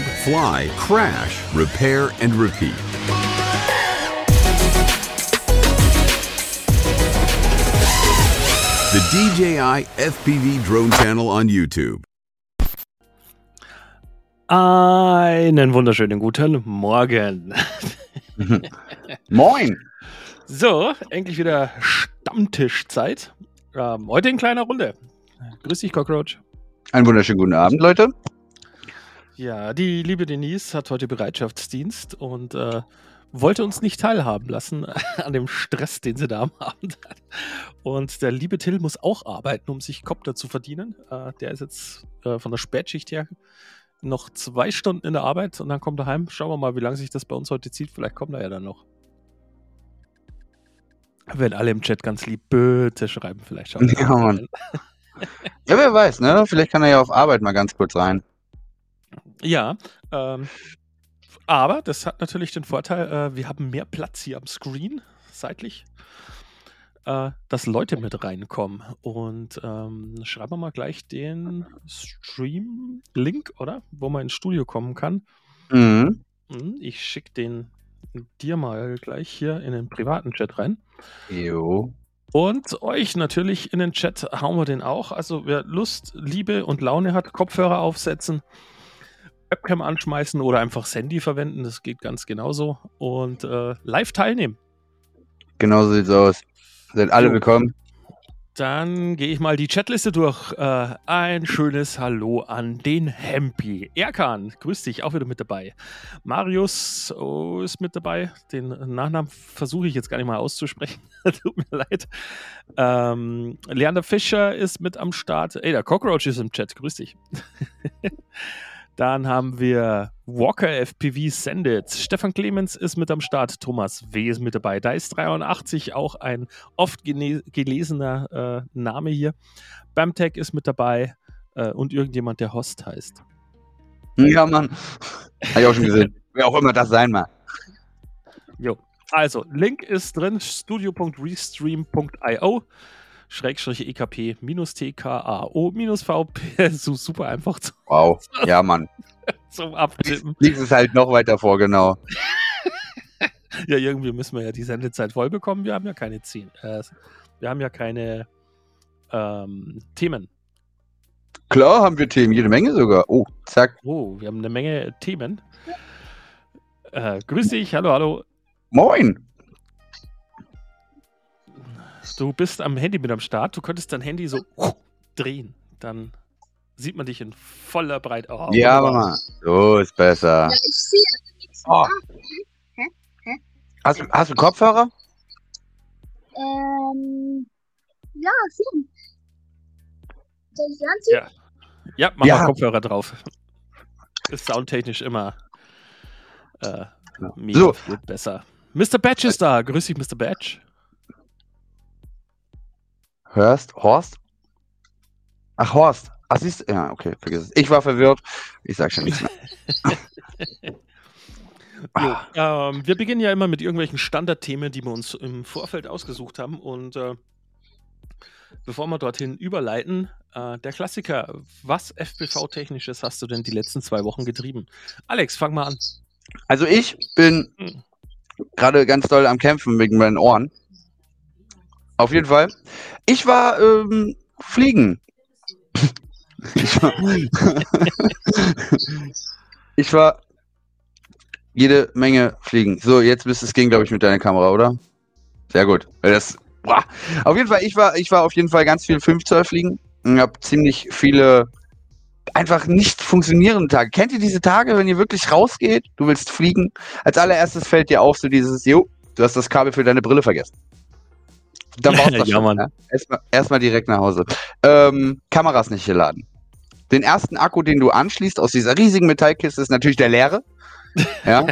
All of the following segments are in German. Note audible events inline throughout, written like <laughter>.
Fly, crash, repair, and repeat. The DJI FPV Drone Channel on YouTube. Einen wunderschönen guten Morgen. <laughs> Moin. So, endlich wieder Stammtischzeit. Ähm, heute in kleiner Runde. Grüß dich, Cockroach. Einen wunderschönen guten Abend, Leute. Ja, die liebe Denise hat heute Bereitschaftsdienst und äh, wollte uns nicht teilhaben lassen <laughs> an dem Stress, den sie da am Abend hat. Und der liebe Till muss auch arbeiten, um sich Kopter zu verdienen. Äh, der ist jetzt äh, von der Spätschicht her noch zwei Stunden in der Arbeit und dann kommt er heim. Schauen wir mal, wie lange sich das bei uns heute zieht. Vielleicht kommt er ja dann noch. Wenn alle im Chat ganz lieb bitte schreiben, vielleicht schauen wir Ja, mal. Ja, wer weiß, ne? Vielleicht kann er ja auf Arbeit mal ganz kurz rein. Ja, ähm, aber das hat natürlich den Vorteil, äh, wir haben mehr Platz hier am Screen, seitlich, äh, dass Leute mit reinkommen. Und ähm, schreiben wir mal gleich den Stream-Link, oder? Wo man ins Studio kommen kann. Mhm. Hm, Ich schicke den dir mal gleich hier in den privaten Chat rein. Jo. Und euch natürlich in den Chat hauen wir den auch. Also wer Lust, Liebe und Laune hat, Kopfhörer aufsetzen, Webcam anschmeißen oder einfach Sandy verwenden, das geht ganz genauso. Und äh, live teilnehmen. Genau so sieht's aus. Seid alle So. willkommen. Dann gehe ich mal die Chatliste durch. Äh, ein schönes Hallo an den Hempi. Erkan, grüß dich, auch wieder mit dabei. Marius oh, ist mit dabei. Den Nachnamen versuche ich jetzt gar nicht mal auszusprechen. <laughs> Tut mir leid. Ähm, Leander Fischer ist mit am Start. Ey, der Cockroach ist im Chat. Grüß dich. <laughs> Dann haben wir Walker FPV Sendit. Stefan Clemens ist mit am Start. Thomas W. ist mit dabei. Da ist 83 auch ein oft gelesener äh, Name hier. Bamtech ist mit dabei äh, und irgendjemand, der Host heißt. Ja, Mann. Hab ich auch schon gesehen. <laughs> Wer auch immer das sein mag. Jo. Also, Link ist drin: studio.restream.io. Schrägstrich EKP minus TKAO minus VP. <laughs> So super einfach zu, Wow. <laughs> Ja, Mann. zum Abtippen. Liegt es halt noch weiter vor, genau. <laughs> Ja, irgendwie müssen wir ja die Sendezeit voll bekommen. Wir haben ja keine zehn. Äh, wir haben ja keine ähm, Themen. Klar haben wir Themen, jede Menge sogar. Oh, zack. Oh, wir haben eine Menge Themen. Äh, grüß dich, hallo, hallo. Moin. Du bist am Handy mit am Start. Du könntest dein Handy so drehen. Dann sieht man dich in voller Breite. Oh, ja. Mama. So ist besser. Ja, ich sehe nichts. Oh. Ah, hä? Hä? Hast, du- hast du Kopfhörer? Ähm, ja, schon. Ja. Ja, mach Ja. mal Kopfhörer drauf. Ist soundtechnisch immer äh, mega So. viel besser. Mr. Batch ist da. Grüß dich, Mr. Batch. Hörst? Horst? Ach, Horst. Ach, siehst? Ja, okay, vergiss es. Ich war verwirrt. Ich sag schon nichts mehr. <laughs> Jo, ähm, wir beginnen ja immer mit irgendwelchen Standardthemen, die wir uns im Vorfeld ausgesucht haben. Und äh, bevor wir dorthin überleiten, äh, der Klassiker, was FPV-Technisches hast du denn die letzten zwei Wochen getrieben? Alex, fang mal an. Also ich bin Hm. gerade ganz doll am Kämpfen wegen meinen Ohren. Auf jeden Fall. Ich war ähm, fliegen. <laughs> ich, war, <laughs> ich war jede Menge fliegen. So, jetzt müsste es gehen, glaube ich, mit deiner Kamera, oder? Sehr gut. Das. Auf jeden Fall, ich war, ich war auf jeden Fall ganz viel 5 Zoll fliegen und habe ziemlich viele einfach nicht funktionierende Tage. Kennt ihr diese Tage, wenn ihr wirklich rausgeht, du willst fliegen, als allererstes fällt dir auf, so dieses, jo, du hast das Kabel für deine Brille vergessen. Dann war's das Ja, schon, Mann. Erstmal erstmal direkt nach Hause. Ähm, Kameras nicht geladen. Den ersten Akku, den du anschließt aus dieser riesigen Metallkiste, ist natürlich der leere. <laughs> Ja.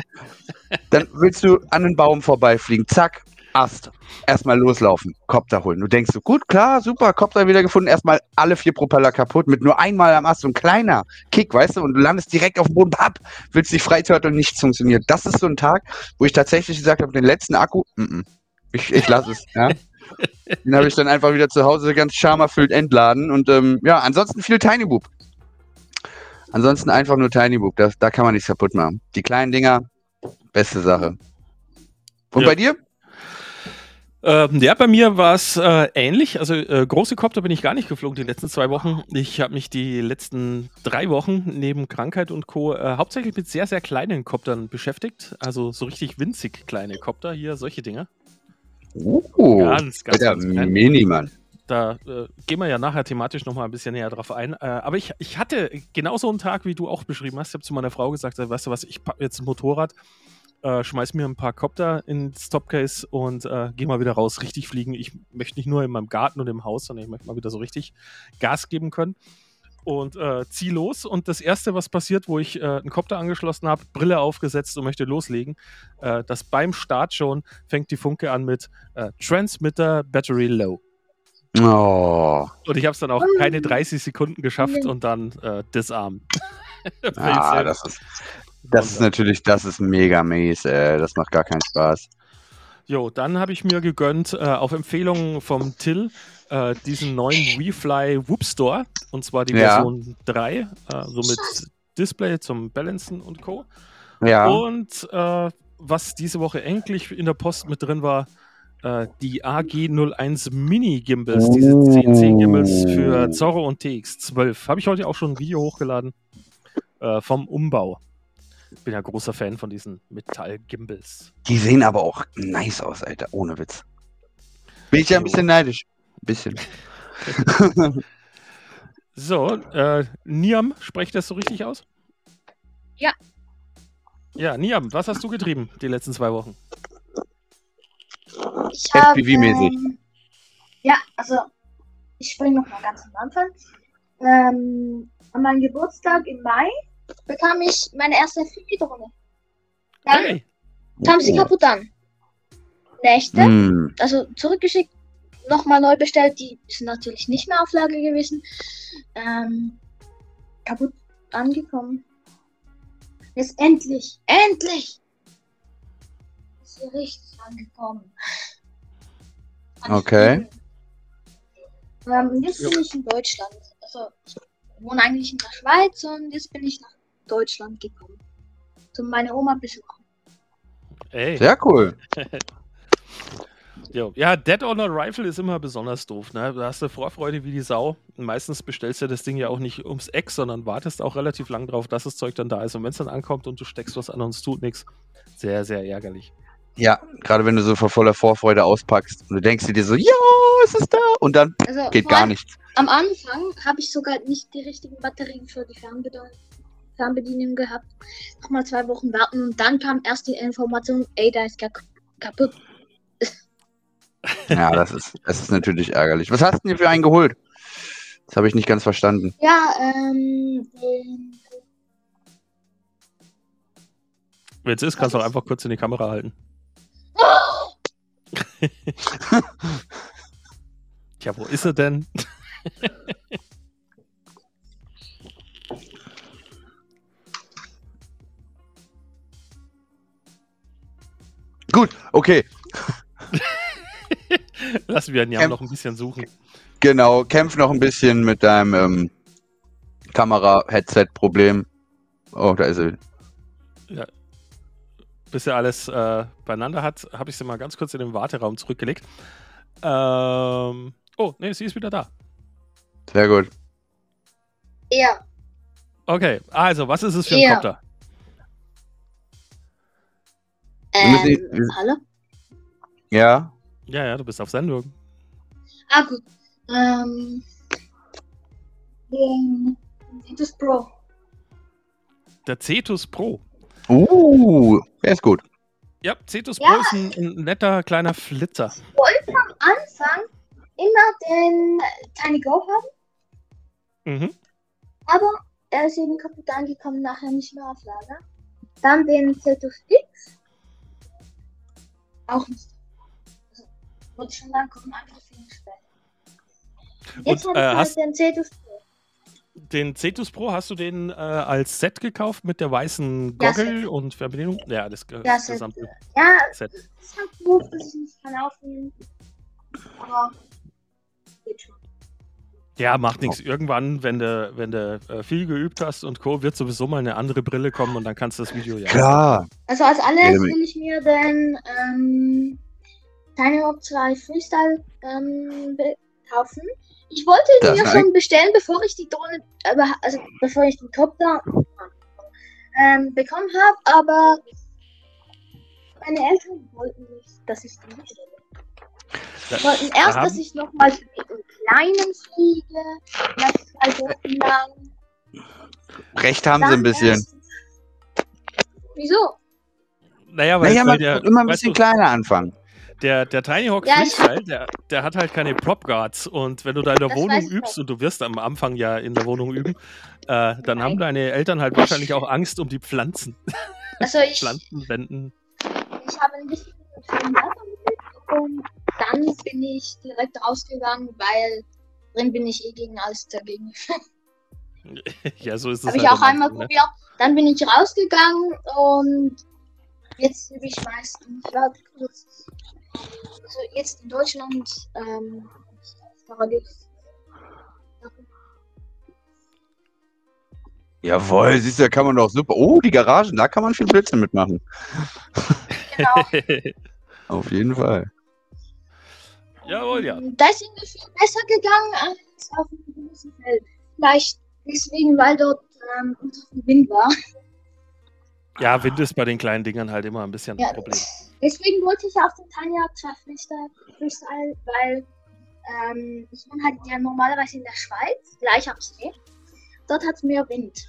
Dann willst du an den Baum vorbeifliegen. Zack, Ast. Erstmal loslaufen, Kopter holen. Du denkst so, gut, klar, super, Kopter wieder gefunden. Erstmal alle vier Propeller kaputt mit nur einmal am Ast, so ein kleiner Kick, weißt du, und du landest direkt auf dem Boden, papp, willst dich freitörteln und nichts funktioniert. Das ist so ein Tag, wo ich tatsächlich gesagt habe, den letzten Akku, mm -mm, ich, ich lasse es, ja. <laughs> Den habe ich dann einfach wieder zu Hause ganz schamerfüllt entladen und ähm, ja, ansonsten viel Tiny Boop. Ansonsten einfach nur Tiny Book, das, da kann man nichts kaputt machen. Die kleinen Dinger, beste Sache. Und Ja. bei dir? Ähm, ja, bei mir war es äh, ähnlich. Also äh, große Kopter bin ich gar nicht geflogen die letzten zwei Wochen. Ich habe mich die letzten drei Wochen neben Krankheit und Co. Äh, hauptsächlich mit sehr, sehr kleinen Koptern beschäftigt. Also so richtig winzig kleine Kopter hier, solche Dinge. Uh, Ganz, ganz, ganz klein. Minimann. Da äh, gehen wir ja nachher thematisch nochmal ein bisschen näher drauf ein. Äh, aber ich, ich hatte genauso einen Tag, wie du auch beschrieben hast. Ich habe zu meiner Frau gesagt, äh, weißt du was, ich packe jetzt ein Motorrad, äh, schmeiß mir ein paar Kopter ins Topcase und äh, gehe mal wieder raus, richtig fliegen. Ich möchte nicht nur in meinem Garten und im Haus, sondern ich möchte mal wieder so richtig Gas geben können. Und äh, zieh los. Und das Erste, was passiert, wo ich äh, einen Kopter angeschlossen habe, Brille aufgesetzt und möchte loslegen, äh, dass beim Start schon fängt die Funke an mit äh, Transmitter Battery Low. Oh, Und ich habe es dann auch keine 30 Sekunden geschafft und dann äh, disarm. <laughs> ah, das ist, das ist natürlich, das ist mega mies, ey. Das macht gar keinen Spaß. Jo, dann habe ich mir gegönnt, äh, auf Empfehlung vom Till, äh, diesen neuen WeFly Whoop Store. Und zwar die Ja. Version 3, äh, so mit Display zum Balancen und Co. Ja. Und äh, was diese Woche endlich in der Post mit drin war, äh, die AG01 Mini Gimbals, diese Oh. 1010 Gimbals für Zorro und TX12. Habe ich heute auch schon ein Video hochgeladen äh, vom Umbau. Bin ja großer Fan von diesen Metall-Gimbals. Die sehen aber auch nice aus, Alter. Ohne Witz. Bin ich ja ein bisschen neidisch. Bisschen. <laughs> So, äh, Niam, sprecht das so richtig aus? Ja. Ja, Niam, was hast du getrieben die letzten zwei Wochen? Ich habe. FPV-mäßig. Ähm, ja, also ich springe noch mal ganz am Anfang. Ähm, an meinem Geburtstag im Mai bekam ich meine erste FPV-Drohne. Dann Hey, kam sie kaputt an. Nächte, Hm. also zurückgeschickt, nochmal neu bestellt. Die sind natürlich nicht mehr auf Lager gewesen. Ähm, kaputt angekommen. Jetzt endlich, endlich ist sie richtig angekommen. Okay. Ähm, jetzt bin ich in Deutschland. Also ich wohne eigentlich in der Schweiz und jetzt bin ich nach Deutschland gekommen. Um meine Oma besuchen. ey. Sehr cool. <laughs> Jo. Ja, Dead on Arrival ist immer besonders doof. Ne? Da hast du Vorfreude wie die Sau. Und meistens bestellst du das Ding ja auch nicht ums Eck, sondern wartest auch relativ lang drauf, dass das Zeug dann da ist. Und wenn es dann ankommt und du steckst was an und es tut nichts, sehr, sehr ärgerlich. Ja, gerade wenn du so vor voller Vorfreude auspackst und du denkst dir so, ja, es ist da und dann Also geht gar nichts. Am Anfang habe ich sogar nicht die richtigen Batterien für die Fernbedienung, Fernbedienung gehabt. Nochmal zwei Wochen warten und dann kam erst die Information, ey, da ist gar kaputt. Ja, das ist, das ist natürlich ärgerlich. Was hast du denn für einen geholt? Das habe ich nicht ganz verstanden. Ja, ähm, den, Wenn es ist, kannst du auch einfach kurz in die Kamera halten. <laughs> Tja, wo ist er denn? Gut, okay. Lassen wir ihn ja Ähm, noch ein bisschen suchen. Genau, kämpf noch ein bisschen mit deinem ähm, Kamera-Headset-Problem. Oh, da ist er. Bis er alles äh, beieinander hat, habe ich sie mal ganz kurz in den Warteraum zurückgelegt. Ähm, oh, nee, sie ist wieder da. Sehr gut. ja, Okay, also, was ist es für ein Ja. Müssen ähm, hallo? Ja, Ja, ja, du bist auf Sendung. Ah, gut. Ähm, den Vitus Pro. Der Cetus Pro. Uh, der ist gut. Ja, Cetus Ja. Pro ist ein, ein netter kleiner Flitzer. wollte am Anfang immer den Tiny Go haben, Mhm. aber er ist eben kaputt angekommen, nachher nicht mehr auf Lager. Dann den Cetus X. Auch nicht. Wollte schon lang kommen, einfach viel später. Jetzt Und, habe ich äh, hast- den Cetus Pro. Den Cetus Pro hast du den äh, als Set gekauft mit der weißen Ja, Goggle und Fernbedienung? Ja, das, Ja, das Set. gesamte Ja, Set. ist halt doof, dass ich nicht kann aufnehmen. Aber geht schon. Ja, macht nichts. Irgendwann, wenn du, wenn du äh, viel geübt hast und Co., wird sowieso mal eine andere Brille kommen und dann kannst du das Video ja. Klar. Also als Ja, allererstes damit- will ich mir den ähm, Tiny Hawk 2 Freestyle ähm, kaufen. Ich wollte ihn Das mir schon bestellen, bevor ich die Drohne, also bevor ich den Copter ähm, bekommen habe, aber meine Eltern wollten nicht, dass ich den bestelle. Da- Die wollten erst, haben- dass ich nochmal mit einem kleinen fliege, nach zwei Wochen lang. Recht haben sie ein bisschen. erst- Wieso? Naja, weil, Naja, man muss immer ein bisschen du, kleiner anfangen. Der, der Tiny Hawk Ja, ich- Freestyle, der, der hat halt keine Prop Guards und wenn du da in der Das Wohnung ich übst und du wirst am Anfang ja in der Wohnung üben, äh, dann Nein. haben deine Eltern halt wahrscheinlich auch Angst um die Pflanzen. Also <laughs> ich, Pflanzenwänden. ich habe ein bisschen und dann bin ich direkt rausgegangen, weil drin bin ich eh gegen alles dagegen. <laughs> ja, so ist es Habe ich halt auch am einmal ne? probiert. Dann bin ich rausgegangen und jetzt übe ich meistens. Also jetzt in Deutschland ähm, Paradies. Jawohl, siehst du, da kann man doch super. Oh, die Garagen, da kann man viel Blödsinn mitmachen. Genau. <laughs> Auf jeden Fall. Jawohl, ja. Da ist mir viel besser gegangen als auf dem großen Feld. Vielleicht deswegen, weil dort ähm, unter viel Wind war. Ja, Wind ist bei den kleinen Dingern halt immer ein bisschen Ja, ein Problem. Deswegen wollte ich auch den Tiny Hawk 2 Freestyle, Freestyle weil ähm, ich bin halt ja normalerweise in der Schweiz, gleich am See. Dort hat es mehr Wind.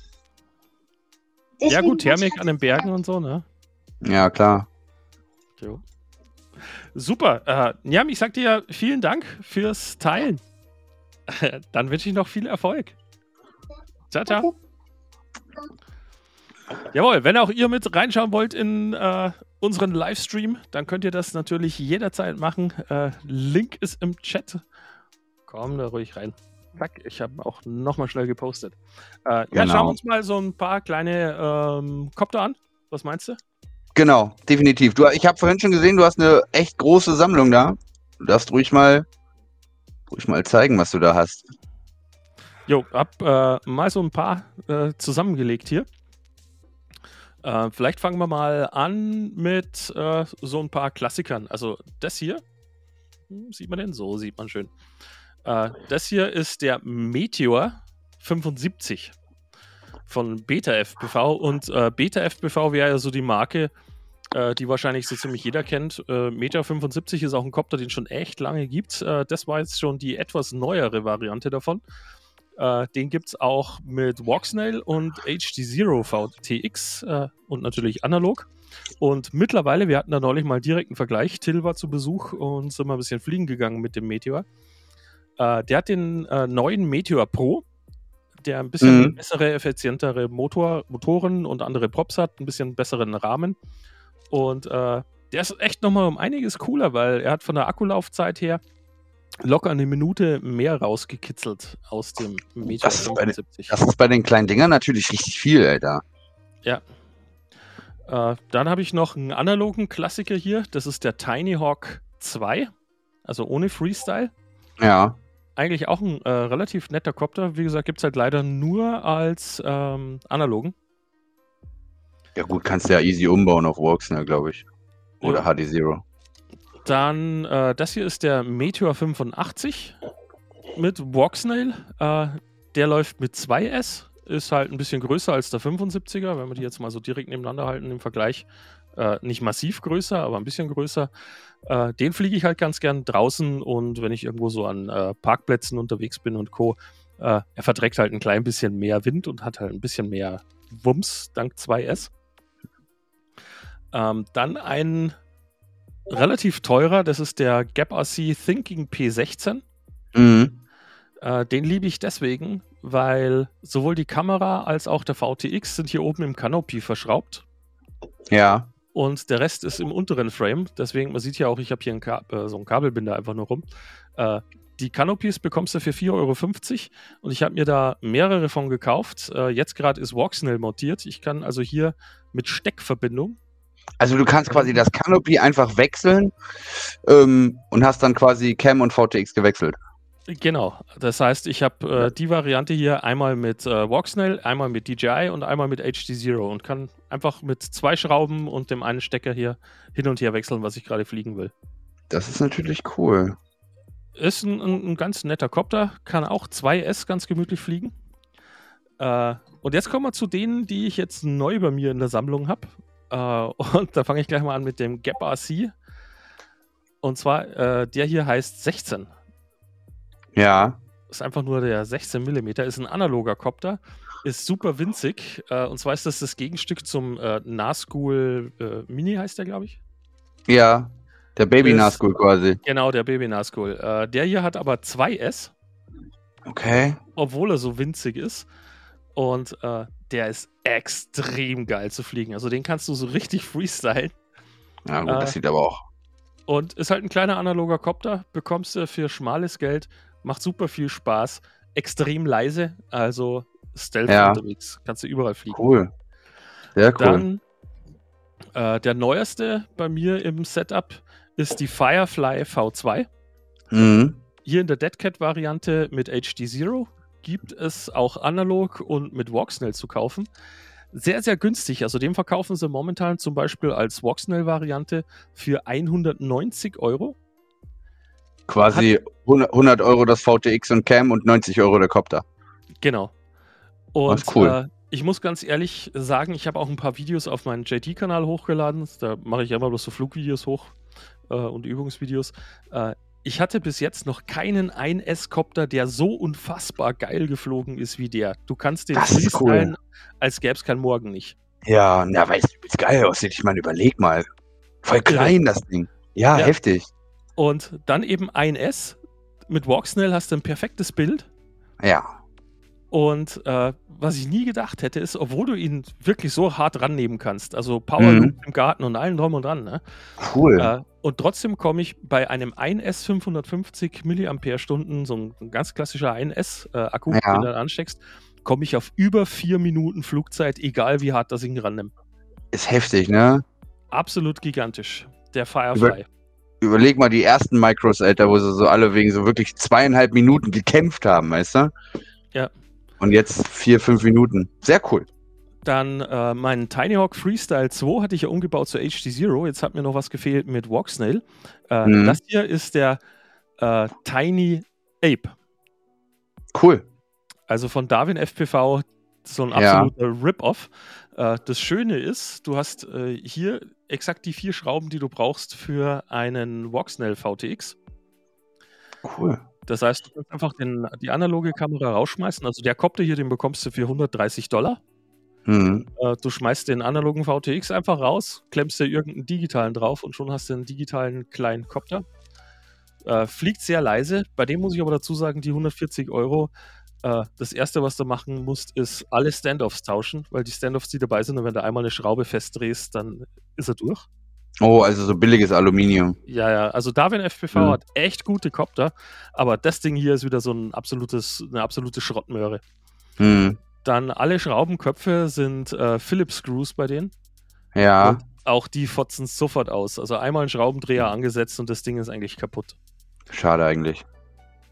Ja Deswegen gut, wollte ich Thermik halt an den Bergen und so, ne? Ja, klar. Jo. Super. Äh, Niam, ich sag dir vielen Dank fürs Teilen. <laughs> Dann wünsche ich noch viel Erfolg. Ciao, ciao. Okay. Jawohl, wenn auch ihr mit reinschauen wollt in äh, unseren Livestream, dann könnt ihr das natürlich jederzeit machen. Äh, Link ist im Chat. Komm da ruhig rein. Zack, ich habe auch nochmal schnell gepostet. Äh, Ja, Genau. schauen wir uns mal so ein paar kleine ähm, Kopter an. Was meinst du? Genau, definitiv. Du, ich habe vorhin schon gesehen, du hast eine echt große Sammlung da. Du darfst ruhig mal, ruhig mal zeigen, was du da hast. Jo, hab äh, mal so ein paar äh, zusammengelegt hier. Äh, vielleicht fangen wir mal an mit äh, so ein paar Klassikern. Also das hier, hm, sieht man den? So sieht man schön. Äh, das hier ist der Meteor 75 von Beta FPV und äh, Beta FPV wäre ja so die Marke, äh, die wahrscheinlich so ziemlich jeder kennt. Äh, Meteor 75 ist auch ein Kopter, den schon echt lange gibt. Äh, das war jetzt schon die etwas neuere Variante davon. Äh, den gibt es auch mit Walksnail und HD Zero VTX äh, und natürlich analog. Und mittlerweile, wir hatten da neulich mal direkt einen Vergleich. Till war zu Besuch und sind mal ein bisschen fliegen gegangen mit dem Meteor. Äh, der hat den äh, neuen Meteor Pro, der ein bisschen Mhm. bessere, effizientere Motor, Motoren und andere Props hat, ein bisschen besseren Rahmen. Und äh, der ist echt nochmal um einiges cooler, weil er hat von der Akkulaufzeit her locker eine Minute mehr rausgekitzelt aus dem Meteor Das ist bei den- 75. Das ist bei den kleinen Dingern natürlich richtig viel, Alter. Äh, dann habe ich noch einen analogen Klassiker hier. Das ist der Tiny Hawk 2. Also ohne Freestyle. Ja. Eigentlich auch ein äh, relativ netter Copter. Wie gesagt, gibt es halt leider nur als ähm, analogen. Ja gut, kannst du ja easy umbauen auf Worksner, glaube ich. Oder Ja. HD Zero. Dann, äh, das hier ist der Meteor 85 mit Walksnail. Äh, der läuft mit 2S. Ist halt ein bisschen größer als der 75er, wenn wir die jetzt mal so direkt nebeneinander halten im Vergleich. Äh, nicht massiv größer, aber ein bisschen größer. Äh, den fliege ich halt ganz gern draußen und wenn ich irgendwo so an äh, Parkplätzen unterwegs bin und Co. Äh, er verträgt halt ein klein bisschen mehr Wind und hat halt ein bisschen mehr Wumms dank 2S. Ähm, dann ein relativ teurer, das ist der Gap RC Thinking P16. Mhm. Äh, den liebe ich deswegen, weil sowohl die Kamera als auch der VTX sind hier oben im Canopy verschraubt Ja. und der Rest ist im unteren Frame. Deswegen, man sieht ja auch, ich habe hier ein Ka äh, so einen Kabelbinder einfach nur rum. Äh, die Canopies bekommst du für 4,50 Euro und ich habe mir da mehrere von gekauft. Äh, jetzt gerade ist Walksnail montiert. Ich kann also hier mit Steckverbindung Also du kannst quasi das Canopy einfach wechseln ähm, und hast dann quasi Cam und VTX gewechselt. Genau. Das heißt, ich habe äh, die Variante hier einmal mit äh, Voxnell, einmal mit DJI und einmal mit HD Zero und kann einfach mit zwei Schrauben und dem einen Stecker hier hin und her wechseln, was ich gerade fliegen will. Das ist natürlich cool. Ist ein, ein, ein ganz netter Copter, kann auch 2S ganz gemütlich fliegen. Äh, und jetzt kommen wir zu denen, die ich jetzt neu bei mir in der Sammlung habe. Äh, <laughs> und da fange ich gleich mal an mit dem Gap RC. Und zwar, äh, der hier heißt 16. Ja. Ist einfach nur der 16 mm, ist ein analoger Copter, ist super winzig. Äh, und zwar ist das das Gegenstück zum äh, Nazgul Mini, heißt der, glaube ich. Ja. Der Baby Ist- Nazgul quasi. Genau, der Baby Nazgul. Der hier hat aber 2S, Okay. obwohl er so winzig ist. Und äh, der ist extrem geil zu fliegen. Also den kannst du so richtig freestylen. Ja, gut, Äh, das sieht aber auch. Und ist halt ein kleiner analoger Copter, bekommst du für schmales Geld, macht super viel Spaß, extrem leise, also Stealth Ja. unterwegs, kannst du überall fliegen. Cool. Sehr cool. Dann äh, der neueste bei mir im Setup ist die Firefly V2. mhm. Hier in der Deadcat-Variante mit HD Zero gibt es auch analog und mit Voxnell zu kaufen. Sehr, sehr günstig. Also den verkaufen sie momentan zum Beispiel als Voxnell-Variante für 190 Euro. Quasi 100 100 Euro das VTX und Cam und 90 Euro der Copter. Genau. Und Das ist cool. Äh, ich muss ganz ehrlich sagen, ich habe auch ein paar Videos auf meinen JT-Kanal hochgeladen. Da mache ich immer bloß so Flugvideos hoch äh, und Übungsvideos. Äh, ich hatte bis jetzt noch keinen 1S-Copter, der so unfassbar geil geflogen ist wie der. Du kannst den ist cool. freestylen, als gäbe es kein Morgen nicht. Ja, na, weil es übelst geil aussieht. Ich meine, überleg mal. Voll klein, das Ding. Ja, Ja. heftig. Und dann eben 1S. Mit Voxnell hast du ein perfektes Bild. Ja. Und äh, was ich nie gedacht hätte, ist, obwohl du ihn wirklich so hart rannehmen kannst, also Power Mhm. Im Garten und allen drum und dran, ne? Cool. Äh, und trotzdem komme ich bei einem 1S 550 mAh, so ein, ganz klassischer 1S-Akku, Ja. den du dann ansteckst, komme ich auf über vier Minuten Flugzeit, egal wie hart das Ding rannimmt. Ist heftig, ne? Absolut gigantisch. Der Firefly. Überleg mal die ersten Micros, Alter, wo sie so alle wegen so wirklich zweieinhalb Minuten gekämpft haben, weißt du? Ja. Und jetzt vier, fünf Minuten. Sehr cool. Dann äh, meinen Tiny Hawk Freestyle 2 hatte ich ja umgebaut zu HD Zero. Jetzt hat mir noch was gefehlt mit Voxnail. Äh, Mhm. Das hier ist der äh, Tiny Ape. Cool. Also von Darwin FPV so ein Ja. absoluter Rip-Off. Äh, das Schöne ist, du hast äh, hier exakt die vier Schrauben, die du brauchst für einen Voxnell VTX. Cool. Das heißt, du kannst einfach den, die analoge Kamera rausschmeißen. Also der Copter hier, den bekommst du für 130 Dollar. Mhm. Äh, du schmeißt den analogen VTX einfach raus, klemmst dir irgendeinen digitalen drauf und schon hast du einen digitalen kleinen Copter. Äh, fliegt sehr leise. Bei dem muss ich aber dazu sagen, die 140 Euro. Äh, das erste, was du machen musst, ist alle Standoffs tauschen, weil die Standoffs, die dabei sind, und wenn du einmal eine Schraube festdrehst, dann ist er durch. Oh, also so billiges Aluminium. Ja, ja, also Darwin FPV Mhm. hat echt gute Copter, aber das Ding hier ist wieder so ein absolutes, eine absolute Schrottmöhre. Mhm. Dann alle Schraubenköpfe sind äh, Phillips Screws bei denen. Ja. Und auch die fotzen sofort aus. Also einmal einen Schraubendreher angesetzt und das Ding ist eigentlich kaputt. Schade eigentlich.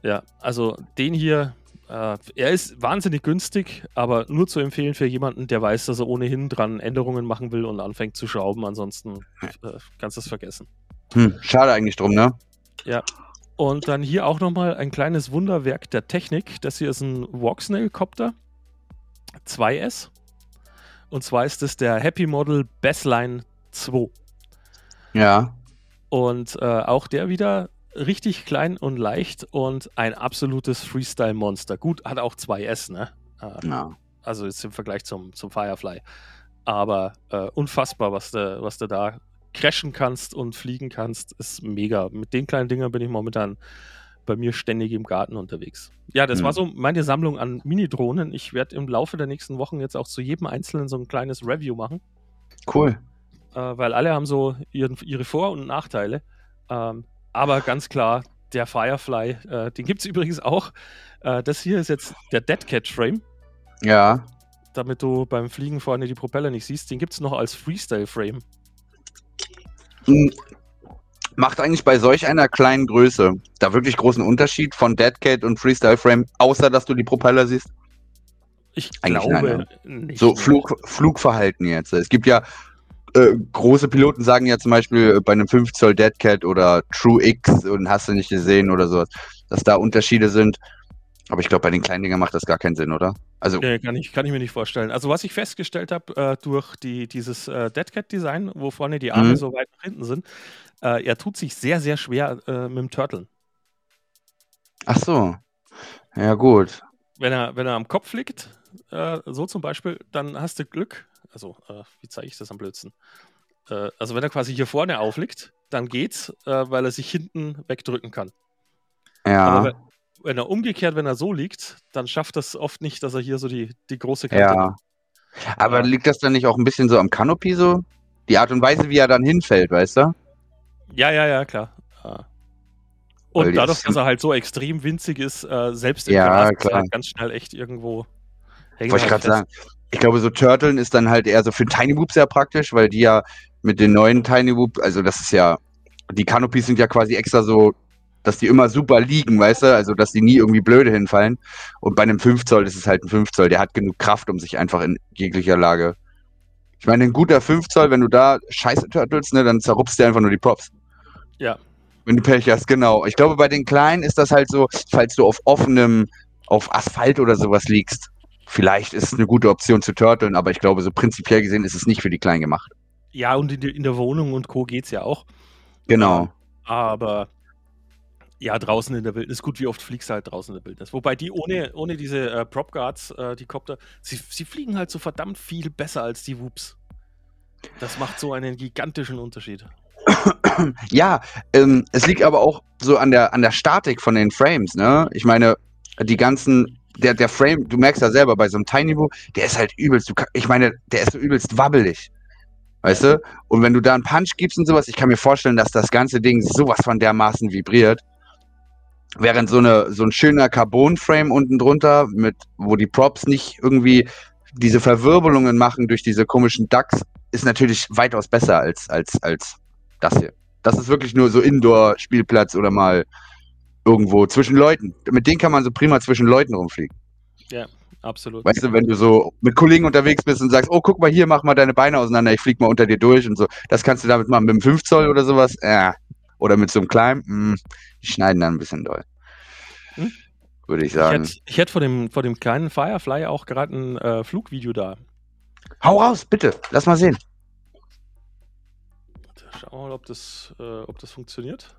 Ja, also den hier, er ist wahnsinnig günstig, aber nur zu empfehlen für jemanden, der weiß, dass er ohnehin dran Änderungen machen will und anfängt zu schrauben. Ansonsten äh, kannst du es vergessen. Hm. Schade eigentlich drum, ne? Und dann hier auch nochmal ein kleines Wunderwerk der Technik. Das hier ist ein Voxnail-Copter 2S. Und zwar ist es der Happy Model Bassline 2. Ja. Und äh, auch der wieder richtig klein und leicht und ein absolutes Freestyle-Monster. Gut, hat auch 2S, ne? Äh, ja. also jetzt im Vergleich zum, zum Firefly. Aber äh, unfassbar, was du, was da crashen kannst und fliegen kannst, ist mega. Mit den kleinen Dingern bin ich momentan bei mir ständig im Garten unterwegs. Ja, das Hm. war so meine Sammlung an Mini-Drohnen. Ich werde im Laufe der nächsten Wochen jetzt auch zu jedem Einzelnen so ein kleines Review machen Cool. äh, weil alle haben so ihren, ihre Vor- und Nachteile. Ähm, aber ganz klar, der Firefly, äh, den gibt es übrigens auch. Äh, das hier ist jetzt der Dead Cat Frame, Ja. damit du beim Fliegen vorne die Propeller nicht siehst. Den gibt es noch als Freestyle Frame. Hm. Macht eigentlich bei solch einer kleinen Größe da wirklich großen Unterschied von Deadcat und Freestyle Frame, außer dass du die Propeller siehst? Ich Eigentlich glaube nein, nicht. So Flug, Flugverhalten jetzt. Es gibt ja äh, große Piloten sagen ja zum Beispiel äh, bei einem 5 Zoll Deadcat oder True X und hast du nicht gesehen oder sowas, dass da Unterschiede sind. Aber ich glaube, bei den kleinen Dingern macht das gar keinen Sinn, oder? Also, Nee, kann ich, kann ich mir nicht vorstellen. Also was ich festgestellt habe äh, durch die, dieses äh, Deadcat-Design, wo vorne die Arme Mhm. so weit nach hinten sind, äh, er tut sich sehr, sehr schwer äh, mit dem Turtle. ach so. Ja, gut. Wenn er, wenn er am Kopf liegt, so zum Beispiel, dann hast du Glück. Also, äh, wie zeige ich das am blödsten? Äh, also wenn er quasi hier vorne aufliegt, dann geht's, äh, weil er sich hinten wegdrücken kann. Ja. Aber wenn, wenn er umgekehrt, wenn er so liegt, dann schafft das oft nicht, dass er hier so die, die große Kante Ja. Aber Ja. liegt das dann nicht auch ein bisschen so am Canopy so? Die Art und Weise, wie er dann hinfällt, weißt du? Ja, ja, ja, klar. Ja. Weil Und dadurch, dass er halt so extrem winzig ist, äh, selbst im Ja, Gras er halt ganz schnell echt irgendwo hängen. Wollte ich gerade sagen. Ich glaube, so Turteln ist dann halt eher so für Tiny Whoop sehr praktisch, weil die ja mit den neuen Tiny Whoop, also das ist ja, die Canopies sind ja quasi extra so, dass die immer super liegen, weißt du? Also, dass die nie irgendwie blöde hinfallen. Und bei einem 5 Zoll ist es halt ein 5 Zoll, der hat genug Kraft, um sich einfach in jeglicher Lage. Ich meine, ein guter 5 Zoll, wenn du da scheiße turtelst, ne, dann zerrupst dir einfach nur die Props. Ja. Wenn du Pech hast, genau. Ich glaube, bei den Kleinen ist das halt so, falls du auf offenem, auf Asphalt oder sowas liegst, vielleicht ist es eine gute Option zu turteln, aber ich glaube, so prinzipiell gesehen ist es nicht für die Kleinen gemacht. Ja, und in, der- in der Wohnung und Co. geht's ja auch. Genau. Aber ja, draußen in der Wildnis, gut, wie oft fliegst du halt draußen in der Wildnis? Wobei die ohne, ohne diese äh, Prop Guards, äh, die Copter, sie, sie fliegen halt so verdammt viel besser als die Whoops. Das macht so einen gigantischen Unterschied. <coughs> Ja, ähm, es liegt aber auch so an der, an der Statik von den Frames, ne? Ich meine, die ganzen, der, der Frame, du merkst ja selber bei so einem Tiny Woo, der ist halt übelst, du, ich meine, der ist so übelst wabbelig. Weißt du? Und wenn du da einen Punch gibst und sowas, ich kann mir vorstellen, dass das ganze Ding sowas von dermaßen vibriert. Während so, eine, so ein schöner Carbon-Frame unten drunter, mit, wo die Props nicht irgendwie diese Verwirbelungen machen durch diese komischen Ducks, ist natürlich weitaus besser als, als, als das hier. Das ist wirklich nur so Indoor-Spielplatz oder mal irgendwo zwischen Leuten. Mit denen kann man so prima zwischen Leuten rumfliegen. Absolut. Weißt du, wenn du so mit Kollegen unterwegs bist und sagst, oh, guck mal hier, mach mal deine Beine auseinander, ich flieg mal unter dir durch und so. Das kannst du damit machen. Mit einem 5 Zoll oder sowas, äh. Oder mit so einem kleinen, mh, die schneiden dann ein bisschen doll. Hm? Würde ich Ich sagen. hätte, ich hätte vor, dem, vor dem kleinen Firefly auch gerade ein äh, Flugvideo da. Hau raus, bitte. Lass mal sehen. Schauen wir mal, ob das, äh, ob das funktioniert.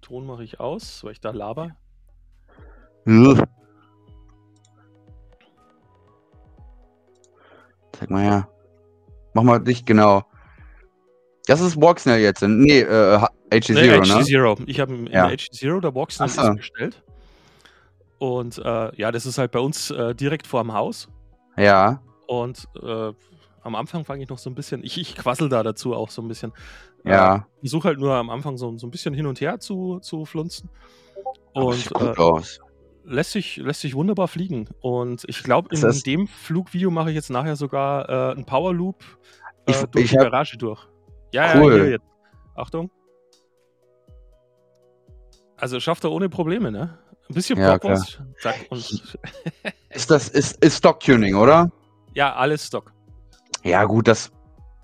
Ton mache ich aus, weil ich da laber. Zeig mal her. Mach mal dich genau. Das ist Walksnell jetzt. Nee, äh, HG0, Nee, ne? HG0. Ich habe in Ja. HG0 der Box Ach so. bestellt. Und äh, ja, das ist halt bei uns äh, direkt vorm Haus. Ja, Und äh, am Anfang fange ich noch so ein bisschen, ich, ich quassel da dazu auch so ein bisschen. Ja. Ich versuche halt nur am Anfang so, so ein bisschen hin und her zu, zu flunzen. Und gut äh, aus. lässt, sich, lässt sich wunderbar fliegen. Und ich glaube, in das- dem Flugvideo mache ich jetzt nachher sogar äh, einen Power Loop äh, Ich- durch ich die hab- Garage durch. Ja, Cool. ja, hier jetzt. Achtung. Also schafft er ohne Probleme, ne? Ein bisschen Ja, Propos, zack, und <laughs> Ist das, ist, ist Stock-Tuning, oder? ja, alles Stock. Ja, gut, das,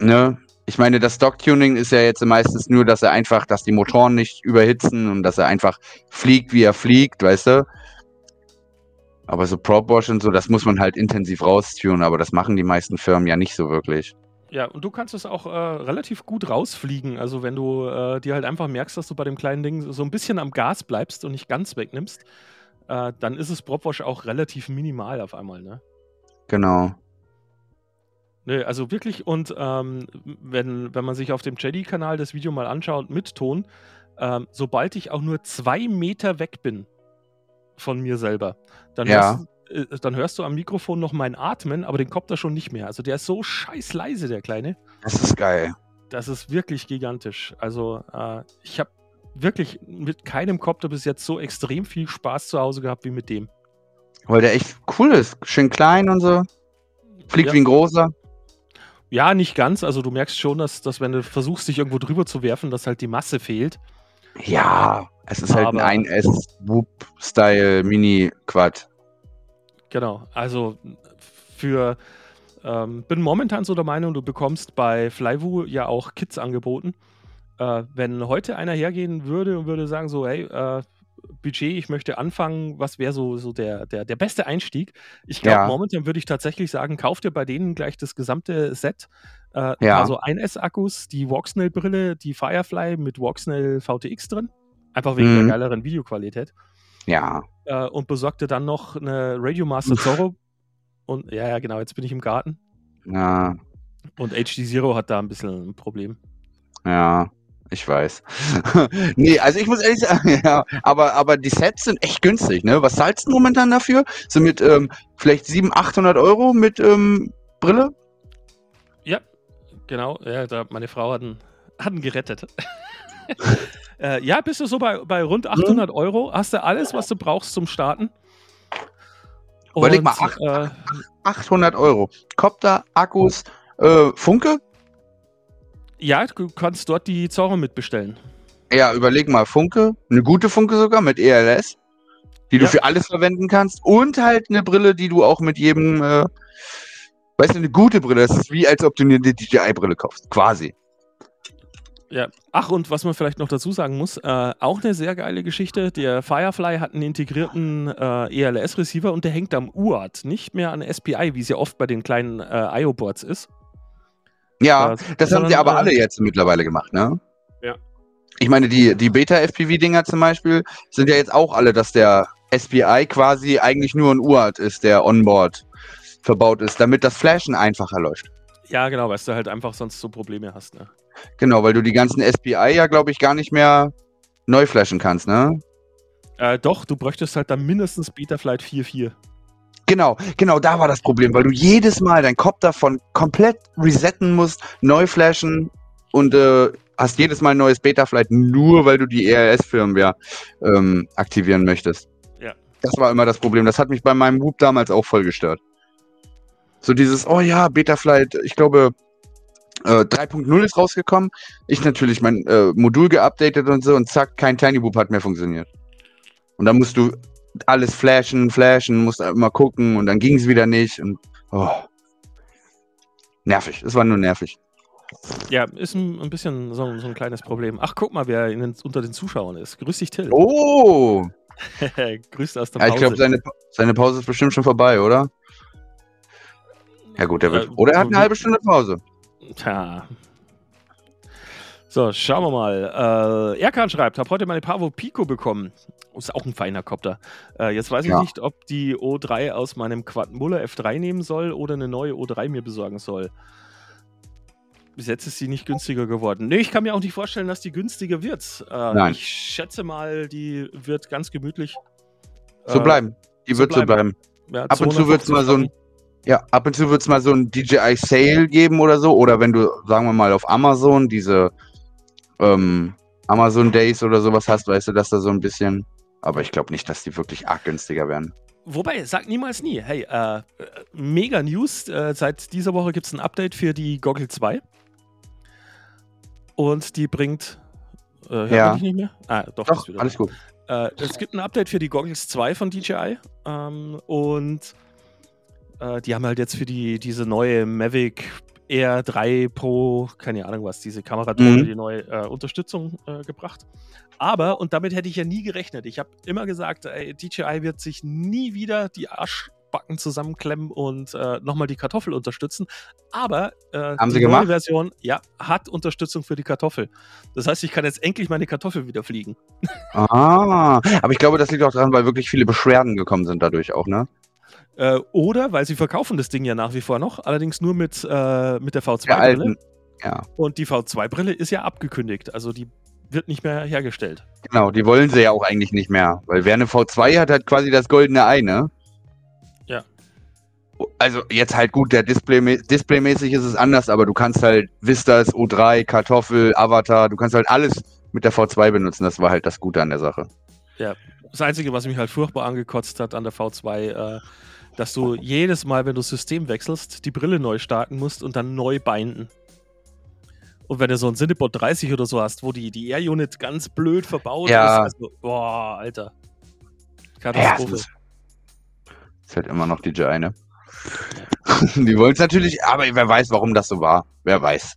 ne? Ich meine, das Stock-Tuning ist ja jetzt meistens nur, dass er einfach, dass die Motoren nicht überhitzen und dass er einfach fliegt, wie er fliegt, weißt du? Aber so Prop Wash und so, das muss man halt intensiv raustunen, aber das machen die meisten Firmen ja nicht so wirklich. Ja, und du kannst es auch äh, relativ gut rausfliegen. Also wenn du äh, dir halt einfach merkst, dass du bei dem kleinen Ding so ein bisschen am Gas bleibst und nicht ganz wegnimmst, äh, dann ist es Propwash auch relativ minimal auf einmal, ne? Genau. Nö, also wirklich, und ähm, wenn, wenn man sich auf dem Jedi-Kanal das Video mal anschaut mit Ton, ähm, sobald ich auch nur zwei Meter weg bin von mir selber, dann, Ja. hörst, äh, dann hörst du am Mikrofon noch mein Atmen, aber den Kopter schon nicht mehr. Also der ist so scheiß leise, der Kleine. Das ist geil. Das ist wirklich gigantisch. Also äh, ich habe wirklich mit keinem Kopter bis jetzt so extrem viel Spaß zu Hause gehabt wie mit dem. Weil der echt cool ist. Schön klein und so. Fliegt Ja. wie ein großer. Ja, nicht ganz. Also du merkst schon, dass, dass wenn du versuchst, dich irgendwo drüber zu werfen, dass halt die Masse fehlt. Ja, es ist halt Aber- ein 1S Whoop-Style Mini-Quad. Genau, also für ähm, bin momentan so der Meinung, du bekommst bei Flywu ja auch Kits angeboten. Äh, wenn heute einer hergehen würde und würde sagen, so, hey, äh, Budget, ich möchte anfangen, was wäre so, so der, der, der beste Einstieg? Ich glaube, Ja. momentan würde ich tatsächlich sagen, kauf dir bei denen gleich das gesamte Set. Äh, Ja. Also 1S-Akkus, die Voxnell-Brille, die Firefly mit Voxnell VTX drin. Einfach wegen Mhm. der geileren Videoqualität Ja. äh, und besorgte dann noch eine Radio Master Zorro. Und ja, ja, genau, jetzt bin ich im Garten. Ja. Und HD Zero hat da ein bisschen ein Problem. Ja, ich weiß. <laughs> nee, also ich muss ehrlich sagen, <laughs> ja, aber, aber die Sets sind echt günstig, ne? Was zahlst du momentan dafür? So mit ähm, vielleicht 700, 800 Euro mit ähm, Brille? Ja, genau. Ja, da, meine Frau hat ihn gerettet. <laughs> äh, ja, bist du so bei, bei rund 800 Euro. Hast du alles, was du brauchst zum Starten. Überleg mal, Und, äh, 800 Euro. Copter, Akkus, äh, Funke? Ja, du kannst dort die Zorro mitbestellen. Ja, überleg mal, Funke, eine gute Funke sogar mit ELS, die du Ja. für alles verwenden kannst und halt eine Brille, die du auch mit jedem, äh, weißt du, eine gute Brille, das ist wie als ob du eine DJI-Brille kaufst, quasi. Ja. Ach, und was man vielleicht noch dazu sagen muss, äh, auch eine sehr geile Geschichte. Der Firefly hat einen integrierten äh, ELS-Receiver und der hängt am UART, nicht mehr an SPI, wie es ja oft bei den kleinen äh, IO-Boards ist. Ja, Äh, das haben sie aber äh, alle jetzt mittlerweile gemacht, ne? Ja. Ich meine, die, die Beta-FPV-Dinger zum Beispiel sind ja jetzt auch alle, dass der SPI quasi eigentlich nur ein UART ist, der onboard verbaut ist, damit das Flashen einfacher läuft. Ja, genau, weil du halt einfach sonst so Probleme hast. Ne? Genau, weil du die ganzen SPI ja, glaube ich, gar nicht mehr neu flashen kannst, ne? Äh, doch, du bräuchtest halt dann mindestens Betaflight 4.4. Genau, genau, da war das Problem, weil du jedes Mal dein Kopf davon komplett resetten musst, neu flashen und äh, hast jedes Mal ein neues Betaflight, nur weil du die ERS-Firmware ähm, aktivieren möchtest. Ja. Das war immer das Problem. Das hat mich bei meinem Whoop damals auch voll gestört. So dieses, oh ja, Betaflight, ich glaube, äh, 3.0 ist rausgekommen. Ich natürlich mein äh, Modul geupdatet und so und zack, kein Tiny Whoop hat mehr funktioniert. Und dann musst du alles flashen, flashen, musst immer gucken und dann ging es wieder nicht. Und, oh. Nervig, es war nur nervig. Ja, ist ein, ein bisschen so, ein- so ein kleines Problem. Ach, guck mal, wer den, unter den Zuschauern ist. Grüß dich, Till. Oh! <laughs> Grüß aus der Ja, Pause. ich glaube, seine, seine Pause ist bestimmt schon vorbei, oder? Ja gut, der wird. Äh, oder er hat eine halbe Stunde Pause. Tja. So, schauen wir mal. Äh, Erkan schreibt, habe heute meine Pavo Pico bekommen. Ist auch ein feiner Kopter. Äh, jetzt weiß ich Ja. nicht, ob die O3 aus meinem Quad Muller F3 nehmen soll oder eine neue O3 mir besorgen soll. Bis jetzt ist sie nicht günstiger geworden. Nee, ich kann mir auch nicht vorstellen, dass die günstiger wird. Äh, Nein. Ich schätze mal, die wird ganz gemütlich. So äh, bleiben. Die wird so bleiben. bleiben. ja, Ab und zu wird's 250 mal so ein-. Ja, ab und zu wird es mal so ein DJI Sale geben oder so. Oder wenn du, sagen wir mal, auf Amazon diese ähm, Amazon Days oder sowas hast, weißt du, dass da so ein bisschen. Aber ich glaube nicht, dass die wirklich arg günstiger werden. Wobei, sag niemals nie. Hey, äh, mega News. Äh, seit dieser Woche gibt es ein Update für die Goggle 2. Und die bringt. Äh, Ja. nicht mehr? Ah, doch, Doch, alles gut. Äh, es gibt ein Update für die Goggles 2 von DJI. Ähm, und äh, die haben halt jetzt für die, diese neue Mavic Air 3 Pro, keine Ahnung was, diese Kameradrohne, Mhm. die neue äh, Unterstützung äh, gebracht. Aber, und damit hätte ich ja nie gerechnet, ich habe immer gesagt, ey, DJI wird sich nie wieder die Arschbacken zusammenklemmen und äh, nochmal die Kartoffel unterstützen. Aber äh, Haben die sie neue? Version ja, hat Unterstützung für die Kartoffel. Das heißt, ich kann jetzt endlich meine Kartoffel wieder fliegen. Ah, aber ich glaube, das liegt auch daran, weil wirklich viele Beschwerden gekommen sind dadurch auch, ne? Äh, oder weil sie verkaufen das Ding ja nach wie vor noch, allerdings nur mit, äh, mit der Der V2-Brille. alten. Ja, Und die V2-Brille ist ja abgekündigt, also die wird nicht mehr hergestellt. genau, die wollen sie ja auch eigentlich nicht mehr. Weil wer eine V2 hat, hat quasi das goldene Ei, ne? Ja. Also jetzt halt gut, der Display, displaymäßig ist es anders, aber du kannst halt Vistas, O3, Kartoffel, Avatar, du kannst halt alles mit der V2 benutzen. Das war halt das Gute an der Sache. Das Einzige, was mich halt furchtbar angekotzt hat an der V2, äh, dass du jedes Mal, wenn du das System wechselst, die Brille neu starten musst und dann neu binden. Und wenn du so ein Cinebot 30 oder so hast, wo die, die Air-Unit ganz blöd verbaut Ja. ist, also, boah, Alter. Ja, Katastrophe. das ist, halt immer noch DJI, ne? <laughs> Die wollen es natürlich, aber wer weiß, warum das so war. Wer weiß.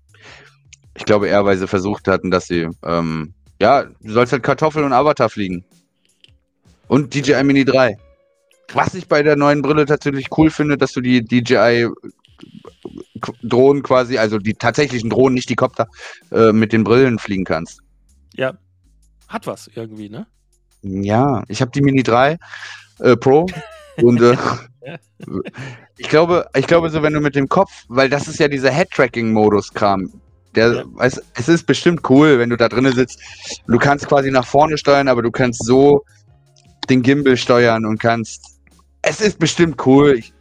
Ich glaube eher, weil sie versucht hatten, dass sie, ähm, ja, du sollst halt Kartoffel und Avatar fliegen. Und DJI Mini 3. Was ich bei der neuen Brille tatsächlich cool finde, dass du die DJI Drohnen quasi, also die tatsächlichen Drohnen, nicht die Kopter, äh, mit den Brillen fliegen kannst. ja, hat was irgendwie, ne? Ja, ich habe die Mini 3 äh, Pro <laughs> und äh, ich glaube, ich glaube so, wenn du mit dem Kopf, weil das ist ja dieser Head-Tracking-Modus-Kram. Der, Ja. weiß, es ist bestimmt cool, wenn du da drinnen sitzt. Du kannst quasi nach vorne steuern, aber du kannst so den Gimbal steuern und kannst. Es ist bestimmt cool. Ich,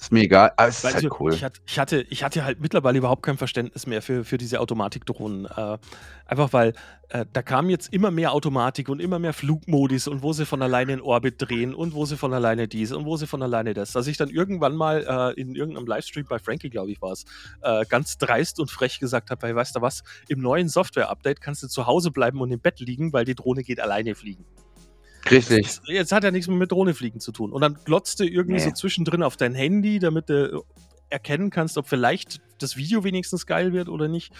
ist mir egal, aber es ist halt cool. ich, hatte, ich, hatte, ich hatte halt mittlerweile überhaupt kein Verständnis mehr für, für diese Automatikdrohnen. Äh, einfach weil äh, da kam jetzt immer mehr Automatik und immer mehr Flugmodis und wo sie von alleine in Orbit drehen und wo sie von alleine dies und wo sie von alleine das. Dass ich dann irgendwann mal äh, in irgendeinem Livestream bei Frankie, glaube ich, war es, äh, ganz dreist und frech gesagt habe, hey, weißt du was, im neuen Software-Update kannst du zu Hause bleiben und im Bett liegen, weil die Drohne geht alleine fliegen. Richtig. Jetzt hat ja nichts mehr mit Drohnefliegen zu tun. Und dann glotzt du irgendwie Nee. so zwischendrin auf dein Handy, damit du erkennen kannst, ob vielleicht das Video wenigstens geil wird oder nicht.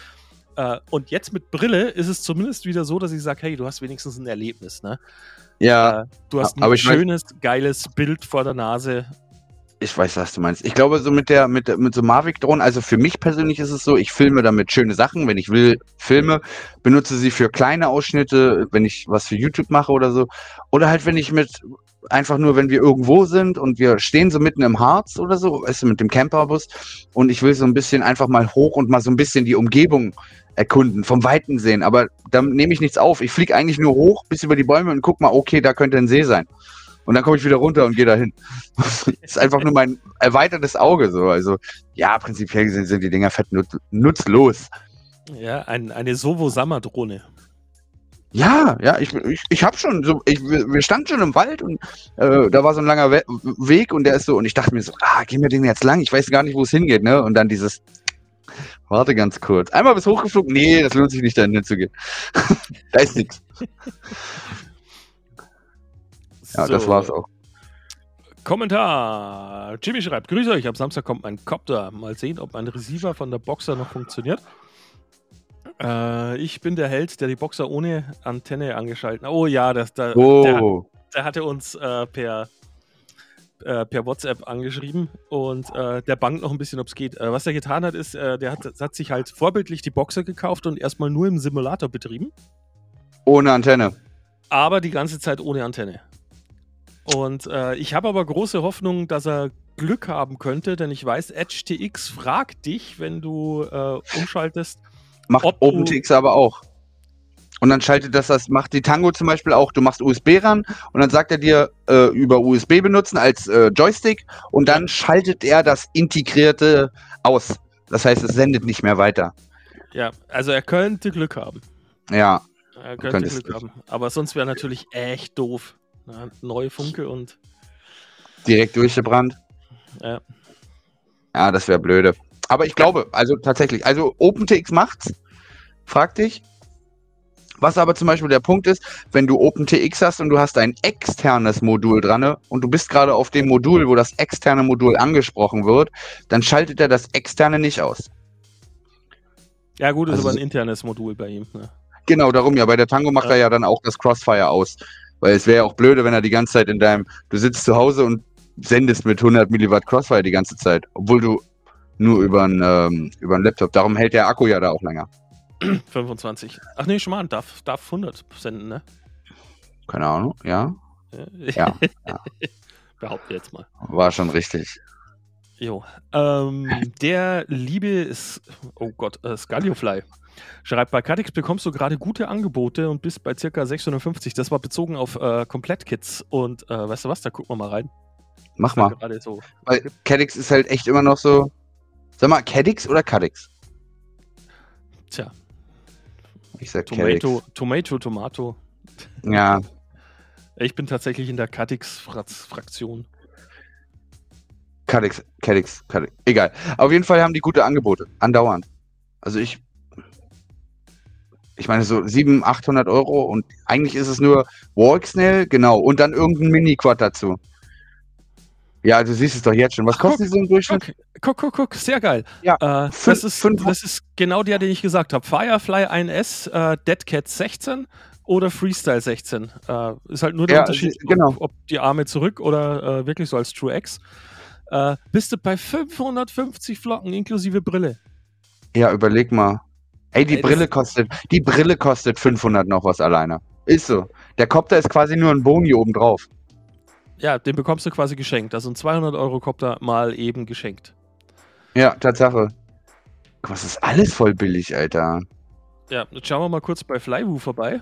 Äh, und jetzt mit Brille ist es zumindest wieder so, dass ich sage, hey, du hast wenigstens ein Erlebnis. Ne? Ja, Äh, du hast ein schönes, geiles Bild vor der Nase. Ich weiß, was du meinst. Ich glaube, so mit der, mit, mit so Mavic-Drohnen, also für mich persönlich ist es so, ich filme damit schöne Sachen, wenn ich will, filme, benutze sie für kleine Ausschnitte, wenn ich was für YouTube mache oder so. Oder halt, wenn ich mit, einfach nur, wenn wir irgendwo sind und wir stehen so mitten im Harz oder so, weißt du, mit dem Camperbus und ich will so ein bisschen einfach mal hoch und mal so ein bisschen die Umgebung erkunden, vom Weiten sehen. Aber da nehme ich nichts auf. Ich fliege eigentlich nur hoch bis über die Bäume und guck mal, okay, da könnte ein See sein. Und dann komme ich wieder runter und gehe dahin. <laughs> ist einfach nur mein erweitertes Auge so. Also ja, prinzipiell gesehen sind die Dinger fett nut nutzlos. Ja, ein, eine Sovo-Sammer-Drohne. Ja, ja, ich, ich, ich habe schon so, ich, wir standen schon im Wald und äh, da war so ein langer We Weg und der ist so, und ich dachte mir so, ah, gehen wir den jetzt lang? Ich weiß gar nicht, wo es hingeht, ne? Und dann dieses, warte ganz kurz. Einmal bis hochgeflogen, nee, das lohnt sich nicht, dahin hinzugehen. <laughs> da ist nichts. Ja, das So. war's auch. Kommentar. Jimmy schreibt, grüße euch, am Samstag kommt mein Copter. Mal sehen, ob mein Receiver von der Boxer noch funktioniert. Äh, ich bin der Held, der die Boxer ohne Antenne angeschaltet hat. Oh ja, das, da, der, Oh, der hatte uns äh, per, äh, per WhatsApp angeschrieben und äh, der bangt noch ein bisschen, ob es geht. Äh, was er getan hat, ist, äh, der hat, hat sich halt vorbildlich die Boxer gekauft und erstmal nur im Simulator betrieben, ohne Antenne. aber die ganze Zeit ohne Antenne. Und äh, ich habe aber große Hoffnung, dass er Glück haben könnte, denn ich weiß, Edge TX fragt dich, wenn du äh, umschaltest. Macht OpenTX aber auch. Und dann schaltet das, das macht die Tango zum Beispiel auch. Du machst USB ran und dann sagt er dir äh, über USB benutzen als äh, Joystick und dann schaltet er das integrierte aus. Das heißt, es sendet nicht mehr weiter. Ja, also er könnte Glück haben. Ja, Er könnte Glück haben. Aber sonst wäre natürlich echt doof. Ja, neue Funke und direkt durchgebrannt. Ja. Ja, das wäre blöde. Aber ich glaube, also tatsächlich, also OpenTX macht's. Frag dich. Was aber zum Beispiel der Punkt ist, wenn du OpenTX hast und du hast ein externes Modul dran ne, und du bist gerade auf dem Modul, wo das externe Modul angesprochen wird, dann schaltet er das externe nicht aus. Ja, gut, ist Also aber ein internes Modul bei ihm. Ne? Genau, darum ja. Bei der Tango macht Ja. er ja dann auch das Crossfire aus. Weil es wäre ja auch blöde, wenn er die ganze Zeit in deinem, du sitzt zu Hause und sendest mit 100 Milliwatt Crossfire die ganze Zeit, obwohl du nur über einen ähm, über einen Laptop. Darum hält der Akku ja da auch länger. <clears throat> 25. Ach nee, Schmarrn, darf, darf 100 senden, ne? Keine Ahnung, ja, <laughs> ja, Behaupte jetzt mal. war schon richtig. Jo. Ähm, der liebe, ist, oh Gott, äh, Scaliofly schreibt, bei Cadix bekommst du gerade gute Angebote und bist bei circa 650. Das war bezogen auf äh, Komplettkits. Und äh, weißt du was, da gucken wir mal rein. Mach mal. Gerade so. Weil Cadix ist halt echt immer noch so. Sag mal, Cadix oder Cadix? Tja, Ich sag Tomato, Cadix. Tomato, Tomato. Ja, Ich bin tatsächlich in der Cadix-Fraktion. Cadix, Cadix, Cadix. Egal. Auf jeden Fall haben die gute Angebote. Andauernd. Also ich ich meine, so 700, 800 Euro und eigentlich ist es nur Walksnail, genau, und dann irgendein Mini-Quad dazu. Ja, du siehst es doch jetzt schon. Was kostet die so im Durchschnitt? Guck, guck, guck, sehr geil. Ja, Äh, fünf- das, ist, fünf- das ist genau der, den ich gesagt habe. Firefly 1S, äh, Deadcat 16 oder Freestyle 16. Äh, ist halt nur der Ja, Unterschied, sie- genau. ob, ob die Arme zurück oder äh, wirklich so als True X. Äh, bist du bei 550 Flocken inklusive Brille. Ja, überleg mal. Ey, die Ey, Brille kostet, die Brille kostet 500 noch was alleine. Ist so. Der Copter ist quasi nur ein Boni obendrauf. Ja, den bekommst du quasi geschenkt. Also ein 200 Euro Copter mal eben geschenkt. Ja, Tatsache. Guck, Was ist alles voll billig, Alter. Ja, jetzt schauen wir mal kurz bei Flywoo vorbei.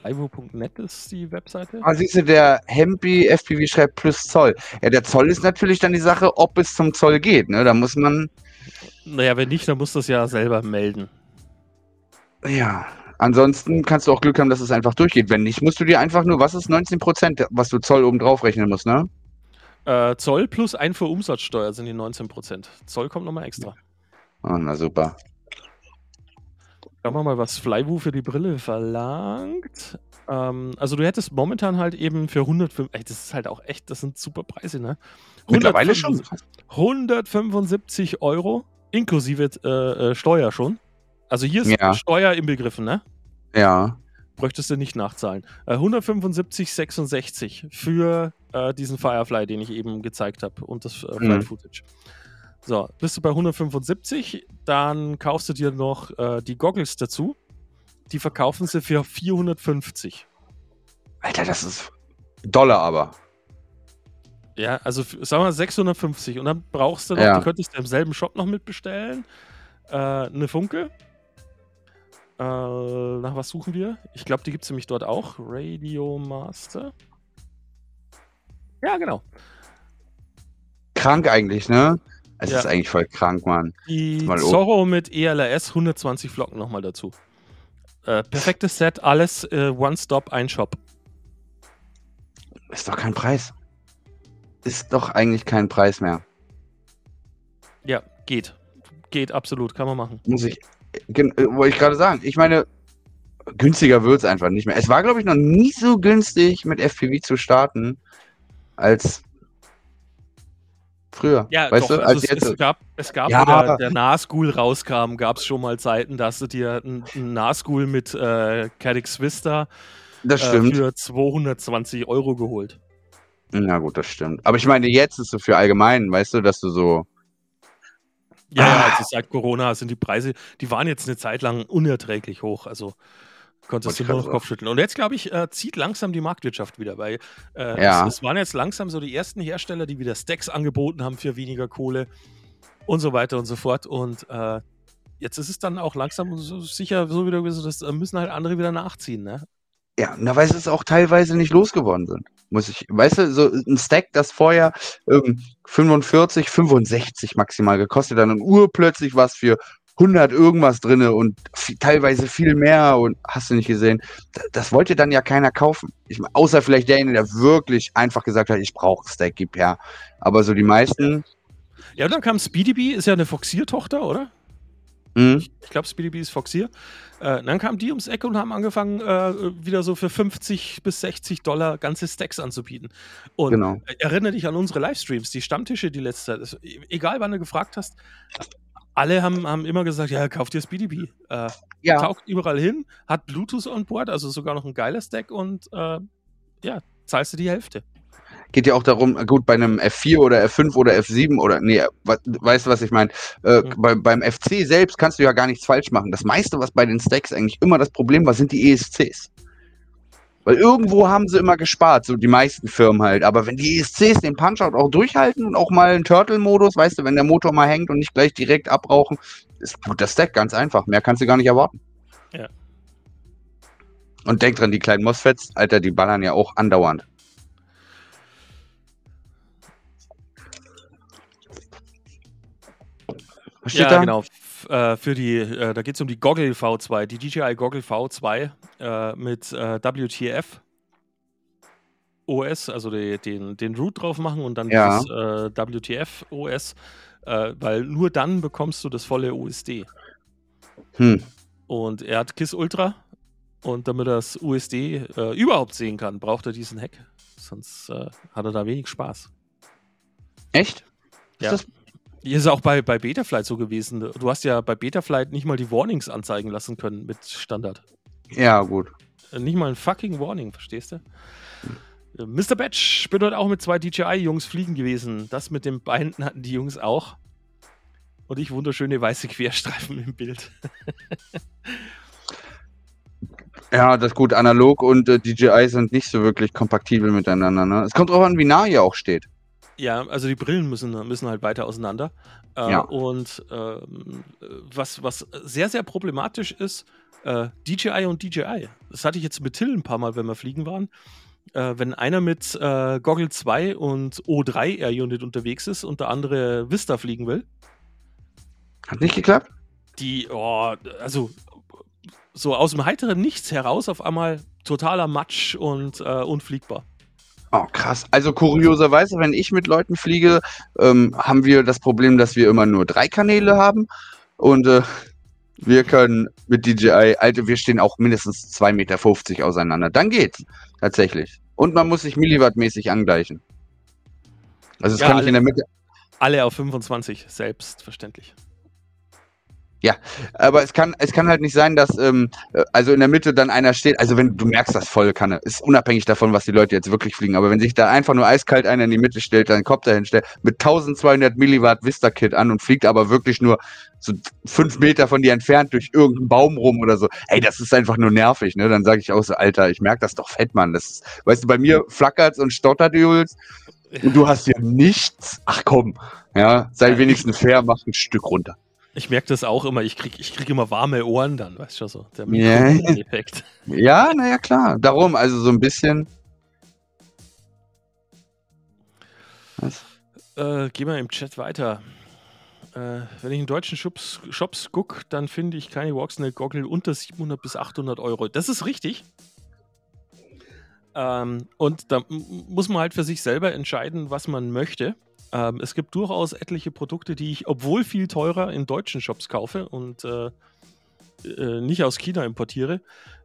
Flywoo.net ist die Webseite. Ah, siehst du, der Hempi FPV schreibt plus Zoll. Ja, der Zoll ist natürlich dann die Sache, ob es zum Zoll geht. Ne? Da muss man, Naja, wenn nicht, dann musst du es ja selber melden. ja. Ansonsten kannst du auch Glück haben, dass es einfach durchgeht. Wenn nicht, musst du dir einfach nur, was ist 19 Prozent, was du Zoll obendrauf rechnen musst, ne? Äh, Zoll plus Einfuhrumsatzsteuer sind die 19%. Zoll kommt nochmal extra. Ah, na super. Schauen wir mal, was Flywoo für die Brille verlangt. Ähm, also du hättest momentan halt eben für 105, ey, das ist halt auch echt, das sind super Preise, ne? Mittlerweile schon. 175 175 Euro inklusive äh, äh, Steuer schon. Also hier ist Ja. Steuer inbegriffen, ne? Ja. Bräuchtest du nicht nachzahlen. Äh, 175,66 für äh, diesen Firefly, den ich eben gezeigt habe und das äh, Flight Mhm. Footage. So, bist du bei 175, dann kaufst du dir noch äh, die Goggles dazu. Die verkaufen sie für 450. Alter, das ist Dollar aber. Ja, also sagen wir 650. Und dann brauchst du noch, Ja. die könntest du im selben Shop noch mitbestellen. Äh, eine Funke. Äh, nach was suchen wir? Ich glaube, die gibt es nämlich dort auch. Radio Master. Ja, genau. Krank eigentlich, ne? Es Ja. ist eigentlich voll krank, Mann. Die Mal Zorro mit ELRS 120 Flocken nochmal dazu. Äh, perfektes Set, alles äh, One-Stop, ein Shop. Ist doch kein Preis. Ist doch eigentlich kein Preis mehr. Ja, geht. Geht absolut, kann man machen. Muss ich, äh, wollte ich gerade sagen. Ich meine, günstiger wird es einfach nicht mehr. Es war, glaube ich, noch nie so günstig mit FPV zu starten, als früher. Ja, weißt doch, du, also als es, jetzt. es gab, es gab Ja. der, der Nahschool rauskam, gab es schon mal Zeiten, da hast du dir ein, ein Nahschool mit äh, Cadix Vista äh, für 220 Euro geholt. Na gut, das stimmt. Aber ich meine, jetzt ist so für allgemein, weißt du, dass du so. Ja, ja, Ah. also seit Corona sind die Preise, die waren jetzt eine Zeit lang unerträglich hoch. Also konntest du ich nur noch Kopfschütteln. Und jetzt, glaube ich, äh, zieht langsam die Marktwirtschaft wieder, weil äh, Ja. es, es waren jetzt langsam so die ersten Hersteller, die wieder Stacks angeboten haben für weniger Kohle und so weiter und so fort. Und äh, jetzt ist es dann auch langsam so sicher, so wieder, das äh, müssen halt andere wieder nachziehen, ne? Ja, na, weil sie es auch teilweise nicht losgeworden sind. Muss ich, weißt du, so ein Stack, das vorher ähm, 45, 65 maximal gekostet hat und urplötzlich was für 100 irgendwas drinne und teilweise viel mehr und hast du nicht gesehen. Das, das wollte dann ja keiner kaufen. Ich, außer vielleicht derjenige, der wirklich einfach gesagt hat, ich brauche Stack, gib her. Aber so die meisten, Ja, und dann kam Speedy Bee, ist ja eine Foxier-Tochter, oder? Mh, Ich glaube, Speedy Bee ist Foxier. Äh, dann kamen die ums Eck und haben angefangen, äh, wieder so für 50 bis 60 Dollar ganze Stacks anzubieten. Und genau. erinnere dich an unsere Livestreams, die Stammtische die letzte Zeit. e- Egal, wann du gefragt hast, alle haben, haben immer gesagt, ja, kauf dir Speedy Bee. Äh, Ja, Taucht überall hin, hat Bluetooth on Board, also sogar noch ein geiler Stack und äh, ja, zahlst du die Hälfte. Geht ja auch darum, gut, bei einem F4 oder F5 oder F7 oder, nee, weißt du, was ich meine? Äh, Mhm. bei, beim FC selbst kannst du ja gar nichts falsch machen. Das meiste, was bei den Stacks eigentlich immer das Problem war, sind die ESCs. Weil irgendwo haben sie immer gespart, so die meisten Firmen halt. Aber wenn die ESCs den Punch-Out auch durchhalten und auch mal einen Turtle-Modus, weißt du, wenn der Motor mal hängt und nicht gleich direkt abrauchen, ist gut, das Stack ganz einfach. Mehr kannst du gar nicht erwarten. Ja. Und denk dran, die kleinen MOSFETs, Alter, die ballern ja auch andauernd. Was steht Ja, da? genau. F äh, für die, äh, da geht es um die Goggle V2, die DJI Goggle V2 äh, mit äh, WTF OS, also die, den, den Root drauf machen und dann Ja. dieses äh, WTF OS, äh, weil nur dann bekommst du das volle USD. Hm. Und er hat KISS Ultra. Und damit er das USD überhaupt sehen kann, braucht er diesen Hack. Sonst hat er da wenig Spaß. Echt? Ja. Ist das, Hier ist auch bei, bei Betaflight so gewesen. Du hast ja bei Betaflight nicht mal die Warnings anzeigen lassen können mit Standard. ja, gut. Äh, Nicht mal ein fucking Warning, verstehst du? Äh, Mr. Batch bin heute auch mit zwei DJI-Jungs fliegen gewesen. Das mit den Beinen hatten die Jungs auch. Und ich wunderschöne weiße Querstreifen im Bild. <laughs> Ja, das ist gut. Analog und äh, DJI sind nicht so wirklich kompatibel miteinander. Ne? Es kommt drauf an, wie nah ihr auch steht. Ja, also die Brillen müssen, müssen halt weiter auseinander. Äh, Ja. Und ähm, was, was sehr, sehr problematisch ist, äh, DJI und DJI. Das hatte ich jetzt mit Till ein paar Mal, wenn wir fliegen waren. Äh, wenn einer mit äh, Goggle 2 und O3 Air Unit unterwegs ist und der andere Vista fliegen will, Hat nicht geklappt? die, oh, also so aus dem heiteren Nichts heraus auf einmal totaler Matsch und äh, unfliegbar. Oh, krass. Also kurioserweise, wenn ich mit Leuten fliege, ähm, haben wir das Problem, dass wir immer nur drei Kanäle haben. Und äh, wir können mit DJI, Alter, wir stehen auch mindestens 2,50 Meter auseinander. Dann geht's. Tatsächlich. Und man muss sich milliwattmäßig angleichen. Also das Ja, kann ich alle- in der Mitte. Alle auf 25, selbstverständlich. Aber es kann, es kann halt nicht sein, dass ähm, äh, also in der Mitte dann einer steht. Also wenn du merkst, das volle Kanne, ist unabhängig davon, was die Leute jetzt wirklich fliegen. Aber wenn sich da einfach nur eiskalt einer in die Mitte stellt, dann Kopter hinstellt, mit 1200 Milliwatt Vista Kit an und fliegt aber wirklich nur so fünf Meter von dir entfernt durch irgendeinen Baum rum oder so. Ey, das ist einfach nur nervig, ne? Dann sage ich auch so, Alter, ich merke das doch fett, Mann. Das ist, weißt du, bei mir flackert's und stottert Jules und du hast hier nichts. Ach komm, ja, sei Ja, wenigstens fair, mach ein Stück runter. Ich merke das auch immer, ich krieg, ich krieg immer warme Ohren dann, weißt du schon so. Der Ja. Mikrofoneffekt. Ja, naja, klar. Darum, also so ein bisschen. Was? Äh, geh mal im Chat weiter. Äh, wenn ich in deutschen Shops, Shops gucke, dann finde ich keine Walksnail Goggle unter 700 bis 800 Euro. Das ist richtig. Ähm, und da muss man halt für sich selber entscheiden, was man möchte. Ähm, es gibt durchaus etliche Produkte, die ich, obwohl viel teurer, in deutschen Shops kaufe und äh, äh, nicht aus China importiere.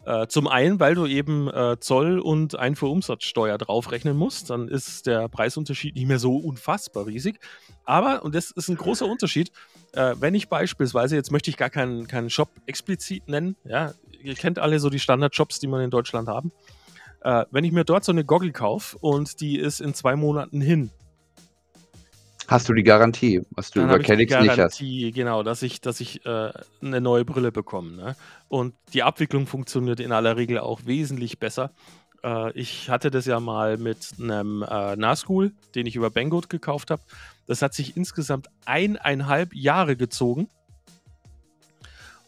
Äh, zum einen, weil du eben äh, Zoll und Einfuhrumsatzsteuer draufrechnen musst, dann ist der Preisunterschied nicht mehr so unfassbar riesig. Aber, und das ist ein großer Unterschied, äh, wenn ich beispielsweise, jetzt möchte ich gar keinen, keinen Shop explizit nennen, ja, ihr kennt alle so die Standard-Shops, die man in Deutschland haben. Wenn ich mir dort so eine Goggle kaufe und die ist in zwei Monaten hin, Hast du die Garantie, was du dann über Calyx nicht hast? Garantie, genau, dass ich, dass ich äh, eine neue Brille bekomme. Ne? Und die Abwicklung funktioniert in aller Regel auch wesentlich besser. Äh, ich hatte das ja mal mit einem äh, Nahschool, den ich über Banggood gekauft habe. Das hat sich insgesamt eineinhalb Jahre gezogen.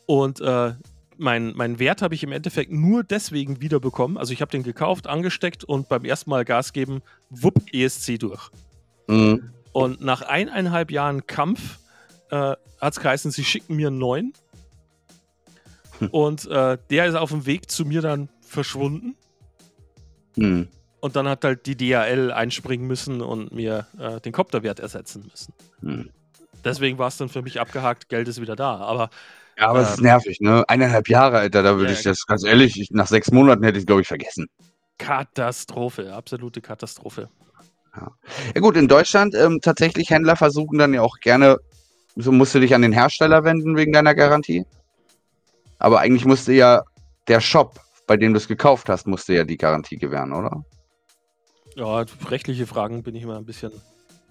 Und äh, mein, mein Wert habe ich im Endeffekt nur deswegen wiederbekommen. Also ich habe den gekauft, angesteckt und beim ersten Mal Gas geben, wupp, ESC durch. Mhm. Und nach eineinhalb Jahren Kampf äh, hat es geheißen, sie schicken mir einen neuen. Hm. Und äh, der ist auf dem Weg zu mir dann verschwunden. Mhm. Und dann hat halt die DHL einspringen müssen und mir äh, den Kopterwert ersetzen müssen. Mhm. Deswegen war es dann für mich abgehakt, Geld ist wieder da. Aber Ja, aber es ist Ähm. nervig, ne? Eineinhalb Jahre, Alter, da würde Ja, ich das, ganz ehrlich, ich, nach sechs Monaten hätte ich glaube ich, vergessen. Katastrophe, absolute Katastrophe. Ja gut, in Deutschland ähm, tatsächlich Händler versuchen dann ja auch gerne, so musst du dich an den Hersteller wenden wegen deiner Garantie. Aber eigentlich musste ja der Shop, bei dem du es gekauft hast, musste ja die Garantie gewähren, oder? Ja, rechtliche Fragen bin ich immer ein bisschen.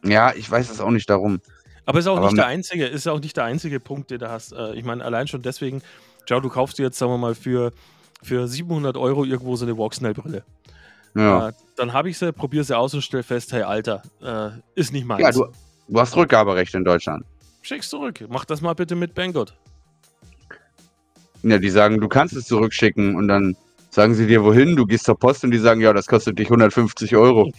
Ja, ich weiß es auch nicht darum. Aber ist auch Aber nicht der einzige, ist auch nicht der einzige Punkt, den du hast. Äh, Ich meine, allein schon deswegen, schau, du kaufst dir jetzt, sagen wir mal, für, für 700 Euro irgendwo so eine Walksnail-Brille. Ja, Äh, dann habe ich sie, probiere sie aus und stell fest, hey, Alter, äh, ist nicht meins. ja du, du hast Rückgaberecht in Deutschland. Schick's zurück. Mach das mal bitte mit Banggood. Ja, die sagen, du kannst es zurückschicken und dann sagen sie dir wohin, du gehst zur Post und die sagen, ja, das kostet dich 150 Euro.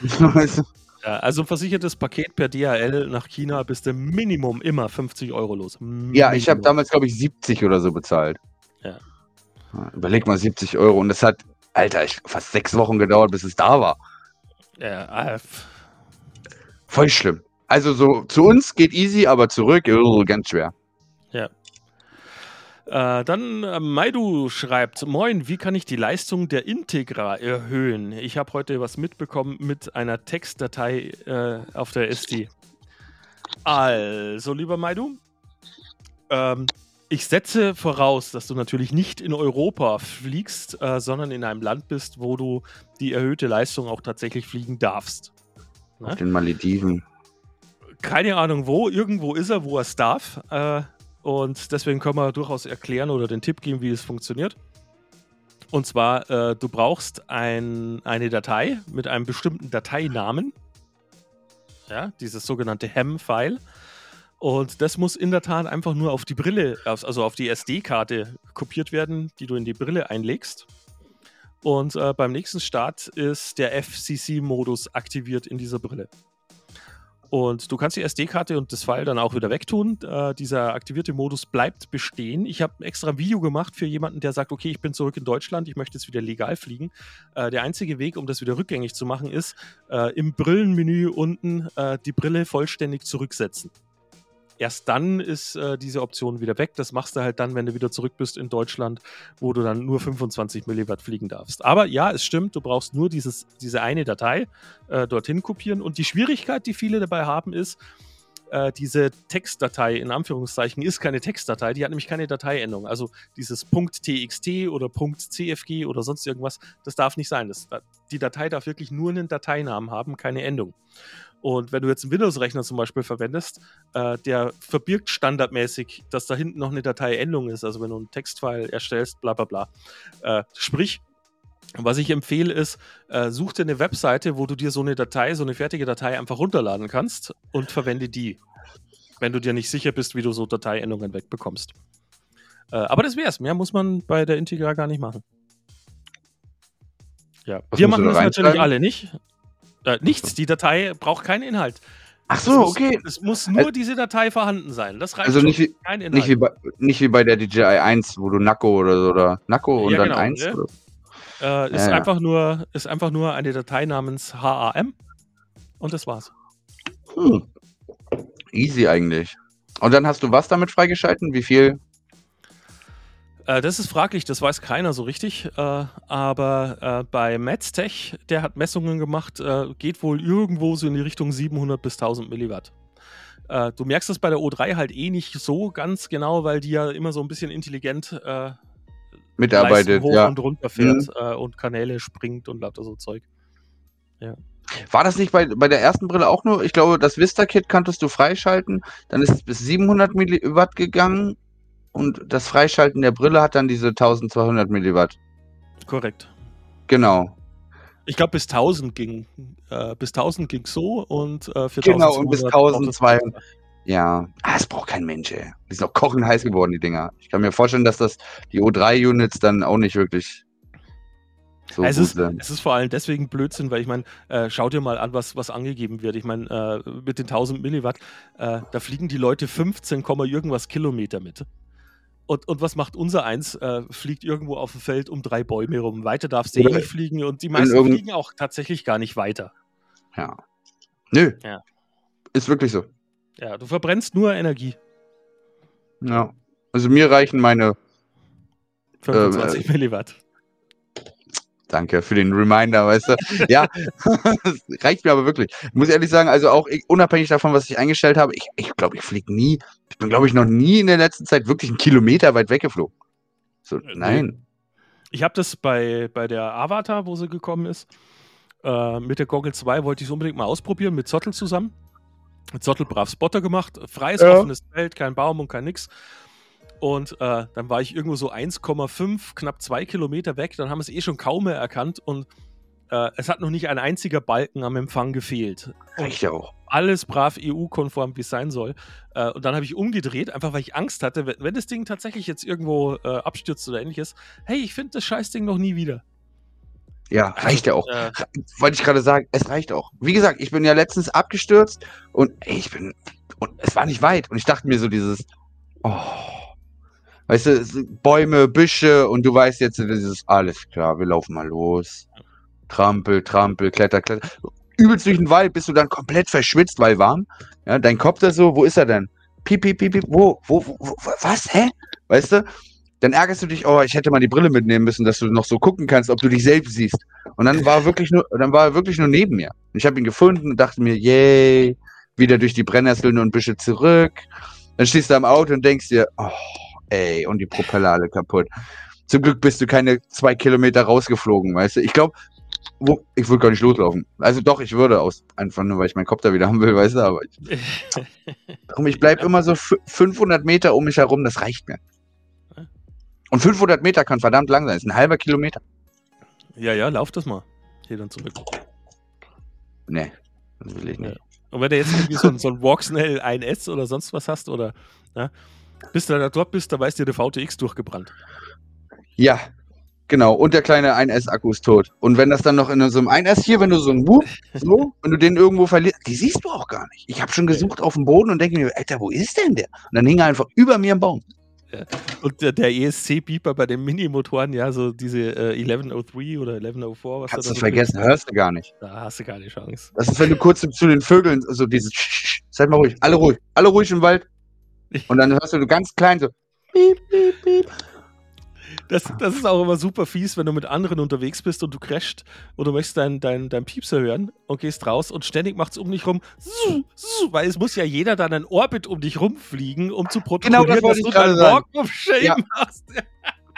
Weißt <laughs> du? Ja, also ein versichertes Paket per DHL nach China bist du Minimum immer 50 Euro los. ja, ich habe Minimum. damals, glaube ich, 70 oder so bezahlt. Ja. Ja, Überleg mal, 70 Euro. Und das hat, Alter, ich, fast sechs Wochen gedauert, bis es da war. Ja, äh, Voll schlimm. Also so zu uns geht easy, aber zurück, oh, ganz schwer. Äh, dann äh, Maidu schreibt: Moin, wie kann ich die Leistung der Integra erhöhen? Ich habe heute was mitbekommen mit einer Textdatei äh, auf der SD. Also, lieber Maidu, ähm, ich setze voraus, dass du natürlich nicht in Europa fliegst, äh, sondern in einem Land bist, wo du die erhöhte Leistung auch tatsächlich fliegen darfst. Auf den Malediven. Keine Ahnung wo, irgendwo ist er, wo er es darf. Äh, und deswegen können wir durchaus erklären oder den Tipp geben, wie es funktioniert. Und zwar, äh, du brauchst ein, eine Datei mit einem bestimmten Dateinamen. Ja, dieses sogenannte HEM-File. Und das muss in der Tat einfach nur auf die Brille, also auf die SD-Karte kopiert werden, die du in die Brille einlegst. Und äh, beim nächsten Start ist der FCC-Modus aktiviert in dieser Brille. Und du kannst die SD-Karte und das File dann auch wieder wegtun. Äh, dieser aktivierte Modus bleibt bestehen. Ich habe extra ein Video gemacht für jemanden, der sagt, okay, ich bin zurück in Deutschland, ich möchte jetzt wieder legal fliegen. Äh, der einzige Weg, um das wieder rückgängig zu machen, ist äh, im Brillenmenü unten äh, die Brille vollständig zurücksetzen. Erst dann ist äh, diese Option wieder weg. Das machst du halt dann, wenn du wieder zurück bist in Deutschland, wo du dann nur 25 Milliwatt fliegen darfst. Aber ja, es stimmt, du brauchst nur dieses, diese eine Datei äh, dorthin kopieren. Und die Schwierigkeit, die viele dabei haben, ist, äh, diese Textdatei in Anführungszeichen ist keine Textdatei, die hat nämlich keine Dateiendung. Also dieses .txt oder .cfg oder sonst irgendwas, das darf nicht sein. Das, die Datei darf wirklich nur einen Dateinamen haben, keine Endung. Und wenn du jetzt einen Windows-Rechner zum Beispiel verwendest, äh, der verbirgt standardmäßig, dass da hinten noch eine Dateiendung ist. Also wenn du einen Textfile erstellst, bla bla bla. Äh, sprich, was ich empfehle ist, äh, such dir eine Webseite, wo du dir so eine Datei, so eine fertige Datei einfach runterladen kannst und verwende die. Wenn du dir nicht sicher bist, wie du so Dateiendungen wegbekommst. Äh, aber das wär's. Mehr muss man bei der Integra gar nicht machen. Ja, Was wir machen da das natürlich alle nicht. Äh, nichts, die Datei braucht keinen Inhalt. Ach Es so, muss, okay. Es muss nur diese Datei vorhanden sein. Das reicht Also nicht wie, nicht, wie bei, nicht wie bei der DJI 1, wo du Nacko oder so, oder Nacko und Ja, dann genau, 1. ne? Oder? Äh, ist, Ja, ja. Einfach nur, ist einfach nur eine Datei namens HAM und das war's. Hm. Easy eigentlich. Und dann hast du was damit freigeschalten? Wie viel? Äh, das ist fraglich, das weiß keiner so richtig. Äh, aber äh, bei Metztech, der hat Messungen gemacht, äh, geht wohl irgendwo so in die Richtung 700 bis 1000 Milliwatt. Äh, du merkst das bei der O3 halt eh nicht so ganz genau, weil die ja immer so ein bisschen intelligent äh, Mitarbeitet, hoch ja. und runter fährt äh, und Kanäle springt und lauter so Zeug. War das nicht bei, bei der ersten Brille auch nur? Ich glaube, das Vista-Kit kanntest du freischalten. Dann ist es bis 700 Milliwatt gegangen. Und das Freischalten der Brille hat dann diese 1200 Milliwatt. Korrekt. Genau. Ich glaube, bis 1000 ging, äh, bis 1000 ging so und äh, für Genau, und bis 1200 braucht es 1200. Ja. Ah, es braucht kein Mensch, ey. Die sind auch kochend heiß geworden, die Dinger. Ich kann mir vorstellen, dass das die O3-Units dann auch nicht wirklich so es, gut ist, sind. es ist vor allem deswegen Blödsinn, weil ich meine, äh, schau dir mal an, was, was angegeben wird. Ich meine, äh, mit den 1000 Milliwatt, äh, da fliegen die Leute 15, Komma irgendwas Kilometer mit. Und, und was macht unser Eins? Äh, fliegt irgendwo auf dem Feld um drei Bäume rum. Weiter darfst du eh nicht fliegen und die meisten fliegen auch tatsächlich gar nicht weiter. Ja. Nö. Ja. Ist wirklich so. Ja, du verbrennst nur Energie. Ja. Also mir reichen meine 25 äh, Milliwatt. Danke für den Reminder, weißt du? Ja, <laughs> das reicht mir aber wirklich. Ich muss ehrlich sagen, also auch ich- unabhängig davon, was ich eingestellt habe, ich glaube, ich, glaub, ich fliege nie, ich bin, glaube ich, noch nie in der letzten Zeit wirklich einen Kilometer weit weggeflogen. So, nee. nein. Ich habe das bei, bei der Avatar, wo sie gekommen ist, äh, mit der Goggle 2 wollte ich es unbedingt mal ausprobieren, mit Zottel zusammen. Mit Zottel brav Spotter gemacht, freies, Ja. offenes Feld, kein Baum und kein nix. Und äh, dann war ich irgendwo so 1,5, knapp 2 Kilometer weg. Dann haben wir es eh schon kaum mehr erkannt und äh, es hat noch nicht ein einziger Balken am Empfang gefehlt. Reicht ja auch. Alles brav EU-konform, wie es sein soll. Äh, und dann habe ich umgedreht, einfach weil ich Angst hatte, wenn, wenn das Ding tatsächlich jetzt irgendwo äh, abstürzt oder ähnliches. Hey, ich finde das Scheißding noch nie wieder. Ja, reicht ja auch. Äh, Wollte ich gerade sagen, es reicht auch. Wie gesagt, ich bin ja letztens abgestürzt und ey, ich bin, und es war nicht weit. Und ich dachte mir so dieses, oh, weißt du, Bäume, Büsche und du weißt jetzt dieses, alles klar, wir laufen mal los. Trampel, trampel, kletter, kletter. Übelst durch den Wald bist du dann komplett verschwitzt, weil warm. Ja, dein Kopf da so, wo ist er denn? Piep, piep, piep, piep, wo, wo, wo, wo was, hä? Weißt du? Dann ärgerst du dich, oh, ich hätte mal die Brille mitnehmen müssen, dass du noch so gucken kannst, ob du dich selbst siehst. Und dann war er wirklich nur, dann war er wirklich nur neben mir. Und ich habe ihn gefunden und dachte mir, yay, wieder durch die Brennnesseln und Büsche zurück. Dann stehst du am Auto und denkst dir, oh, ey, und die Propeller alle kaputt. Zum Glück bist du keine zwei Kilometer rausgeflogen, weißt du? Ich glaube, ich würde gar nicht loslaufen. Also doch, ich würde aus, einfach nur, weil ich meinen Kopf da wieder haben will, weißt du, aber ich, <laughs> Darum, ich bleibe immer so f- 500 Meter um mich herum, das reicht mir. Und 500 Meter kann verdammt lang sein, ist ein halber Kilometer. Ja, ja, lauf das mal. Hier dann zurück. Nee, das will ich nicht. Und wenn du jetzt irgendwie so, ein- so ein Walksnell 1S oder sonst was hast, oder ja, bis du da dort bist, da weißt dir der VTX durchgebrannt. Ja, genau. Und der kleine 1S-Akku ist tot. Und wenn das dann noch in so einem 1S hier, wenn du so einen Whoop, so, wenn du den irgendwo verlierst, die siehst du auch gar nicht. Ich habe schon gesucht auf dem Boden und denke mir, Alter, wo ist denn der? Und dann hing er einfach über mir im Baum. <laughs> Und der, der ESC-Beeper bei den Minimotoren, ja, so diese äh, 1103 oder 1104, was Kannst du vergessen, hörst du gar nicht. Da hast du gar keine Chance. Das ist, wenn du kurz zu den Vögeln, so dieses, seid mal ruhig, alle ruhig, alle ruhig im Wald. <laughs> Und dann hörst du ganz klein so, Das, das ist auch immer super fies, wenn du mit anderen unterwegs bist und du crasht und du möchtest deinen dein, dein Piepser hören und gehst raus und ständig macht es um dich rum, weil es muss ja jeder dann einen Orbit um dich rumfliegen, um zu Genau, das protokollieren, wollte dass ich du deinen. Walk of Shame Ja. machst.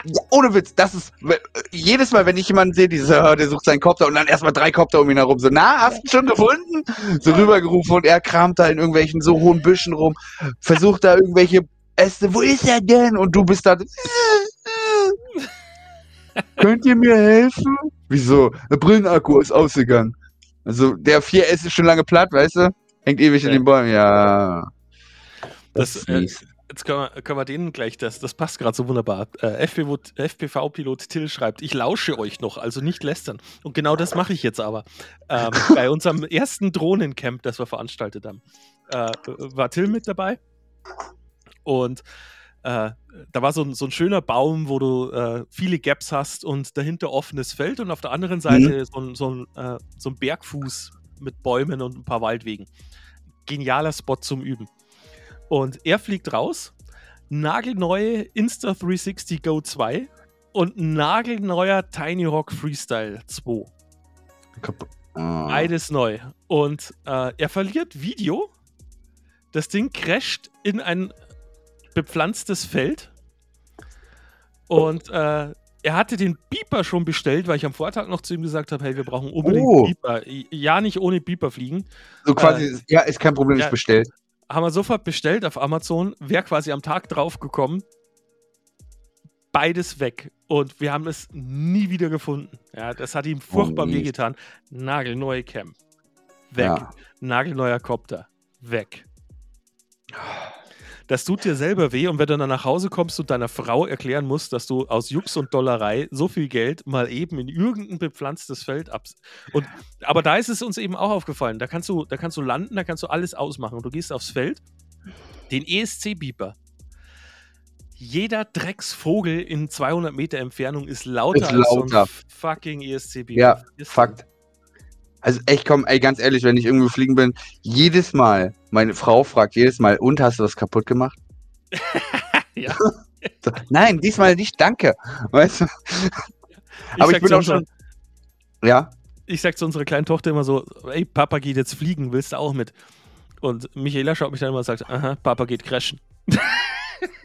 Ja, ohne Witz, das ist äh, jedes Mal, wenn ich jemanden sehe, dieses, äh, der sucht seinen Kopter und dann erstmal drei Kopter um ihn herum, so, na, hast du ihn schon gefunden? So rübergerufen und er kramt da in irgendwelchen so hohen Büschen rum, versucht da irgendwelche Äste, wo ist er denn? Und du bist da, könnt ihr mir helfen? Wieso? Der Brillenakku ist ausgegangen. Also der 4S ist schon lange platt, weißt du? Hängt ewig in Ja. den Bäumen, ja. Das, ist äh. Jetzt können wir, können wir denen gleich, das, das passt gerade so wunderbar. Äh, FPV-Pilot Till schreibt, ich lausche euch noch, also nicht lästern. Und genau das mache ich jetzt aber. Ähm, <laughs> bei unserem ersten Drohnencamp, das wir veranstaltet haben, äh, war Till mit dabei. Und äh, da war so ein, so ein schöner Baum, wo du äh, viele Gaps hast und dahinter offenes Feld und auf der anderen Seite so, ein, so, ein, äh, so ein Bergfuß mit Bäumen und ein paar Waldwegen. Genialer Spot zum Üben. Und er fliegt raus, nagelneue Insta360 Go 2 und nagelneuer Tiny Hawk Freestyle 2. Kaputt. Ah. Beides neu. Und äh, er verliert Video. Das Ding crasht in ein bepflanztes Feld. Und äh, er hatte den Beeper schon bestellt, weil ich am Vortag noch zu ihm gesagt habe, hey, wir brauchen unbedingt Oh. Beeper. Ja, nicht ohne Beeper fliegen. So quasi, ja, ist kein Problem, ja. ist bestellt. haben wir sofort bestellt auf Amazon, wäre quasi am Tag drauf gekommen. Beides weg. Und wir haben es nie wieder gefunden. Ja, das hat ihm furchtbar Mist. wehgetan. Nagelneue Cam. Weg. Ja. Nagelneuer Copter. Weg. Das tut dir selber weh und wenn du dann nach Hause kommst und deiner Frau erklären musst, dass du aus Jux und Dollerei so viel Geld mal eben in irgendein bepflanztes Feld abs. Und, aber da ist es uns eben auch aufgefallen. Da kannst du, da kannst du landen, da kannst du alles ausmachen. Und du gehst aufs Feld, den ESC-Beeper. Jeder Drecksvogel in 200 Meter Entfernung ist lauter, Ist als so lauter. ein fucking ESC-Beeper. Ja. Fakt. Also echt, komm, ey, ganz ehrlich, wenn ich irgendwo fliegen bin, jedes Mal, meine Frau fragt jedes Mal, und hast du was kaputt gemacht? <laughs> Ja. So, nein, diesmal nicht, danke. Weißt du? Aber sag ich bin auch schon. Ja, ich sag zu unserer kleinen Tochter immer so, ey, Papa geht jetzt fliegen, willst du auch mit? Und Michaela schaut mich dann immer und sagt, aha, Papa geht crashen. <laughs>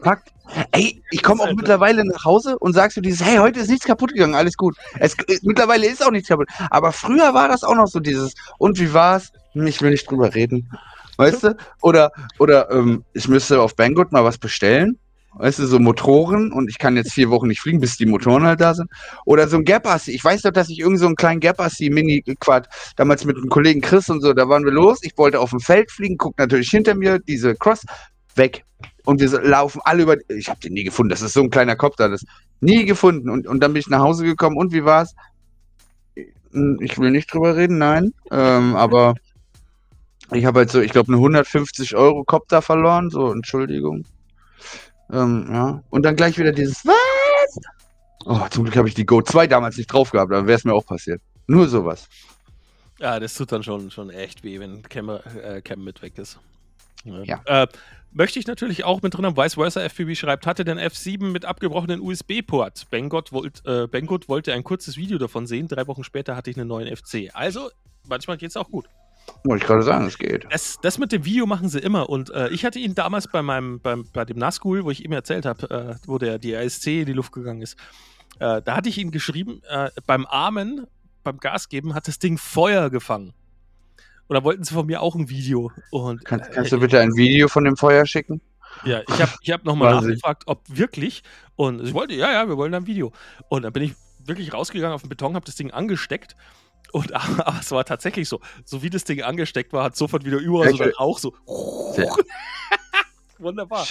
Fakt. Ey, ich komme auch Alter. mittlerweile nach Hause und sagst du dieses, hey, heute ist nichts kaputt gegangen, alles gut. Es, äh, mittlerweile ist auch nichts kaputt. Aber früher war das auch noch so dieses, und wie war's? Hm, Ich will nicht drüber reden. Weißt du? Oder, oder ähm, ich müsste auf Banggood mal was bestellen. Weißt du, so Motoren und ich kann jetzt vier Wochen nicht fliegen, bis die Motoren halt da sind. Oder so ein Gapassi. Ich weiß doch, dass ich irgend so einen kleinen Gapassi Mini Quad damals mit einem Kollegen Chris und so, da waren wir los. Ich wollte auf dem Feld fliegen, guckt natürlich hinter mir diese Cross weg. Und wir laufen alle über. Ich habe den nie gefunden. Das ist so ein kleiner Kopter. Das nie gefunden. Und, und dann bin ich nach Hause gekommen. Und wie war's? Ich will nicht drüber reden, nein. Ähm, aber ich habe halt so, ich glaube, eine 150 Euro Kopter verloren. So, Entschuldigung. Ähm, ja. Und dann gleich wieder dieses Was? Oh, zum Glück habe ich die Go 2 damals nicht drauf gehabt, dann wäre es mir auch passiert. Nur sowas. Ja, das tut dann schon, schon echt weh, wenn Cam, äh, Cam mit weg ist. Ja. Äh, Möchte ich natürlich auch mit drin haben. Vice versa FPV schreibt, hatte den F7 mit abgebrochenen USB-Port. Banggood wollt, äh, wollte ein kurzes Video davon sehen. Drei Wochen später hatte ich einen neuen FC. Also, manchmal geht es auch gut. Wollte ich gerade sagen, es geht. Das, das mit dem Video machen sie immer. Und äh, ich hatte ihn damals bei meinem, beim, bei dem NASCOOL, wo ich ihm erzählt habe, äh, wo der die ASC in die Luft gegangen ist. Äh, da hatte ich ihm geschrieben, äh, beim Armen, beim Gas geben, hat das Ding Feuer gefangen. Und da wollten sie von mir auch ein Video. Und, Kann, kannst du bitte ein Video von dem Feuer schicken? Ja, ich habe ich hab nochmal nachgefragt, ob wirklich. Und ich wollte, ja, ja, wir wollen da ein Video. Und dann bin ich wirklich rausgegangen auf den Beton, habe das Ding angesteckt. Und <laughs> aber es war tatsächlich so. So wie das Ding angesteckt war, hat sofort wieder überall so dann auch so. <laughs> Wunderbar.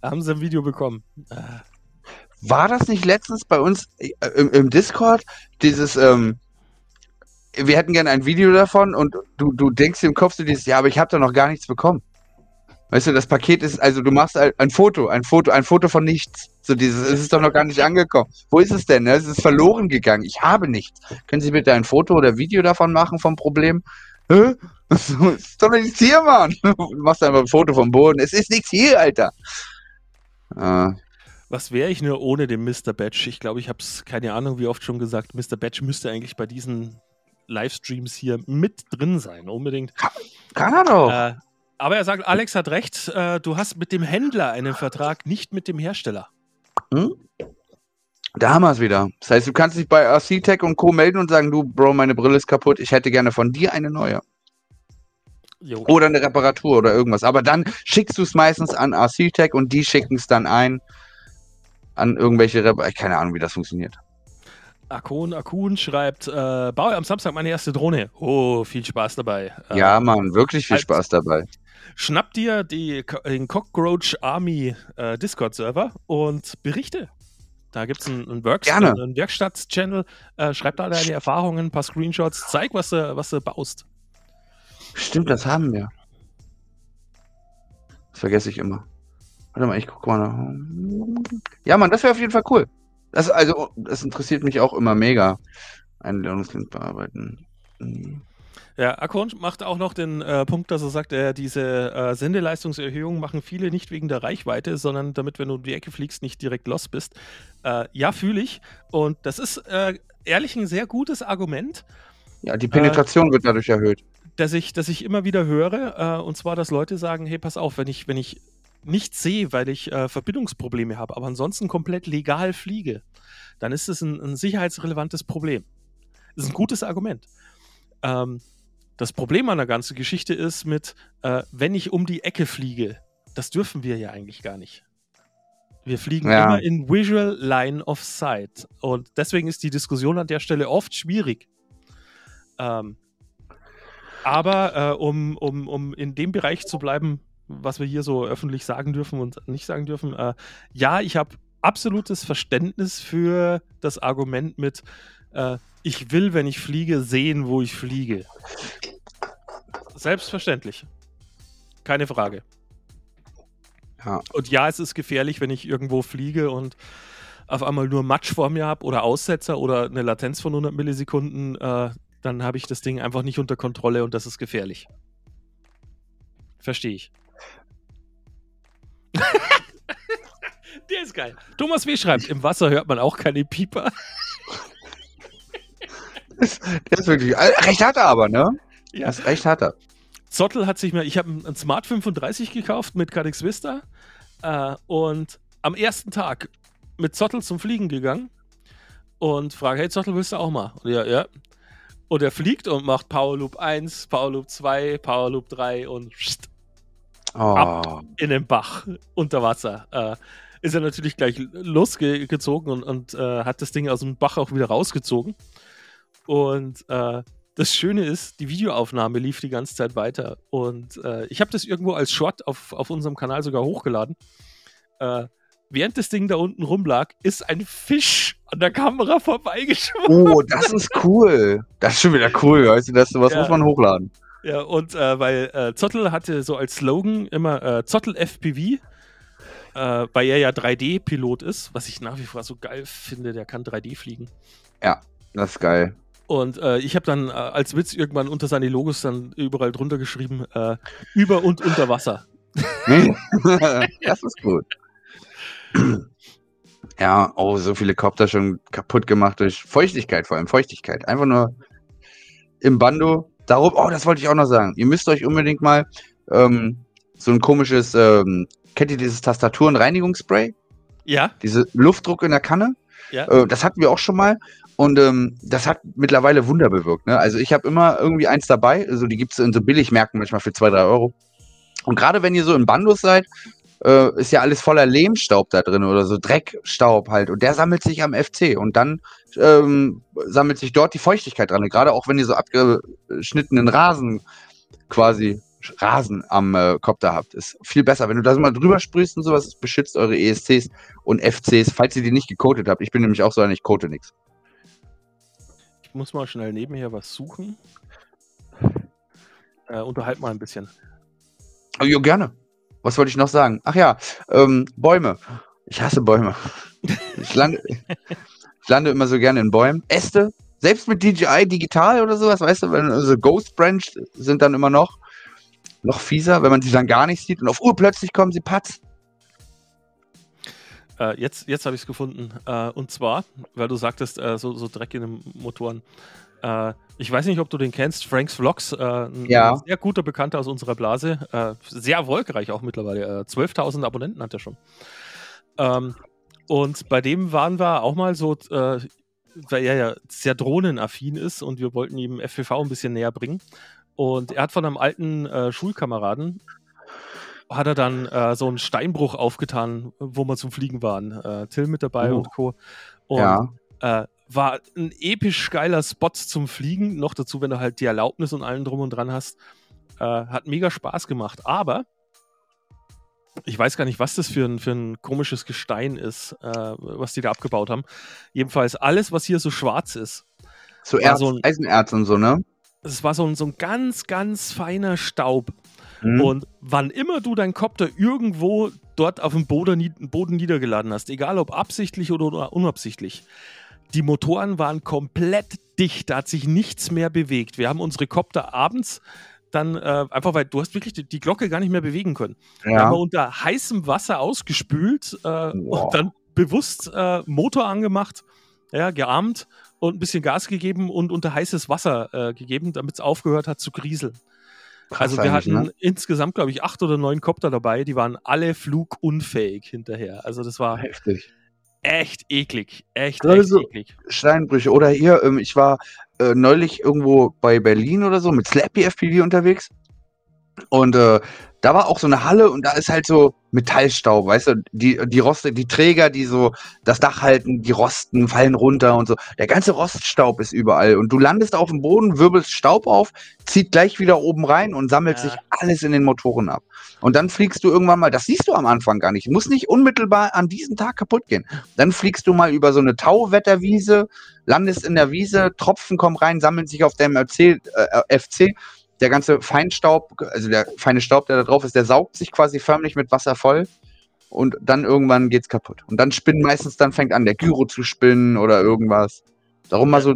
Da haben sie ein Video bekommen. Äh, War das nicht letztens bei uns äh, im, im Discord dieses, ähm, wir hätten gerne ein Video davon und du, du denkst im Kopf so dieses, ja, aber ich habe da noch gar nichts bekommen. Weißt du, das Paket ist, also du machst ein, ein Foto, ein Foto, ein Foto von nichts. So dieses, es ist doch noch gar nicht angekommen. Wo ist es denn? Es ist verloren gegangen. Ich habe nichts. Können Sie bitte ein Foto oder Video davon machen vom Problem? Hä? <laughs> So, ist doch nichts hier, Mann. <laughs> Du machst einfach ein Foto vom Boden. Es ist nichts hier, Alter. Äh, was wäre ich nur ohne den Mr. Batch? Ich glaube, ich habe es keine Ahnung, wie oft schon gesagt. Mr. Batch müsste eigentlich bei diesen Livestreams hier mit drin sein, unbedingt. kann er doch. Äh, aber er sagt, Alex hat recht, äh, du hast mit dem Händler einen Vertrag, nicht mit dem Hersteller. Hm? Da haben wir es wieder. Das heißt, du kannst dich bei RC-Tech und Co. melden und sagen, du, Bro, meine Brille ist kaputt, ich hätte gerne von dir eine neue. Jo. Oder eine Reparatur oder irgendwas. Aber dann schickst du es meistens an RC-Tech und die schicken es dann ein an irgendwelche Rep Keine Ahnung, wie das funktioniert. Akun Akun schreibt, äh, baue am Samstag meine erste Drohne. Oh, viel Spaß dabei. Äh, Ja, Mann, wirklich viel als- Spaß dabei. Schnapp dir die, den Cockroach Army äh, Discord-Server und berichte. Da gibt es einen, einen, Works einen Werkstatt-Channel. Äh, schreib da deine Erfahrungen, ein paar Screenshots, zeig, was du, was du baust. Stimmt, das haben wir. Das vergesse ich immer. Warte mal, ich gucke mal nach. Ja, Mann, das wäre auf jeden Fall cool. Das, also, das interessiert mich auch immer mega. Einladungslink bearbeiten. Hm. Ja, Akon macht auch noch den äh, Punkt, dass er sagt, äh, diese äh, Sendeleistungserhöhung machen viele nicht wegen der Reichweite, sondern damit, wenn du um die Ecke fliegst, nicht direkt los bist. Äh, ja, fühle ich. Und das ist äh, ehrlich ein sehr gutes Argument, Ja, die Penetration wird dadurch erhöht. das ich, das ich immer wieder höre. Äh, und zwar, dass Leute sagen, hey, pass auf, wenn ich, wenn ich nichts sehe, weil ich äh, Verbindungsprobleme habe, aber ansonsten komplett legal fliege, dann ist es ein, ein sicherheitsrelevantes Problem. Das ist ein gutes Argument. Ähm, das Problem an der ganzen Geschichte ist mit, äh, wenn ich um die Ecke fliege, das dürfen wir ja eigentlich gar nicht. Wir fliegen Ja. immer in Visual Line of Sight. Und deswegen ist die Diskussion an der Stelle oft schwierig. Ähm, aber äh, um, um, um in dem Bereich zu bleiben, was wir hier so öffentlich sagen dürfen und nicht sagen dürfen, äh, ja, ich habe absolutes Verständnis für das Argument mit, äh, ich will, wenn ich fliege, sehen, wo ich fliege. Selbstverständlich. Keine Frage. Ja. Und ja, es ist gefährlich, wenn ich irgendwo fliege und auf einmal nur Matsch vor mir habe oder Aussetzer oder eine Latenz von 100 Millisekunden, äh, dann habe ich das Ding einfach nicht unter Kontrolle und das ist gefährlich. Verstehe ich. <laughs> Der ist geil. Thomas W. schreibt, im Wasser hört man auch keine Pieper. Der ist wirklich. äh, Recht hat er aber, ne? Ja. Das recht hat er. Zottel hat sich mal, ich habe ein Smart 35 gekauft mit Cadix Vista äh, und am ersten Tag mit Zottel zum Fliegen gegangen und frage, hey Zottel, willst du auch mal? Und ja, ja. Und er fliegt und macht Power Loop 1, Power Loop 2, Power Loop 3 und pssst, Oh. in den Bach unter Wasser. Äh, ist er natürlich gleich losgezogen und, und äh, hat das Ding aus dem Bach auch wieder rausgezogen. Und äh, das Schöne ist, die Videoaufnahme lief die ganze Zeit weiter. Und äh, ich habe das irgendwo als Shot auf, auf unserem Kanal sogar hochgeladen. Äh, während das Ding da unten rumlag, ist ein Fisch an der Kamera vorbeigeschwommen. oh, das ist cool. Das ist schon wieder cool, weißt du, das sowas Ja. muss man hochladen. Ja, und äh, weil äh, Zottel hatte so als Slogan immer äh, Zottel FPV, äh, weil er ja 3D-Pilot ist, was ich nach wie vor so geil finde, der kann 3D fliegen. Das ist geil. Und äh, ich habe dann äh, als Witz irgendwann unter seine Logos dann überall drunter geschrieben, äh, über und unter Wasser. <laughs> das ist gut. Ja, oh, so viele Kopter schon kaputt gemacht durch Feuchtigkeit, vor allem Feuchtigkeit. Einfach nur im Bando. Darum, oh, das wollte ich auch noch sagen. Ihr müsst euch unbedingt mal ähm, so ein komisches, ähm, kennt ihr dieses Tastaturenreinigungsspray? Ja, Diese Luftdruck in der Kanne? ja. Äh, das hatten wir auch schon mal. Und ähm, das hat mittlerweile Wunder bewirkt. Ne? Also ich habe immer irgendwie eins dabei. Also die gibt es in so Billigmärkten manchmal für 2, 3 Euro. Und gerade wenn ihr so in Bandos seid, äh, ist ja alles voller Lehmstaub da drin oder so Dreckstaub halt. Und der sammelt sich am FC. Und dann ähm, sammelt sich dort die Feuchtigkeit dran. Und gerade auch wenn ihr so abgeschnittenen Rasen quasi Rasen am äh, Kopter habt, ist viel besser. Wenn du da so mal drüber sprühst und sowas, es beschützt eure ESCs und FCs, falls ihr die nicht gecoatet habt. Ich bin nämlich auch so einer, ich coate nichts. Ich muss mal schnell nebenher was suchen. Äh, unterhalt mal ein bisschen. Oh, jo, gerne. Was wollte ich noch sagen? Ach ja, ähm, Bäume. Ich hasse Bäume. Ich lande, ich lande immer so gerne in Bäumen. Äste, selbst mit DJI digital oder sowas, weißt du, also Ghost Branch sind dann immer noch noch fieser, wenn man sie dann gar nicht sieht und auf Uhr plötzlich kommen sie patz. Äh, jetzt jetzt habe ich es gefunden. Äh, und zwar, weil du sagtest, äh, so, so Dreck in den Motoren. Äh, ich weiß nicht, ob du den kennst, Franks Vlogs, äh, ein Ja. sehr guter Bekannter aus unserer Blase, äh, sehr erfolgreich auch mittlerweile. Äh, 12.000 Abonnenten hat er schon. Ähm, und bei dem waren wir auch mal so, weil er ja sehr drohnenaffin ist und wir wollten ihm FPV ein bisschen näher bringen. Und er hat von einem alten Schulkameraden hat er dann äh, so einen Steinbruch aufgetan, wo wir zum Fliegen waren. Äh, Till mit dabei Oh. und Co. Und Ja. äh, war ein episch geiler Spot zum Fliegen. Noch dazu, wenn du halt die Erlaubnis und allen drum und dran hast. Äh, hat mega Spaß gemacht. Aber ich weiß gar nicht, was das für ein, für ein komisches Gestein ist, äh, was die da abgebaut haben. Jedenfalls alles, was hier so schwarz ist. So Erz, so ein- Eisenerz und so, ne? Es war so ein, so ein ganz, ganz feiner Staub. Mhm. Und wann immer du deinen Kopter irgendwo dort auf dem Boden, Boden niedergeladen hast, egal ob absichtlich oder unabsichtlich, die Motoren waren komplett dicht, da hat sich nichts mehr bewegt. Wir haben unsere Kopter abends dann äh, einfach, weil du hast wirklich die, die Glocke gar nicht mehr bewegen können. Wir haben ja. wir unter heißem Wasser ausgespült äh, Wow. und dann bewusst äh, Motor angemacht, ja, gearmt und ein bisschen Gas gegeben und unter heißes Wasser äh, gegeben, damit es aufgehört hat zu grieseln. Krass Also wir eigentlich, hatten ne? insgesamt, glaube ich, acht oder neun Kopter dabei, die waren alle flugunfähig hinterher. Also das war Heftig. Echt eklig. Echt, Gerade echt eklig. Steinbrüche. Oder hier, ähm, ich war äh, neulich irgendwo bei Berlin oder so mit Slappy FPV unterwegs. Und äh, da war auch so eine Halle und da ist halt so Metallstaub, weißt du, die, die Roste, die Träger, die so das Dach halten, die rosten, fallen runter und so. Der ganze Roststaub ist überall und du landest auf dem Boden, wirbelst Staub auf, zieht gleich wieder oben rein und sammelt Ja. sich alles in den Motoren ab. Und dann fliegst du irgendwann mal, das siehst du am Anfang gar nicht, muss nicht unmittelbar an diesem Tag kaputt gehen. Dann fliegst du mal über so eine Tauwetterwiese, landest in der Wiese, Tropfen kommen rein, sammeln sich auf dem FC, äh, FC. Der ganze Feinstaub, also der feine Staub, der da drauf ist, der saugt sich quasi förmlich mit Wasser voll und dann irgendwann geht's kaputt. Und dann spinnen meistens, dann fängt an, der Gyro zu spinnen oder irgendwas. Darum mal so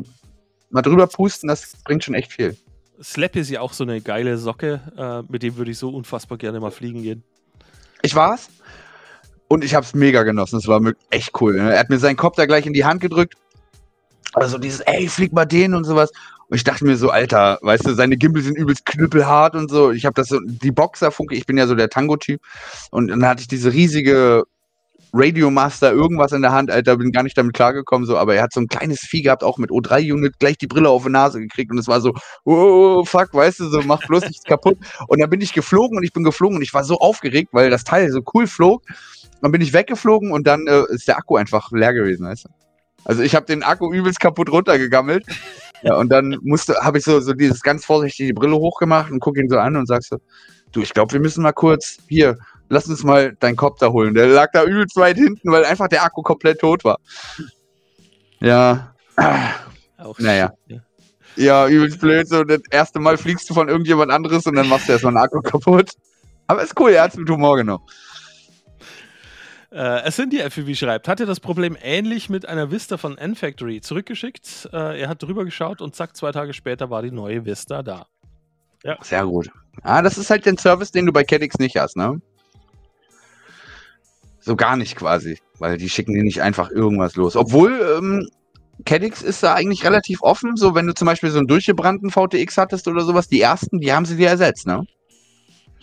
mal drüber pusten, das bringt schon echt viel. Slap ist ja auch so eine geile Socke, äh, mit dem würde ich so unfassbar gerne mal fliegen gehen. Ich war's und ich hab's mega genossen. Es war echt cool. ne? Er hat mir seinen Kopf da gleich in die Hand gedrückt. Also dieses, ey, flieg mal den und sowas. Und ich dachte mir so, Alter, weißt du, seine Gimbal sind übelst knüppelhart und so. Ich habe das so, die Boxerfunke, ich bin ja so der Tango-Typ. Und dann hatte ich diese riesige Radiomaster irgendwas in der Hand, Alter, bin gar nicht damit klargekommen, so, aber er hat so ein kleines Vieh gehabt, auch mit O3-Unit, gleich die Brille auf die Nase gekriegt und es war so, oh, fuck, weißt du, so, mach bloß nichts <laughs> kaputt. Und dann bin ich geflogen und ich bin geflogen und ich war so aufgeregt, weil das Teil so cool flog. Dann bin ich weggeflogen und dann äh, ist der Akku einfach leer gewesen, weißt du. Also ich habe den Akku übelst kaputt runtergegammelt. Ja, und dann musste, habe ich so, so dieses ganz vorsichtig die Brille hochgemacht und gucke ihn so an und sag so, du, ich glaube, wir müssen mal kurz hier, lass uns mal deinen Kopf da holen. Der lag da übelst weit hinten, weil einfach der Akku komplett tot war. Ja. Auch Naja. shit, ne? Ja, übelst blöd. So, das erste Mal fliegst du von irgendjemand anderes und dann machst du erstmal einen Akku kaputt. Aber ist cool, er hat es mit Humor genommen. Äh, es sind die FPV schreibt, hatte das Problem ähnlich mit einer Vista von N-Factory zurückgeschickt. Äh, er hat drüber geschaut und zack, zwei Tage später war die neue Vista da. Ja. Sehr gut. Ah, das ist halt der Service, den du bei Cadix nicht hast, ne? So gar nicht quasi, weil die schicken dir nicht einfach irgendwas los. Obwohl, ähm, Cadix ist da eigentlich relativ offen, so wenn du zum Beispiel so einen durchgebrannten VTX hattest oder sowas, die ersten, die haben sie dir ersetzt, ne?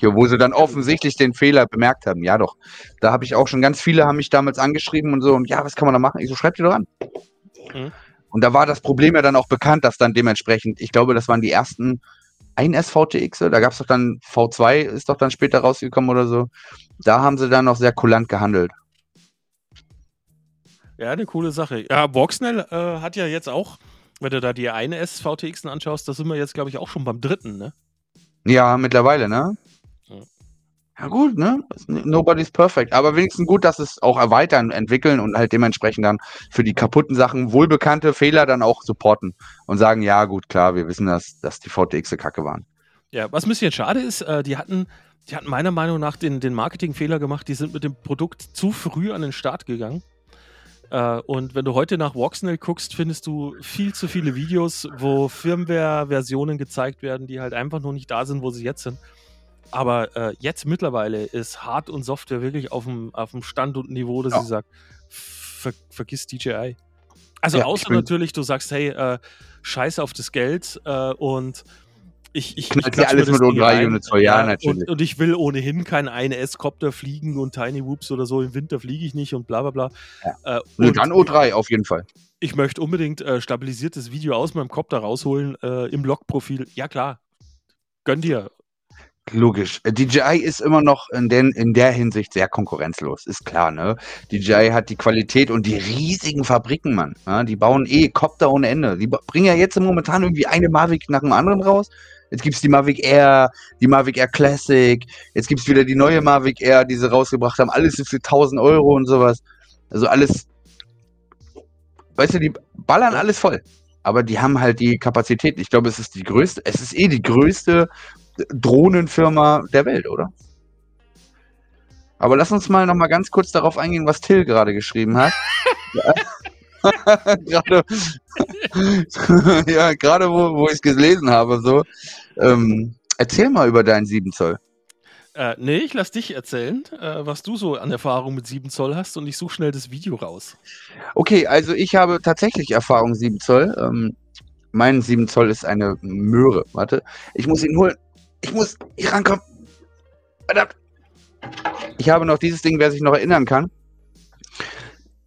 Hier, wo sie dann offensichtlich den Fehler bemerkt haben. Ja, doch. Da habe ich auch schon ganz viele haben mich damals angeschrieben und so, und ja, was kann man da machen? Ich so, schreib dir doch an. Mhm. Und da war das Problem ja dann auch bekannt, dass dann dementsprechend, ich glaube, das waren die ersten 1S VTX, da gab es doch dann V2, ist doch dann später rausgekommen oder so. Da haben sie dann noch sehr kulant gehandelt. Ja, eine coole Sache. Ja, Voxnell äh, hat ja jetzt auch, wenn du da die eine SVTX anschaust, da sind wir jetzt, glaube ich, auch schon beim dritten, ne? Ja, mittlerweile, ne? Ja. Gut, ne? Nobody's perfect. Aber wenigstens gut, dass es auch erweitern, entwickeln und halt dementsprechend dann für die kaputten Sachen wohlbekannte Fehler dann auch supporten und sagen, ja, gut, klar, wir wissen, dass, dass die VTX kacke waren. Ja, was ein bisschen schade ist, äh, die hatten, die hatten meiner Meinung nach den, den Marketingfehler gemacht, die sind mit dem Produkt zu früh an den Start gegangen. Äh, und wenn du heute nach Voxnell guckst, findest du viel zu viele Videos, wo Firmware-Versionen gezeigt werden, die halt einfach noch nicht da sind, wo sie jetzt sind. Aber äh, jetzt mittlerweile ist Hard- und Software wirklich auf dem, auf dem Stand und Niveau, dass Ja. ich sage, ver vergiss DJI. Also Ja, außer natürlich, du sagst, hey, äh, scheiß auf das Geld äh, und ich, ich, ich dir alles mit O3 rein. Units voll, ja, natürlich. Und, und ich will ohnehin keinen 1S-Copter fliegen und Tiny Whoops oder so. Im Winter fliege ich nicht und bla bla bla. Äh, Nö, und dann O3 auf jeden Fall. ich möchte unbedingt äh, stabilisiertes Video aus meinem Copter rausholen äh, im Logprofil. Ja klar, gönn dir. Logisch. Äh, DJI ist immer noch in, den, in der Hinsicht sehr konkurrenzlos, ist klar, ne? DJI hat die Qualität und die riesigen Fabriken, Mann. Ja, die bauen eh Copter ohne Ende. Die bringen ja jetzt momentan irgendwie eine Mavic nach dem anderen raus. Jetzt gibt's die Mavic Air, die Mavic Air Classic. Jetzt gibt's wieder die neue Mavic Air, die sie rausgebracht haben. Alles für 1000 Euro und sowas. Also alles, weißt du, die ballern alles voll. Aber die haben halt die Kapazität. Ich glaube, es ist die größte, es ist eh die größte Drohnenfirma der Welt, oder? Aber lass uns mal noch mal ganz kurz darauf eingehen, was Till gerade geschrieben hat. <laughs> <laughs> gerade, <laughs> ja, gerade wo, wo ich es gelesen habe, so. Ähm, erzähl mal über deinen 7 Zoll. Äh, nee, ich lass dich erzählen, äh, was du so an Erfahrung mit 7 Zoll hast und ich suche schnell das Video raus. Okay, also ich habe tatsächlich Erfahrung 7 Zoll. Ähm, mein 7 Zoll ist eine Möhre. Warte, ich muss ihn holen. Ich muss hier rankommen. Verdammt. Ich habe noch dieses Ding, wer sich noch erinnern kann.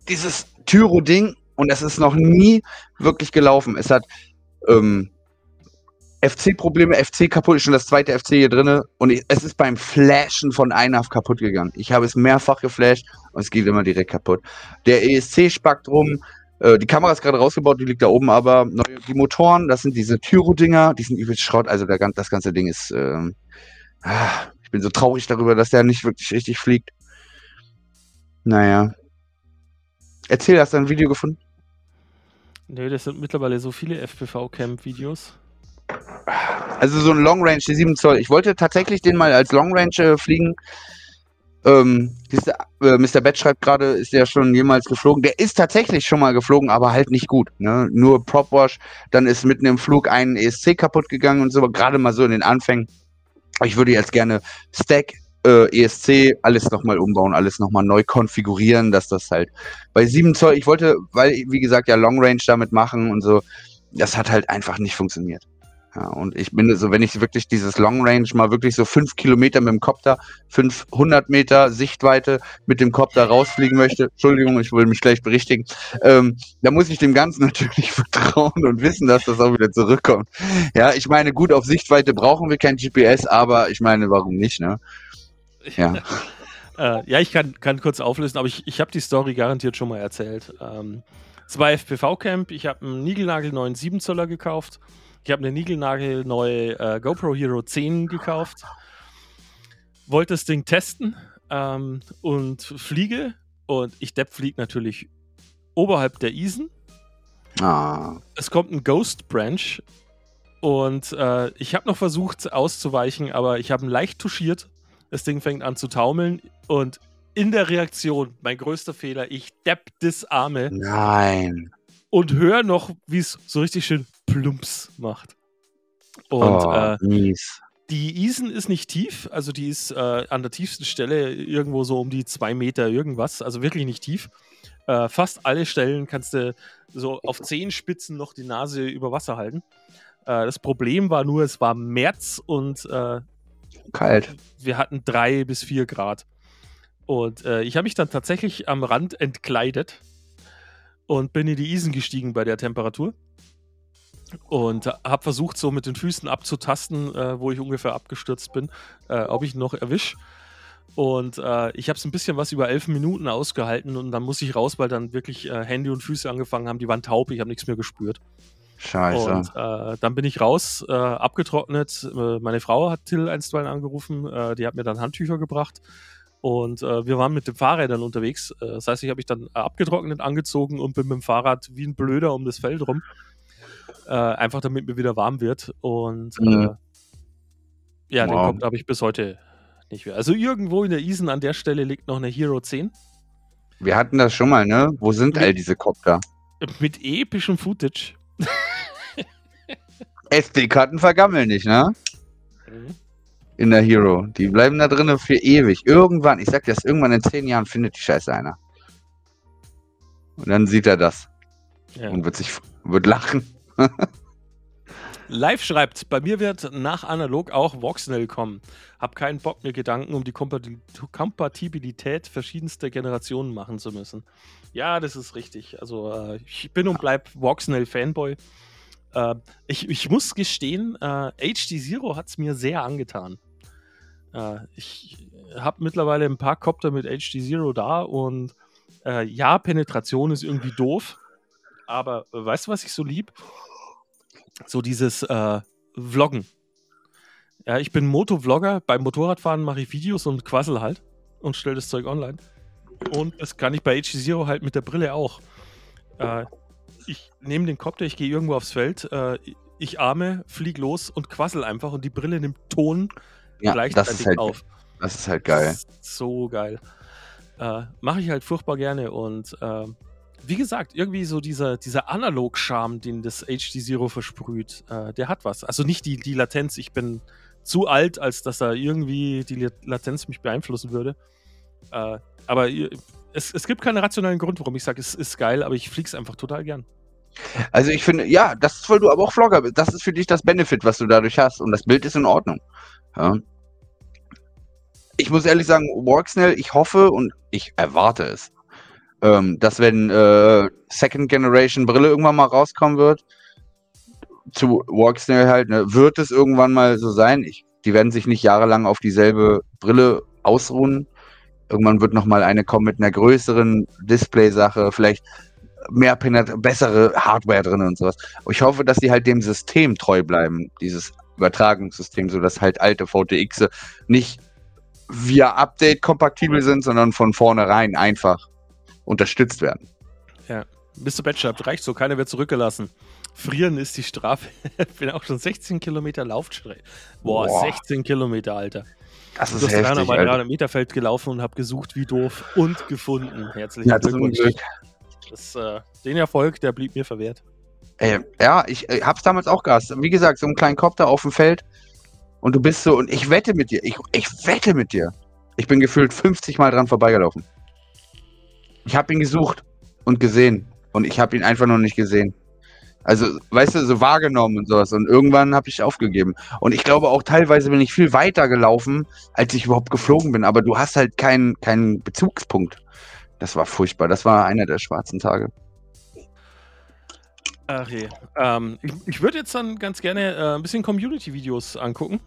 Dieses Tyro-Ding und es ist noch nie wirklich gelaufen. Es hat ähm, FC-Probleme, FC kaputt, ist schon das zweite FC hier drinne und ich, es ist beim Flashen von INAV kaputt gegangen. Ich habe es mehrfach geflasht und es geht immer direkt kaputt. Der ESC spackt rum, äh, die Kamera ist gerade rausgebaut, die liegt da oben, aber neue, die Motoren, das sind diese Tyro-Dinger, die sind übelst Schrott, also der, das ganze Ding ist, ähm, ah, ich bin so traurig darüber, dass der nicht wirklich richtig fliegt. Naja. Erzähl, hast du ein Video gefunden? Nee, das sind mittlerweile so viele FPV-Camp-Videos. Also so ein Long Range, die 7 Zoll. Ich wollte tatsächlich den mal als Long Range äh, fliegen. Ähm, dieser, äh, Mr. Bett schreibt gerade, ist der schon jemals geflogen? Der ist tatsächlich schon mal geflogen, aber halt nicht gut. Ne? Nur Prop Wash, dann ist mitten im Flug ein ESC kaputt gegangen und so, gerade mal so in den Anfängen. Ich würde jetzt gerne Stack, äh, ESC, alles nochmal umbauen, alles nochmal neu konfigurieren, dass das halt bei 7 Zoll, ich wollte, weil, wie gesagt, ja Long Range damit machen und so, das hat halt einfach nicht funktioniert. Ja, und ich bin so, wenn ich wirklich dieses Long Range mal wirklich so fünf Kilometer mit dem Copter, 500 Meter Sichtweite mit dem Copter rausfliegen möchte, Entschuldigung, ich will mich gleich berichtigen, ähm, da muss ich dem Ganzen <laughs> natürlich vertrauen und wissen, dass das auch wieder zurückkommt. Ja, ich meine, gut, auf Sichtweite brauchen wir kein GPS, aber ich meine, warum nicht, ne? Ja. <laughs> Äh, ja, ich kann, kann kurz auflösen, aber ich, ich habe die Story garantiert schon mal erzählt. Ähm, es war FPV-Camp, ich habe einen niegelnagelneuen 7 Zoller gekauft. Ich habe eine niegelnagelneue äh, GoPro Hero 10 gekauft. Wollte das Ding testen ähm, und fliege. Und ich Depp fliegt natürlich oberhalb der Isen. Ah, Es kommt ein Ghost Branch. Und äh, ich habe noch versucht auszuweichen, aber ich habe ihn leicht touchiert. Das Ding fängt an zu taumeln. Und in der Reaktion, mein größter Fehler, ich depp das Arme nein. und höre noch, wie es so richtig schön plumps macht. Und oh, äh, mies. die Isen ist nicht tief, also die ist äh, an der tiefsten Stelle irgendwo so um die zwei Meter irgendwas, also wirklich nicht tief. Äh, fast alle Stellen kannst du so auf Zehenspitzen noch die Nase über Wasser halten. Äh, das Problem war nur, es war März und äh, Kalt. wir hatten drei bis vier Grad. Und äh, ich habe mich dann tatsächlich am Rand entkleidet und bin in die Isen gestiegen bei der Temperatur. Und habe versucht, so mit den Füßen abzutasten, äh, wo ich ungefähr abgestürzt bin, äh, ob ich noch erwisch. Und äh, ich habe es ein bisschen was über elf Minuten ausgehalten und dann muss ich raus, weil dann wirklich äh, Hände und Füße angefangen haben. Die waren taub, ich habe nichts mehr gespürt. Scheiße. Und äh, dann bin ich raus, äh, abgetrocknet. Meine Frau hat Till einstweilen angerufen, die hat mir dann Handtücher gebracht. Und äh, wir waren mit den Fahrrädern unterwegs. Äh, das heißt, ich habe mich dann abgetrocknet angezogen und bin mit dem Fahrrad wie ein Blöder um das Feld rum. Äh, einfach damit mir wieder warm wird. Und Mhm. äh, ja, den Wow. Kopf habe ich bis heute nicht mehr. Also irgendwo in der Isen an der Stelle liegt noch eine Hero 10 Wir hatten das schon mal, ne? Wo sind Mit- all diese Kopter? mit epischem Footage. <laughs> SD-Karten vergammeln nicht, ne? In der Hero. Die bleiben da drinnen für ewig. Irgendwann, ich sag dir das, irgendwann in zehn Jahren findet die Scheiße einer. Und dann sieht er das Ja. und wird sich wird lachen. Live schreibt, bei mir wird nach analog auch Voxnell kommen. Hab keinen Bock, mir Gedanken um die Kompati- Kompatibilität verschiedenster Generationen machen zu müssen. Ja, das ist richtig. Also äh, ich bin und bleib Voxnell Fanboy. Äh, ich, ich muss gestehen, äh, HD Zero hat es mir sehr angetan. Äh, ich habe mittlerweile ein paar Copter mit HD Zero da und äh, ja, Penetration ist irgendwie doof. Aber weißt du, was ich so lieb? So dieses äh, Vloggen. Ja, ich bin Motovlogger. Beim Motorradfahren mache ich Videos und quassel halt und stelle das Zeug online. Und das kann ich bei HG Zero halt mit der Brille auch. Äh, ich nehme den Kopter, ich gehe irgendwo aufs Feld, äh, ich arme, flieg los und quassel einfach und die Brille nimmt Ton Ja, gleichzeitig halt, auf. das ist halt geil. Ist so geil. Äh, Mache ich halt furchtbar gerne und äh, wie gesagt, irgendwie so dieser, dieser Analog-Charme, den das HD Zero versprüht, äh, der hat was. Also nicht die, die Latenz, ich bin zu alt, als dass da irgendwie die La- Latenz mich beeinflussen würde. Äh, aber es, es gibt keinen rationalen Grund, warum ich sage, es ist geil, aber ich flieg's einfach total gern. Also ich finde, ja, das ist, weil du aber auch Vlogger bist. Das ist für dich das Benefit, was du dadurch hast. Und das Bild ist in Ordnung. Ja. Ich muss ehrlich sagen, Walksnell, ich hoffe und ich erwarte es, ähm, dass wenn äh, Second Generation Brille irgendwann mal rauskommen wird, zu Walksnell halt, ne, wird es irgendwann mal so sein. Ich, die werden sich nicht jahrelang auf dieselbe Brille ausruhen. Irgendwann wird noch mal eine kommen mit einer größeren Display-Sache, vielleicht mehr bessere Hardware drin und sowas. Und ich hoffe, dass sie halt dem System treu bleiben, dieses Übertragungssystem, sodass halt alte VTX nicht via Update kompatibel sind, sondern von vornherein einfach unterstützt werden. Mr. Batch reicht so, keiner wird zurückgelassen. Frieren ist die Strafe. <laughs> Ich bin auch schon 16 Kilometer Laufstrecke. Boah, Boah. 16 Kilometer, Alter. Das ist 300 heftig. Mal Alter. gerade Meterfeld gelaufen und habe gesucht, wie doof und gefunden. Herzlichen Ja, Glückwunsch. Glück. Das, äh, den Erfolg, der blieb mir verwehrt. Ey, ja, ich äh, hab's damals auch gehasst. Wie gesagt, so einen kleinen Kopter auf dem Feld und du bist so, und ich wette mit dir, ich, ich wette mit dir. Ich bin gefühlt 50 Mal dran vorbeigelaufen. Ich habe ihn gesucht und gesehen und ich habe ihn einfach noch nicht gesehen. Also, weißt du, so wahrgenommen und sowas. Und irgendwann habe ich aufgegeben. Und ich glaube auch teilweise bin ich viel weiter gelaufen, als ich überhaupt geflogen bin. Aber du hast halt keinen keinen Bezugspunkt. Das war furchtbar. Das war einer der schwarzen Tage. Ach je. Ähm, ich ich würde jetzt dann ganz gerne äh, ein bisschen Community-Videos angucken.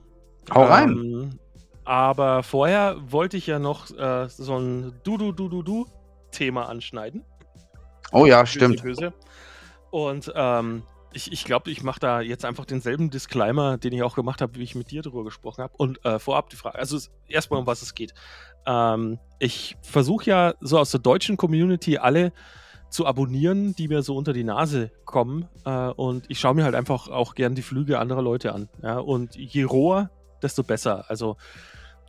Hau rein. Ähm, aber vorher wollte ich ja noch äh, so ein Du-Du-Du-Du-Du-Thema anschneiden. Oh ja, Böse, stimmt. Böse. Und ähm, ich, ich glaube, ich mache da jetzt einfach denselben Disclaimer, den ich auch gemacht habe, wie ich mit dir drüber gesprochen habe. Und äh, vorab die Frage, also erstmal um was es geht. Ähm, ich versuche ja so aus der deutschen Community alle zu abonnieren, die mir so unter die Nase kommen. Äh, und ich schaue mir halt einfach auch gern die Flüge anderer Leute an. Ja? Und je roher, desto besser. Also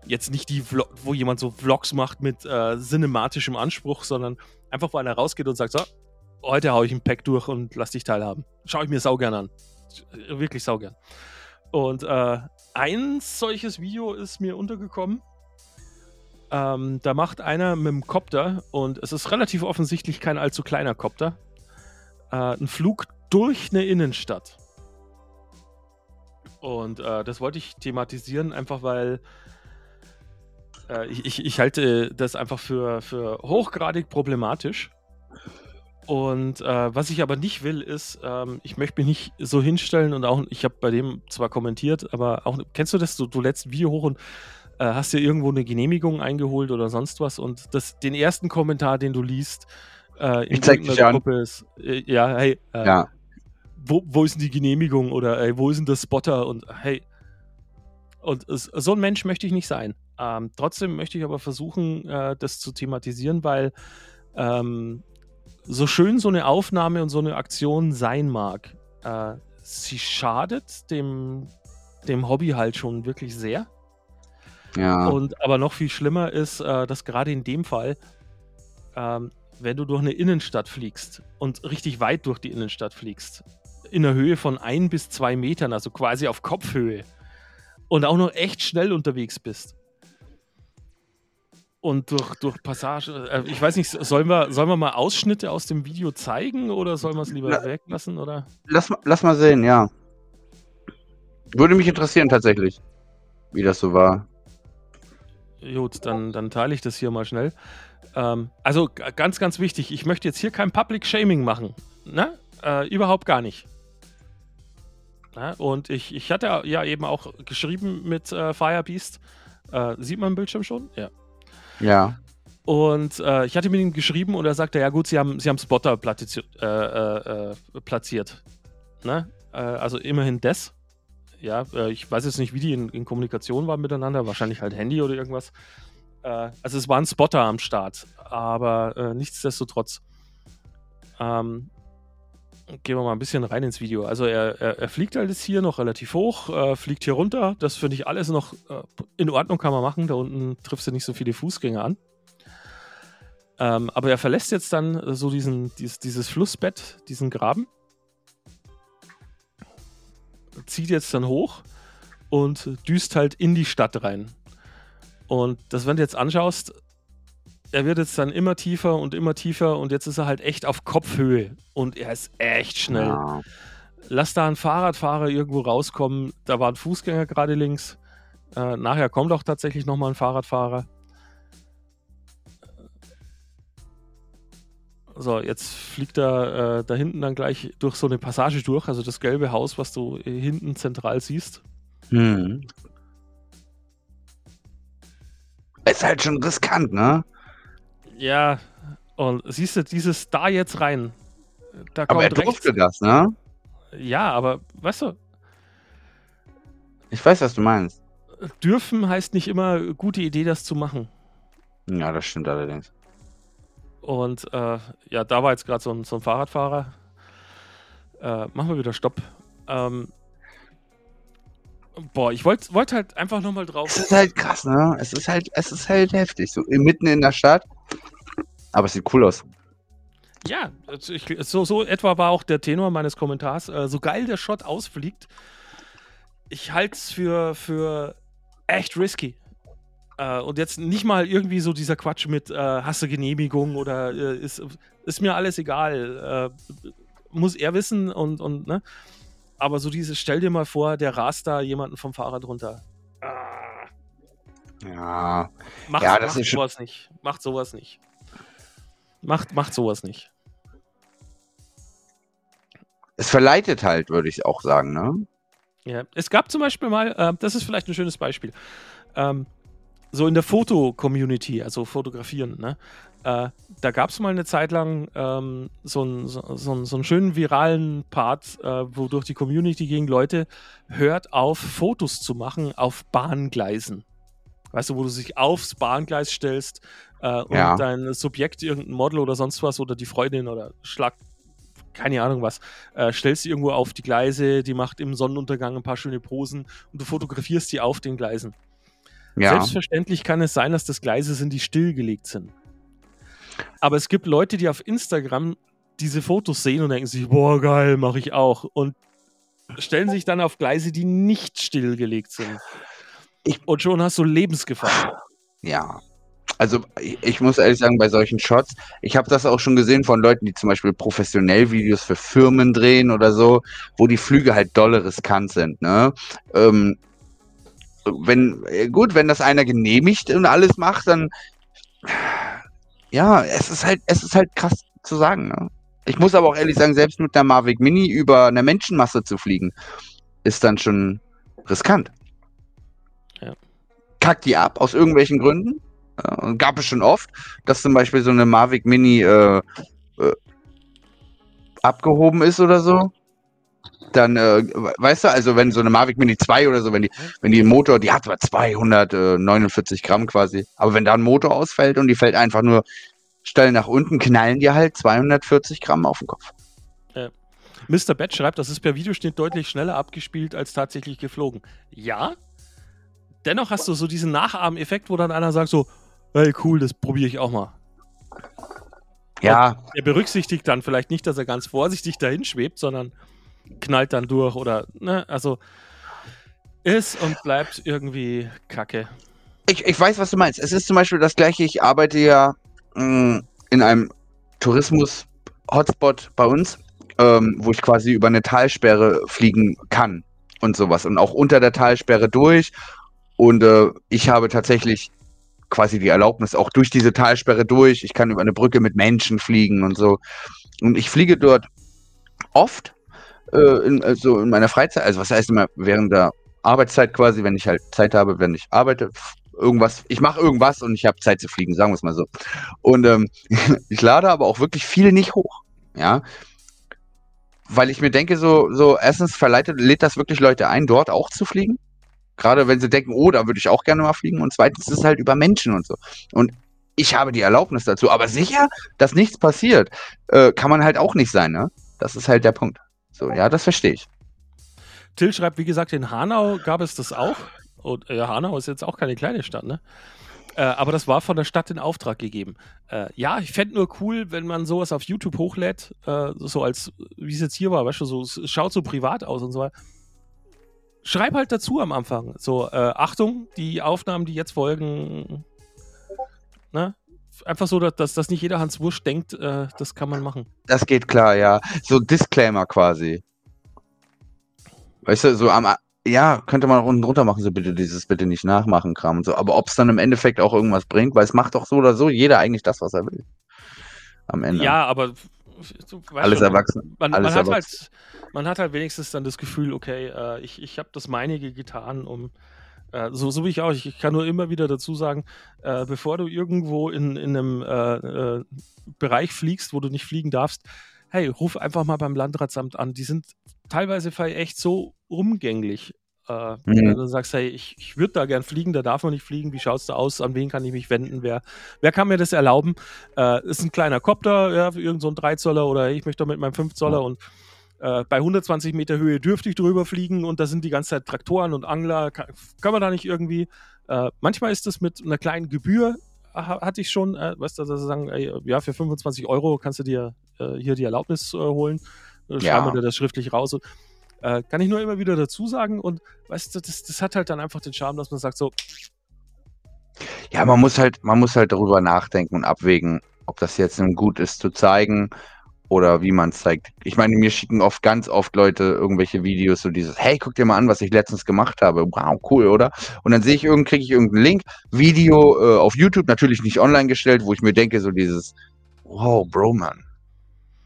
jetzt nicht die, Vlog wo jemand so Vlogs macht mit äh, cinematischem Anspruch, sondern einfach, wo einer rausgeht und sagt, so, heute hau ich ein Pack durch und lass dich teilhaben. Schau ich mir saugern an. Wirklich saugern. Und äh, ein solches Video ist mir untergekommen. Ähm, da macht einer mit dem Copter, und es ist relativ offensichtlich kein allzu kleiner Copter, äh, einen Flug durch eine Innenstadt. Und äh, das wollte ich thematisieren, einfach weil äh, ich, ich, ich, halte das einfach für, für hochgradig problematisch. Und äh, was ich aber nicht will, ist, ähm, ich möchte mich nicht so hinstellen und auch, ich habe bei dem zwar kommentiert, aber auch, kennst du das? Du, du lädst ein Video hoch und äh, hast dir irgendwo eine Genehmigung eingeholt oder sonst was und das, den ersten Kommentar, den du liest, äh, in ich zeig dich an. Gruppe ist, äh, ja, hey, äh, Ja. Wo, wo ist denn die Genehmigung oder ey, wo ist denn der Spotter und hey, und so ein Mensch möchte ich nicht sein. Ähm, trotzdem möchte ich aber versuchen, äh, das zu thematisieren, weil ähm, so schön so eine Aufnahme und so eine Aktion sein mag, äh, sie schadet dem, dem Hobby halt schon wirklich sehr. Ja. Und aber noch viel schlimmer ist, äh, dass gerade in dem Fall, ähm, wenn du durch eine Innenstadt fliegst und richtig weit durch die Innenstadt fliegst, in der Höhe von ein bis zwei Metern, also quasi auf Kopfhöhe, und auch noch echt schnell unterwegs bist. Und durch, durch Passage, äh, ich weiß nicht, sollen wir, sollen wir mal Ausschnitte aus dem Video zeigen oder sollen wir es lieber Na- weglassen? Oder? Lass, mal- lass mal sehen, ja. Würde mich interessieren tatsächlich, wie das so war. Gut, dann, dann teile ich das hier mal schnell. Ähm, also ganz, ganz wichtig, ich möchte jetzt hier kein Public Shaming machen. Ne? Äh, überhaupt gar nicht. Ja, und ich, ich hatte ja eben auch geschrieben mit äh, Firebeast. Äh, sieht man im Bildschirm schon? Ja. Ja. Und äh, ich hatte mit ihm geschrieben und er sagte, ja gut, sie haben, sie haben Spotter äh, äh, äh, platziert. Ne? Äh, also immerhin das. Ja, äh, ich weiß jetzt nicht, wie die in, in Kommunikation waren miteinander, wahrscheinlich halt Handy oder irgendwas. Also es waren Spotter am Start, aber nichtsdestotrotz. Ähm, gehen wir mal ein bisschen rein ins Video. Also er, er, er fliegt halt jetzt hier noch relativ hoch, äh, fliegt hier runter. Das finde ich alles noch äh, in Ordnung, kann man machen. Da unten triffst du nicht so viele Fußgänger an. Ähm, aber er verlässt jetzt dann so diesen, dieses, dieses Flussbett, diesen Graben. Zieht jetzt dann hoch und düst halt in die Stadt rein. Und das, wenn du jetzt anschaust, er wird jetzt dann immer tiefer und immer tiefer und jetzt ist er halt echt auf Kopfhöhe und er ist echt schnell. Ja. Lass da einen Fahrradfahrer irgendwo rauskommen. Da war ein Fußgänger gerade links. Äh, nachher kommt auch tatsächlich nochmal ein Fahrradfahrer. So, jetzt fliegt er äh, da hinten dann gleich durch so eine Passage durch, also das gelbe Haus, was du äh, hinten zentral siehst. Hm. Ist halt schon riskant, ne? Ja, und siehst du, dieses da jetzt rein. Da Aber er kommt durfte das, ne? Ja, aber weißt du, Ich weiß, was du meinst. dürfen heißt nicht immer gute Idee, das zu machen. Ja, das stimmt allerdings. Und äh, ja, da war jetzt gerade so ein, so ein Fahrradfahrer. Äh, machen wir wieder Stopp. Ähm, boah, ich wollte wollt halt einfach nochmal drauf. Es ist halt krass, ne? Es ist halt, es ist halt heftig. So mitten in der Stadt. Aber es sieht cool aus. Ja, ich, so, so etwa war auch der Tenor meines Kommentars. Äh, so geil der Shot ausfliegt, ich halte es für, für echt risky. Äh, und jetzt nicht mal irgendwie so dieser Quatsch mit äh, hast du Genehmigung oder äh, ist, ist mir alles egal. Äh, muss er wissen und, und ne? Aber so dieses, stell dir mal vor, der rast da jemanden vom Fahrrad runter. Ah, Ja. macht Ja, das macht ist sowas nicht. Macht sowas nicht. Macht, macht sowas nicht. Es verleitet halt, würde ich auch sagen, ne? Ja, es gab zum Beispiel mal, äh, das ist vielleicht ein schönes Beispiel, ähm, so in der Foto-Community, also fotografieren, ne? Äh, da gab es mal eine Zeit lang ähm, so, einen, so, so, so einen schönen viralen Part, äh, wodurch die Community gegen Leute hört auf, Fotos zu machen auf Bahngleisen. Weißt du, wo du dich aufs Bahngleis stellst äh, und Ja. dein Subjekt, irgendein Model oder sonst was oder die Freundin oder Schlag, keine Ahnung was, äh, stellst sie irgendwo auf die Gleise, die macht im Sonnenuntergang ein paar schöne Posen und du fotografierst die auf den Gleisen. Ja. Selbstverständlich kann es sein, dass das Gleise sind, die stillgelegt sind. Aber es gibt Leute, die auf Instagram diese Fotos sehen und denken sich, boah, geil, mache ich auch. Und stellen sich dann auf Gleise, die nicht stillgelegt sind. Ich- und schon hast du Lebensgefahr. Ja. Also ich, muss ehrlich sagen, bei solchen Shots, ich habe das auch schon gesehen von Leuten, die zum Beispiel professionell Videos für Firmen drehen oder so, wo die Flüge halt dolle riskant sind. Ne? Ähm, wenn, äh, gut, wenn das einer genehmigt und alles macht, dann ja, es ist halt, es ist halt krass zu sagen. Ne? Ich muss aber auch ehrlich sagen, selbst mit der Mavic Mini über eine Menschenmasse zu fliegen, ist dann schon riskant. Ja. Kackt die ab aus irgendwelchen Gründen? Ja, gab es schon oft, dass zum Beispiel so eine Mavic Mini äh, äh, abgehoben ist oder so. Dann, äh, weißt du, also wenn so eine Mavic Mini 2 oder so, wenn die, wenn die Motor, die hat zwar 249 Gramm quasi, aber wenn da ein Motor ausfällt und die fällt einfach nur steil nach unten, knallen die halt 240 Gramm auf den Kopf. Mr. Bat schreibt, das ist per Videoschnitt deutlich schneller abgespielt als tatsächlich geflogen. Ja. Dennoch hast du so diesen Nachahmeffekt, wo dann einer sagt so, hey cool, das probiere ich auch mal. Ja, Er berücksichtigt dann vielleicht nicht, dass er ganz vorsichtig dahin schwebt, sondern knallt dann durch oder, ne, also ist und bleibt irgendwie Kacke. ich, ich weiß, was du meinst. Es ist zum Beispiel das gleiche, ich arbeite ja mh, in einem Tourismus-Hotspot bei uns, ähm, wo ich quasi über eine Talsperre fliegen kann und sowas. Und auch unter der Talsperre durch. Und äh, ich habe tatsächlich quasi die Erlaubnis, auch durch diese Talsperre durch. Ich kann über eine Brücke mit Menschen fliegen und so. Und ich fliege dort oft äh, in, also in meiner Freizeit, also was heißt immer während der Arbeitszeit quasi, wenn ich halt Zeit habe, wenn ich arbeite, irgendwas, ich mache irgendwas und ich habe Zeit zu fliegen, sagen wir es mal so. Und ähm, <laughs> ich lade aber auch wirklich viel nicht hoch, ja, weil ich mir denke, so, so erstens verleitet, lädt das wirklich Leute ein, dort auch zu fliegen. Gerade wenn sie denken, oh, da würde ich auch gerne mal fliegen. Und zweitens ist es halt über Menschen und so. Und ich habe die Erlaubnis dazu. Aber sicher, dass nichts passiert, äh, kann man halt auch nicht sein, ne? Das ist halt der Punkt. So, ja, das verstehe ich. Till schreibt, wie gesagt, in Hanau gab es das auch. Und ja, Hanau ist jetzt auch keine kleine Stadt, ne? Äh, aber das war von der Stadt in Auftrag gegeben. Äh, ja, ich fände nur cool, wenn man sowas auf YouTube hochlädt, äh, so als, wie es jetzt hier war, weißt du, so, es schaut so privat aus und so weiter. Schreib halt dazu am Anfang. So, äh, Achtung, die Aufnahmen, die jetzt folgen, ne? Einfach so, dass, dass, nicht jeder Hans Wursch denkt, äh, das kann man machen. Das geht klar, ja. So Disclaimer quasi. Weißt du, so am, ja, könnte man auch unten drunter machen, so bitte dieses bitte nicht nachmachen, Kram und so. Aber ob es dann im Endeffekt auch irgendwas bringt, weil es macht doch so oder so jeder eigentlich das, was er will. Am Ende. Ja, aber Alles schon, erwachsen. man, alles man, hat erwachsen. halt, man hat halt wenigstens dann das Gefühl, okay, äh, ich, ich habe das meinige getan, um äh, so, so wie ich auch, ich, ich kann nur immer wieder dazu sagen, äh, bevor du irgendwo in, in einem äh, äh, Bereich fliegst, wo du nicht fliegen darfst, hey, ruf einfach mal beim Landratsamt an. Die sind teilweise echt so umgänglich. Äh, Mhm. Wenn du sagst, hey, ich, ich würde da gern fliegen, da darf man nicht fliegen, wie schaut's da aus, an wen kann ich mich wenden, wer, wer kann mir das erlauben? Äh, ist ein kleiner Kopter, ja, irgend so ein 3 Zoller oder ich möchte mit meinem 5 Zoller und äh, bei 120 Meter Höhe dürfte ich drüber fliegen und da sind die ganze Zeit Traktoren und Angler. Kann, kann man da nicht irgendwie? Äh, manchmal ist das mit einer kleinen Gebühr, ha, hatte ich schon, äh, weißt du, dass sie sagen, ey, ja, für 25 Euro kannst du dir äh, hier die Erlaubnis äh, holen. Äh, Ja. Schreiben wir dir das schriftlich raus. Und, kann ich nur immer wieder dazu sagen und weißt du, das, das hat halt dann einfach den Charme, dass man sagt so, Ja, man muss halt, man muss halt darüber nachdenken und abwägen, ob das jetzt nun gut ist zu zeigen oder wie man es zeigt. Ich meine, mir schicken oft ganz oft Leute irgendwelche Videos, so dieses, hey, guck dir mal an, was ich letztens gemacht habe. Wow, cool, oder? Und dann sehe ich irgend, kriege ich irgendeinen Link, Video äh, auf YouTube, natürlich nicht online gestellt, wo ich mir denke, so dieses, wow, Bro, Mann.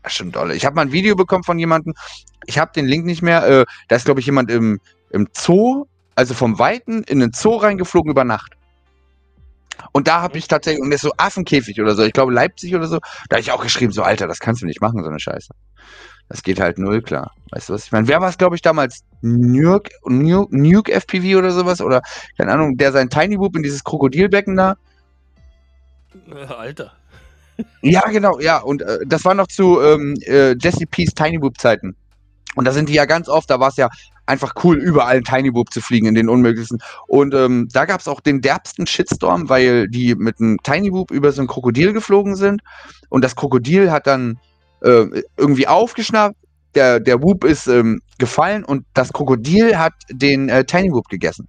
Das ist schon dolle. Ich habe mal ein Video bekommen von jemandem, ich habe den Link nicht mehr, äh, da ist, glaube ich, jemand im, im Zoo, also vom Weiten in den Zoo reingeflogen über Nacht. Und da habe ich tatsächlich, und das ist so Affenkäfig oder so, ich glaube Leipzig oder so, da habe ich auch geschrieben, so Alter, das kannst du nicht machen, so eine Scheiße. Das geht halt null klar. Weißt du was ich meine? Wer war es, glaube ich, damals? Nuke, Nuke, Nuke FPV oder sowas? Oder, keine Ahnung, der sein Tiny Boop in dieses Krokodilbecken da? äh, Alter. Ja, genau, ja. Und äh, das war noch zu ähm, äh, Jesse P's Tiny Boop Zeiten. Und da sind die ja ganz oft, da war es ja einfach cool, überall in Tiny Boop zu fliegen, in den unmöglichsten. Und ähm, da gab es auch den derbsten Shitstorm, weil die mit einem Tiny Boop über so ein Krokodil geflogen sind. Und das Krokodil hat dann äh, irgendwie aufgeschnappt, der, der Whoop ist ähm, gefallen und das Krokodil hat den äh, Tiny Whoop gegessen.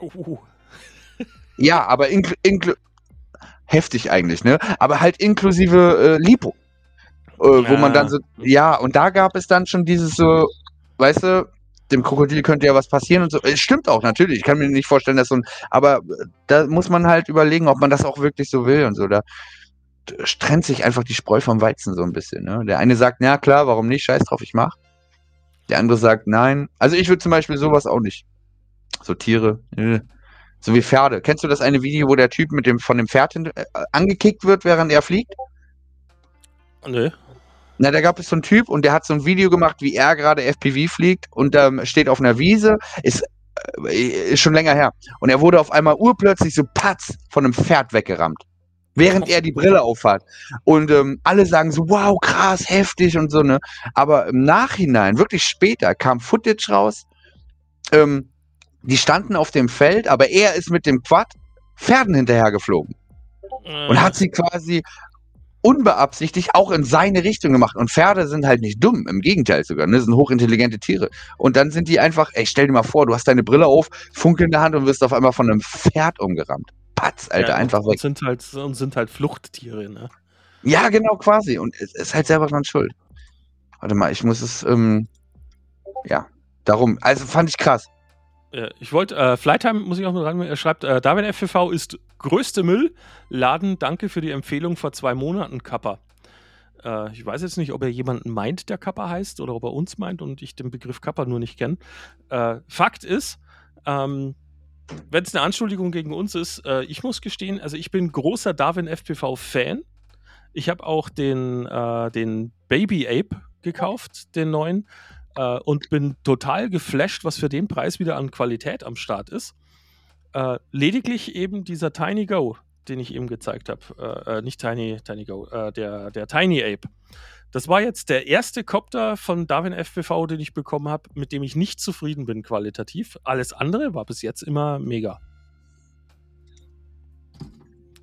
Uh, <laughs> Ja, aber inkl inkl heftig eigentlich, ne? Aber halt inklusive äh, Lipo. Äh, wo man dann so, ja, und da gab es dann schon dieses so, weißt du, dem Krokodil könnte ja was passieren und so. Es stimmt auch, natürlich. Ich kann mir nicht vorstellen, dass so ein, aber äh, da muss man halt überlegen, ob man das auch wirklich so will und so. Da trennt sich einfach die Spreu vom Weizen so ein bisschen, ne? Der eine sagt, ja klar, warum nicht? Scheiß drauf, ich mach. Der andere sagt, nein. Also ich würde zum Beispiel sowas auch nicht. So Tiere, äh. So wie Pferde. Kennst du das eine Video, wo der Typ mit dem, von dem Pferd hin, äh, angekickt wird, während er fliegt? Nö. Na, da gab es so einen Typ und der hat so ein Video gemacht, wie er gerade FPV fliegt und ähm, steht auf einer Wiese, ist, äh, ist schon länger her. Und er wurde auf einmal urplötzlich so patz von einem Pferd weggerammt. Während er die Brille aufhat. Und ähm, alle sagen so, wow, krass, heftig und so, ne? Aber im Nachhinein, wirklich später, kam Footage raus. Ähm, die standen auf dem Feld, aber er ist mit dem Quad Pferden hinterhergeflogen und hat sie quasi unbeabsichtigt auch in seine Richtung gemacht. Und Pferde sind halt nicht dumm, im Gegenteil sogar, ne? sind hochintelligente Tiere. Und dann sind die einfach, ey, stell dir mal vor, du hast deine Brille auf, Funke in der Hand und wirst auf einmal von einem Pferd umgerammt. Patz, Alter, Ja, einfach weg. Und sind halt, und sind halt Fluchttiere, ne? Ja, genau, quasi. Und es ist halt selber dran schuld. Warte mal, ich muss es, ähm, ja, darum, also fand ich krass. Ja, Ich wollte, äh, Flytime muss ich auch mit rein. Er schreibt, äh, Darwin FPV ist größte Müll. Laden, danke für die Empfehlung vor zwei Monaten, Kappa. Äh, ich weiß jetzt nicht, ob er jemanden meint, der Kappa heißt, oder ob er uns meint und ich den Begriff Kappa nur nicht kenne. Äh, Fakt ist, ähm, wenn es eine Anschuldigung gegen uns ist, äh, ich muss gestehen, also ich bin großer Darwin FPV-Fan. Ich habe auch den, äh, den Baby Ape gekauft, den neuen äh, und bin total geflasht, was für den Preis wieder an Qualität am Start ist. Äh, lediglich eben dieser Tiny Go, den ich eben gezeigt habe, äh, äh, nicht Tiny, Tiny Go, äh, der, der Tiny Ape. Das war jetzt der erste Copter von Darwin FPV, den ich bekommen habe, mit dem ich nicht zufrieden bin qualitativ. Alles andere war bis jetzt immer mega.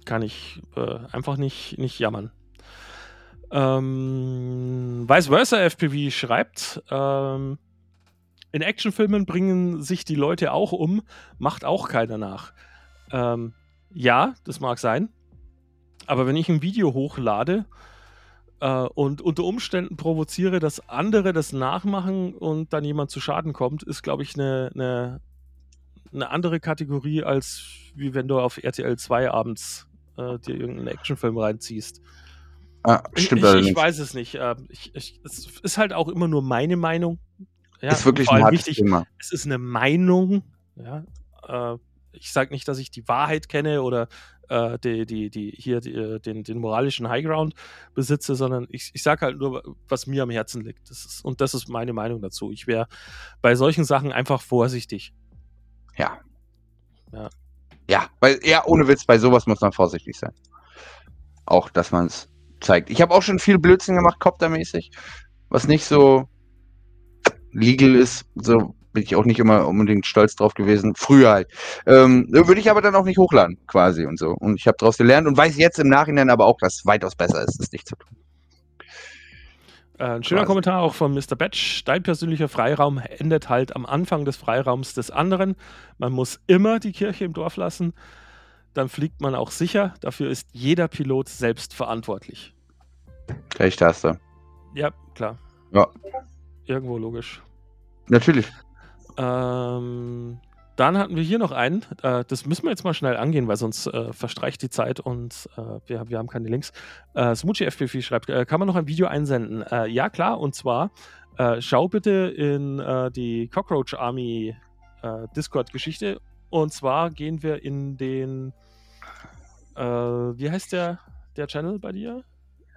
Kann ich äh, einfach nicht, nicht jammern. Ähm, Vice versa FPV schreibt, ähm, in Actionfilmen bringen sich die Leute auch um, macht auch keiner nach. Ähm, ja, das mag sein. Aber wenn ich ein Video hochlade äh, und unter Umständen provoziere, dass andere das nachmachen und dann jemand zu Schaden kommt, ist, glaube ich, eine, eine, eine andere Kategorie, als wie wenn du auf RTL 2 abends äh, dir irgendeinen Actionfilm reinziehst. Ah, stimmt ich, allerdings. ich weiß es nicht. Ähm, Ich, ich, es ist halt auch immer nur meine Meinung. Ja, ist wirklich ein hartes wichtig, Thema. es ist eine Meinung. Ja, äh, ich sage nicht, dass ich die Wahrheit kenne oder äh, die, die, die, hier die, äh, den, den moralischen Highground besitze, sondern ich, ich sage halt nur, was mir am Herzen liegt. Das ist, und das ist meine Meinung dazu. Ich wäre bei solchen Sachen einfach vorsichtig. Ja. Ja. Ja, weil, ja, ohne Witz, bei sowas muss man vorsichtig sein. Auch, dass man es zeigt. Ich habe auch schon viel Blödsinn gemacht, Coptermäßig, was nicht so legal ist. So bin ich auch nicht immer unbedingt stolz drauf gewesen. Früher halt. Ähm, würde ich aber dann auch nicht hochladen, quasi und so. Und ich habe daraus gelernt und weiß jetzt im Nachhinein aber auch, dass es weitaus besser ist, das nicht zu tun. Äh, ein schöner Quasi. Kommentar auch von Mr. Batch. Dein persönlicher Freiraum endet halt am Anfang des Freiraums des anderen. Man muss immer die Kirche im Dorf lassen. Dann fliegt man auch sicher. Dafür ist jeder Pilot selbst verantwortlich. Recht hast du. Ja, klar. Ja. Irgendwo logisch. Natürlich. Ähm, dann hatten wir hier noch einen. Äh, das müssen wir jetzt mal schnell angehen, weil sonst äh, verstreicht die Zeit und äh, wir, wir haben keine Links. Äh, Smoochie FPV schreibt, äh, kann man noch ein Video einsenden? Äh, ja, klar. Und zwar, äh, schau bitte in die Cockroach Army Discord-Geschichte. Und zwar gehen wir in den, äh, wie heißt der, der Channel bei dir?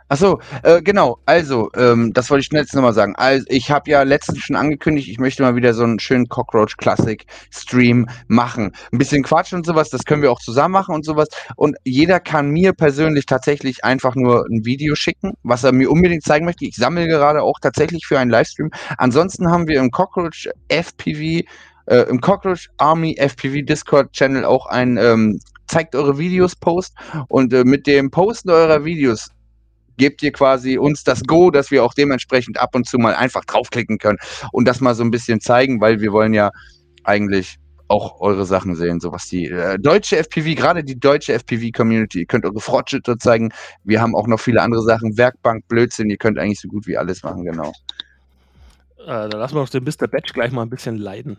Achso, äh, genau. Also, ähm, das wollte ich schnell jetzt nochmal sagen. Also, ich habe ja letztens schon angekündigt, ich möchte mal wieder so einen schönen Cockroach Classic Stream machen. Ein bisschen Quatsch und sowas, das können wir auch zusammen machen und sowas. Und jeder kann mir persönlich tatsächlich einfach nur ein Video schicken, was er mir unbedingt zeigen möchte. Ich sammle gerade auch tatsächlich für einen Livestream. Ansonsten haben wir im Cockroach FPV, äh, im Cockroach Army FPV Discord Channel auch ein ähm, zeigt eure Videos Post und äh, mit dem Posten eurer Videos gebt ihr quasi uns das Go, dass wir auch dementsprechend ab und zu mal einfach draufklicken können und das mal so ein bisschen zeigen, weil wir wollen ja eigentlich auch eure Sachen sehen, so was die äh, deutsche FPV, gerade die deutsche FPV-Community, ihr könnt eure Fortschritte zeigen. Wir haben auch noch viele andere Sachen, Werkbank, Blödsinn, ihr könnt eigentlich so gut wie alles machen, genau. Äh, da lassen wir doch den Mr. Batch gleich mal ein bisschen leiden.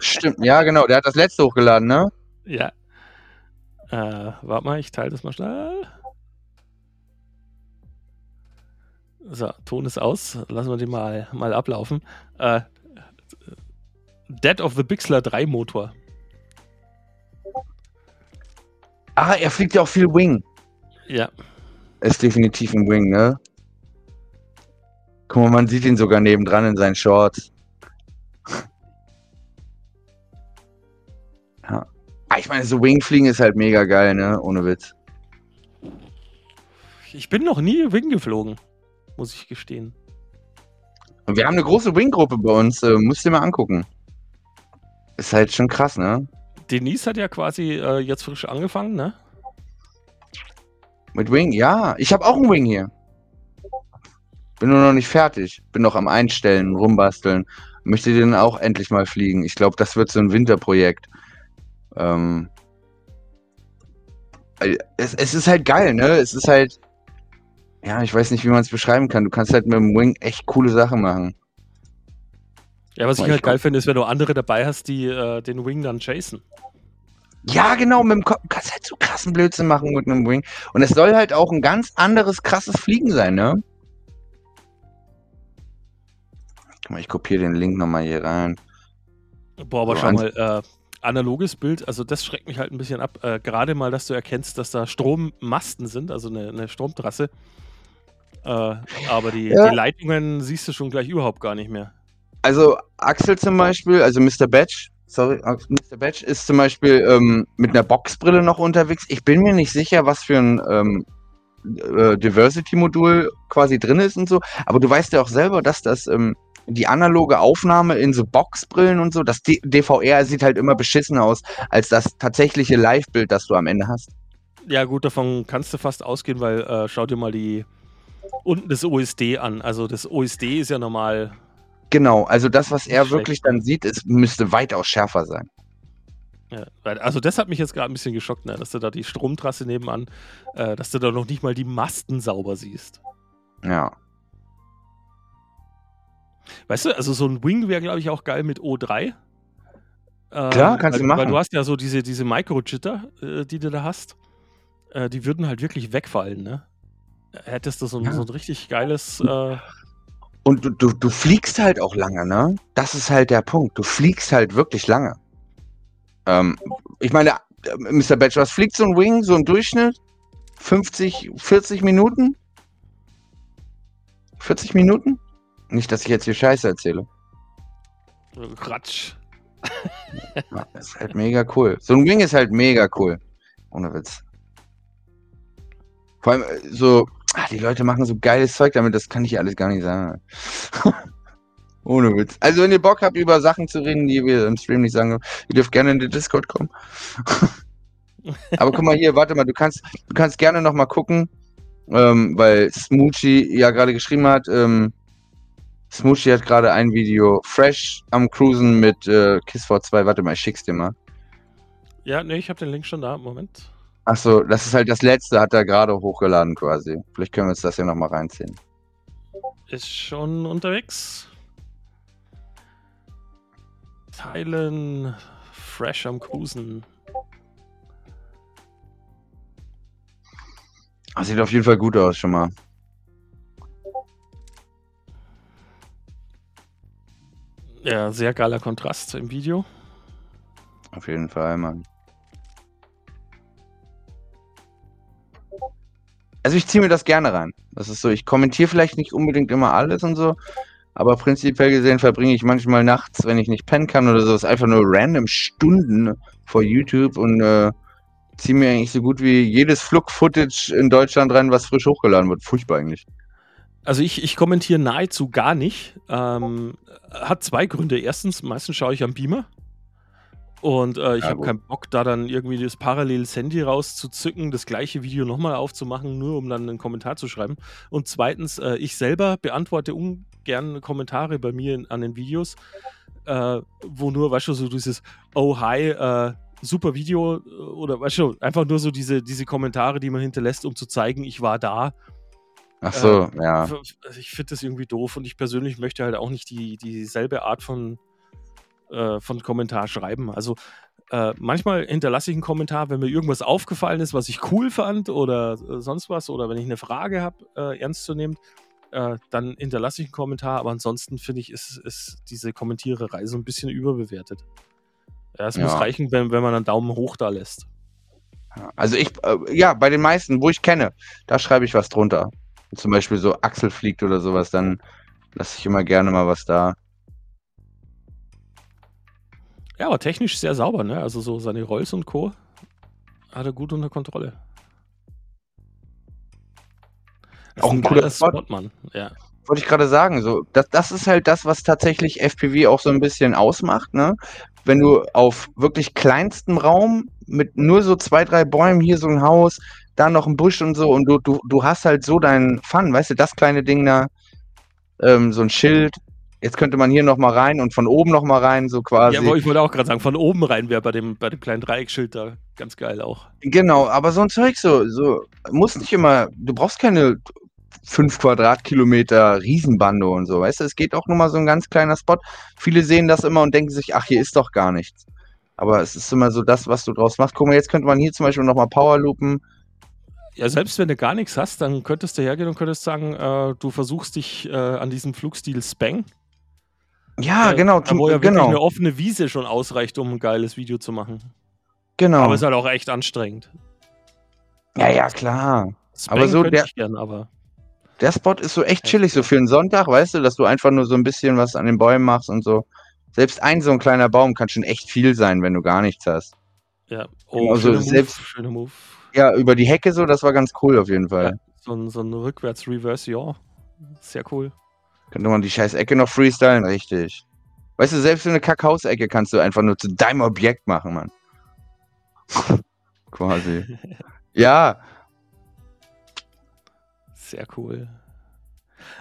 Stimmt, ja, genau, der hat das letzte hochgeladen, ne? Ja. Äh, warte mal, ich teile das mal schnell. So, Ton ist aus. Lassen wir den mal, mal ablaufen. Äh, Dead of the Bixler 3 Motor. Ah, er fliegt ja auch viel Wing. Ja. Ist definitiv ein Wing, ne? Guck mal, man sieht ihn sogar nebendran in seinen Shorts. Ich meine, so Wingfliegen ist halt mega geil, ne? Ohne Witz. Ich bin noch nie Wing geflogen, muss ich gestehen. Und wir haben eine große Wing-Gruppe bei uns, äh, musst du dir mal angucken. Ist halt schon krass, ne? Denise hat ja quasi äh, jetzt frisch angefangen, ne? Mit Wing, ja. Ich habe auch einen Wing hier. Bin nur noch nicht fertig. Bin noch am Einstellen, rumbasteln. Möchte den auch endlich mal fliegen. Ich glaube, das wird so ein Winterprojekt. Ähm, äh, es, es ist halt geil, ne? Es ist halt. Ja, ich weiß nicht, wie man es beschreiben kann. Du kannst halt mit dem Wing echt coole Sachen machen. Ja, was ich Ich halt geil finde, ist, wenn du andere dabei hast, die äh, den Wing dann chasen. Ja, genau, mit dem Kopf. Du kannst halt so krassen Blödsinn machen mit einem Wing. Und es soll halt auch ein ganz anderes, krasses Fliegen sein, ne? Guck mal, ich kopiere den Link nochmal hier rein. Boah, aber So, schau mal, äh, analoges Bild, also das schreckt mich halt ein bisschen ab. Äh, Gerade mal, dass du erkennst, dass da Strommasten sind, also eine, eine Stromtrasse. Äh, aber die, Ja. die Leitungen siehst du schon gleich überhaupt gar nicht mehr. Also Axel zum Beispiel, also Mr. Batch, sorry, Mr. Batch ist zum Beispiel ähm, mit einer Boxbrille noch unterwegs. Ich bin mir nicht sicher, was für ein ähm, äh, Diversity-Modul quasi drin ist und so, aber du weißt ja auch selber, dass das ähm, die analoge Aufnahme in so Boxbrillen und so, das D DVR sieht halt immer beschissen aus, als das tatsächliche Live-Bild, das du am Ende hast. Ja, gut, davon kannst du fast ausgehen, weil äh, schau dir mal die unten das OSD an. Also das OSD ist ja normal. Genau, also das, was er Schlecht. wirklich dann sieht, ist, müsste weitaus schärfer sein. Ja, also das hat mich jetzt gerade ein bisschen geschockt, ne? dass du da die Stromtrasse nebenan, äh, dass du da noch nicht mal die Masten sauber siehst. Ja. Weißt du, also so ein Wing wäre, glaube ich, auch geil mit O3. Ähm, Klar, kannst weil, du machen. Weil du hast ja so diese, diese Micro-Jitter, äh, die du da hast. Äh, die würden halt wirklich wegfallen, ne? Hättest du so ein, Ja. so ein richtig geiles. Äh, Und du, du, du fliegst halt auch lange, ne? Das ist halt der Punkt. Du fliegst halt wirklich lange. Ähm, ich meine, äh, Mr. Batch, was fliegt so ein Wing, so ein Durchschnitt? 50, 40 Minuten? 40 Minuten? Nicht, dass ich jetzt hier Scheiße erzähle. Ratsch. <laughs> Ja, Das ist halt mega cool. So ein Wing ist halt mega cool. Ohne Witz. Vor allem äh, so, ah, die Leute machen so geiles Zeug damit, das kann ich alles gar nicht sagen. <laughs> Ohne Witz. Also wenn ihr Bock habt, über Sachen zu reden, die wir im Stream nicht sagen, ihr dürft gerne in den Discord kommen. <laughs> Aber guck mal hier, warte mal, du kannst, du kannst gerne noch mal gucken, ähm, weil Smoochie ja gerade geschrieben hat, ähm, Smoochie hat gerade ein Video fresh am Cruisen mit äh, Kiss V2. Warte mal, ich schick's dir mal. Ja, nee, ich habe den Link schon da. Moment. Achso, das ist halt das letzte, hat er gerade hochgeladen quasi. Vielleicht können wir uns das hier nochmal reinziehen. Ist schon unterwegs. Teilen. Fresh am Cruisen. Ah, sieht auf jeden Fall gut aus schon mal. Ja, sehr geiler Kontrast im Video. Auf jeden Fall, Mann. Also ich ziehe mir das gerne rein. Das ist so, ich kommentiere vielleicht nicht unbedingt immer alles und so, aber prinzipiell gesehen verbringe ich manchmal nachts, wenn ich nicht pennen kann oder so, ist einfach nur random Stunden vor YouTube und äh, ziehe mir eigentlich so gut wie jedes Flug-Footage in Deutschland rein, was frisch hochgeladen wird. Furchtbar eigentlich. Also ich, ich kommentiere nahezu gar nicht. Ähm, hat zwei Gründe. Erstens, meistens schaue ich am Beamer. Und äh, ich Ja, habe keinen Bock, da dann irgendwie das parallel das Handy rauszuzücken, das gleiche Video nochmal aufzumachen, nur um dann einen Kommentar zu schreiben. Und zweitens, äh, ich selber beantworte ungern Kommentare bei mir in, an den Videos, äh, wo nur, weißt du, so dieses Oh, hi, äh, super Video oder weißt du, einfach nur so diese, diese Kommentare, die man hinterlässt, um zu zeigen, ich war da. Ach so, ja. F- f- Ich finde das irgendwie doof und ich persönlich möchte halt auch nicht die, dieselbe Art von, äh, von Kommentar schreiben. Also äh, manchmal hinterlasse ich einen Kommentar, wenn mir irgendwas aufgefallen ist, was ich cool fand oder äh, sonst was, oder wenn ich eine Frage habe, äh, ernst zu nehmen, äh, dann hinterlasse ich einen Kommentar, aber ansonsten finde ich, ist, ist diese Kommentiererei so ein bisschen überbewertet. Ja, es muss Ja. reichen, wenn, wenn man einen Daumen hoch da lässt. Also ich, äh, ja, bei den meisten, wo ich kenne, da schreibe ich was drunter. Zum Beispiel so Axel fliegt oder sowas, dann lasse ich immer gerne mal was da. Ja, aber technisch sehr sauber, ne? Also so seine Rolls und Co. hat er gut unter Kontrolle. Das Auch ist ein cooler Spot. Mann. Ja. Wollte ich gerade sagen, so, das, das ist halt das, was tatsächlich FPV auch so ein bisschen ausmacht, ne? Wenn du auf wirklich kleinstem Raum mit nur so zwei, drei Bäumen, hier so ein Haus, da noch ein Busch und so, und du, du, du hast halt so deinen Fun, weißt du, das kleine Ding da, ähm, so ein Schild, jetzt könnte man hier noch mal rein und von oben noch mal rein, so quasi. ja, aber ich wollte auch gerade sagen, von oben rein wäre bei dem, bei dem kleinen Dreieckschild da ganz geil auch. Genau, aber so ein Zeug so, so muss nicht immer, du brauchst keine fünf Quadratkilometer Riesenbando und so, weißt du, es geht auch nur mal so ein ganz kleiner Spot. Viele sehen das immer und denken sich, ach, hier ist doch gar nichts. Aber es ist immer so das, was du draus machst. Guck mal, jetzt könnte man hier zum Beispiel nochmal Powerloopen. Ja, selbst wenn du gar nichts hast, dann könntest du hergehen und könntest sagen, äh, du versuchst dich äh, an diesem Flugstil Spang. Ja, äh, genau, Wo ja wirklich genau, eine offene Wiese schon ausreicht, um ein geiles Video zu machen. genau. Aber ist halt auch echt anstrengend. Ja, ja, klar. Spang Aber so der- ich gern, aber Der Spot ist so echt chillig, so für einen Sonntag, weißt du, dass du einfach nur so ein bisschen was an den Bäumen machst und so. Selbst ein so ein kleiner Baum kann schon echt viel sein, wenn du gar nichts hast. ja. Oh, Also schöner selbst- Move, schöner Move. Ja, über die Hecke so, das war ganz cool auf jeden Fall. Ja, so ein, so ein Rückwärts-Reverse-Yaw. Sehr cool. Könnte man die scheiß Ecke noch freestylen? Richtig. Weißt du, selbst so eine Kackhausecke kannst du einfach nur zu deinem Objekt machen, Mann. <laughs> Quasi. <laughs> Ja, Sehr cool.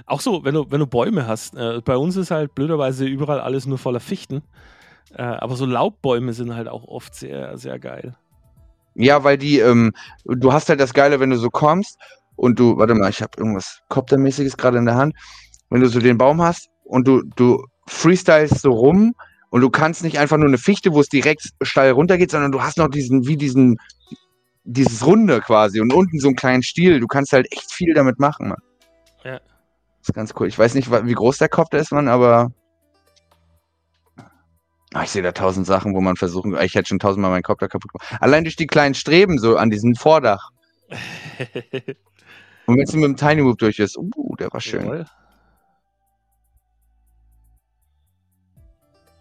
Auch so, wenn du, wenn du Bäume hast, äh, bei uns ist halt blöderweise überall alles nur voller Fichten. Äh, aber so Laubbäume sind halt auch oft sehr, sehr geil. Ja, weil die, ähm, du hast halt das Geile, wenn du so kommst und du, warte mal, ich habe irgendwas Koptermäßiges gerade in der Hand. Wenn du so den Baum hast und du, du freestylst so rum und du kannst nicht einfach nur eine Fichte, wo es direkt steil runtergeht, sondern du hast noch diesen, wie diesen, dieses Runde quasi und unten so einen kleinen Stiel. Du kannst halt echt viel damit machen, Mann. Ja. Das ist ganz cool. Ich weiß nicht, wie groß der Kopf ist, Mann, aber. Ah, ich sehe da tausend Sachen, wo man versuchen. Ich hätte schon tausendmal meinen Kopf da kaputt gemacht. Allein durch die kleinen Streben so an diesem Vordach. <laughs> Und wenn es mit dem Tiny Move durch ist, uh, der war schön. Jawohl.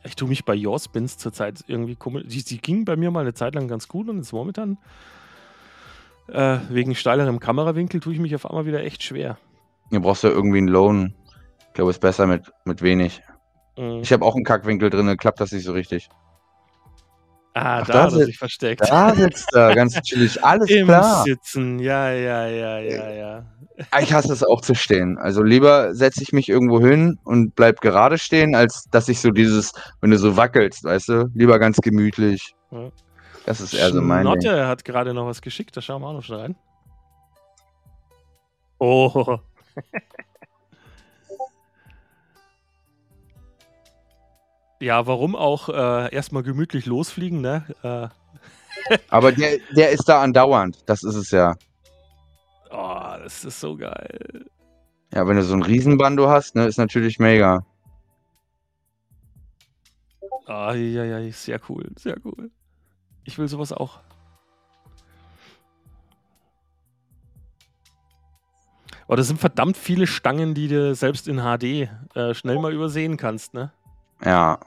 Ich tue mich bei Your Spins zurzeit irgendwie komisch. Die, die ging bei mir mal eine Zeit lang ganz gut und jetzt momentan äh, wegen steilerem Kamerawinkel tue ich mich auf einmal wieder echt schwer. Hier brauchst du irgendwie einen Loan. Ich glaube, ist besser mit, mit wenig. Mhm. Ich habe auch einen Kackwinkel drin, klappt das nicht so richtig. ah, Ach, da da hat er sitzt- sich versteckt. Da sitzt er, ganz <laughs> chillig. Alles Im klar. Sitzen, ja, ja, ja, ja, ja. Ah, Ich hasse es auch zu stehen. Also lieber setze ich mich irgendwo hin und bleib gerade stehen, als dass ich so dieses, wenn du so wackelst, weißt du, lieber ganz gemütlich. Das ist eher so mein Ding. Schnotte hat gerade noch was geschickt, da schauen wir auch noch schnell rein. Oh. Ja, warum auch äh, erstmal gemütlich losfliegen, ne? Äh, Aber der, der ist da andauernd. Das ist es ja. oh, das ist so geil. Ja, wenn du so ein Riesenbando hast, ne, ist natürlich mega. Ah, ja, ja, sehr cool, sehr cool. Ich will sowas auch. Aber das sind verdammt viele Stangen, die du selbst in HD äh, schnell mal übersehen kannst, ne? Ja.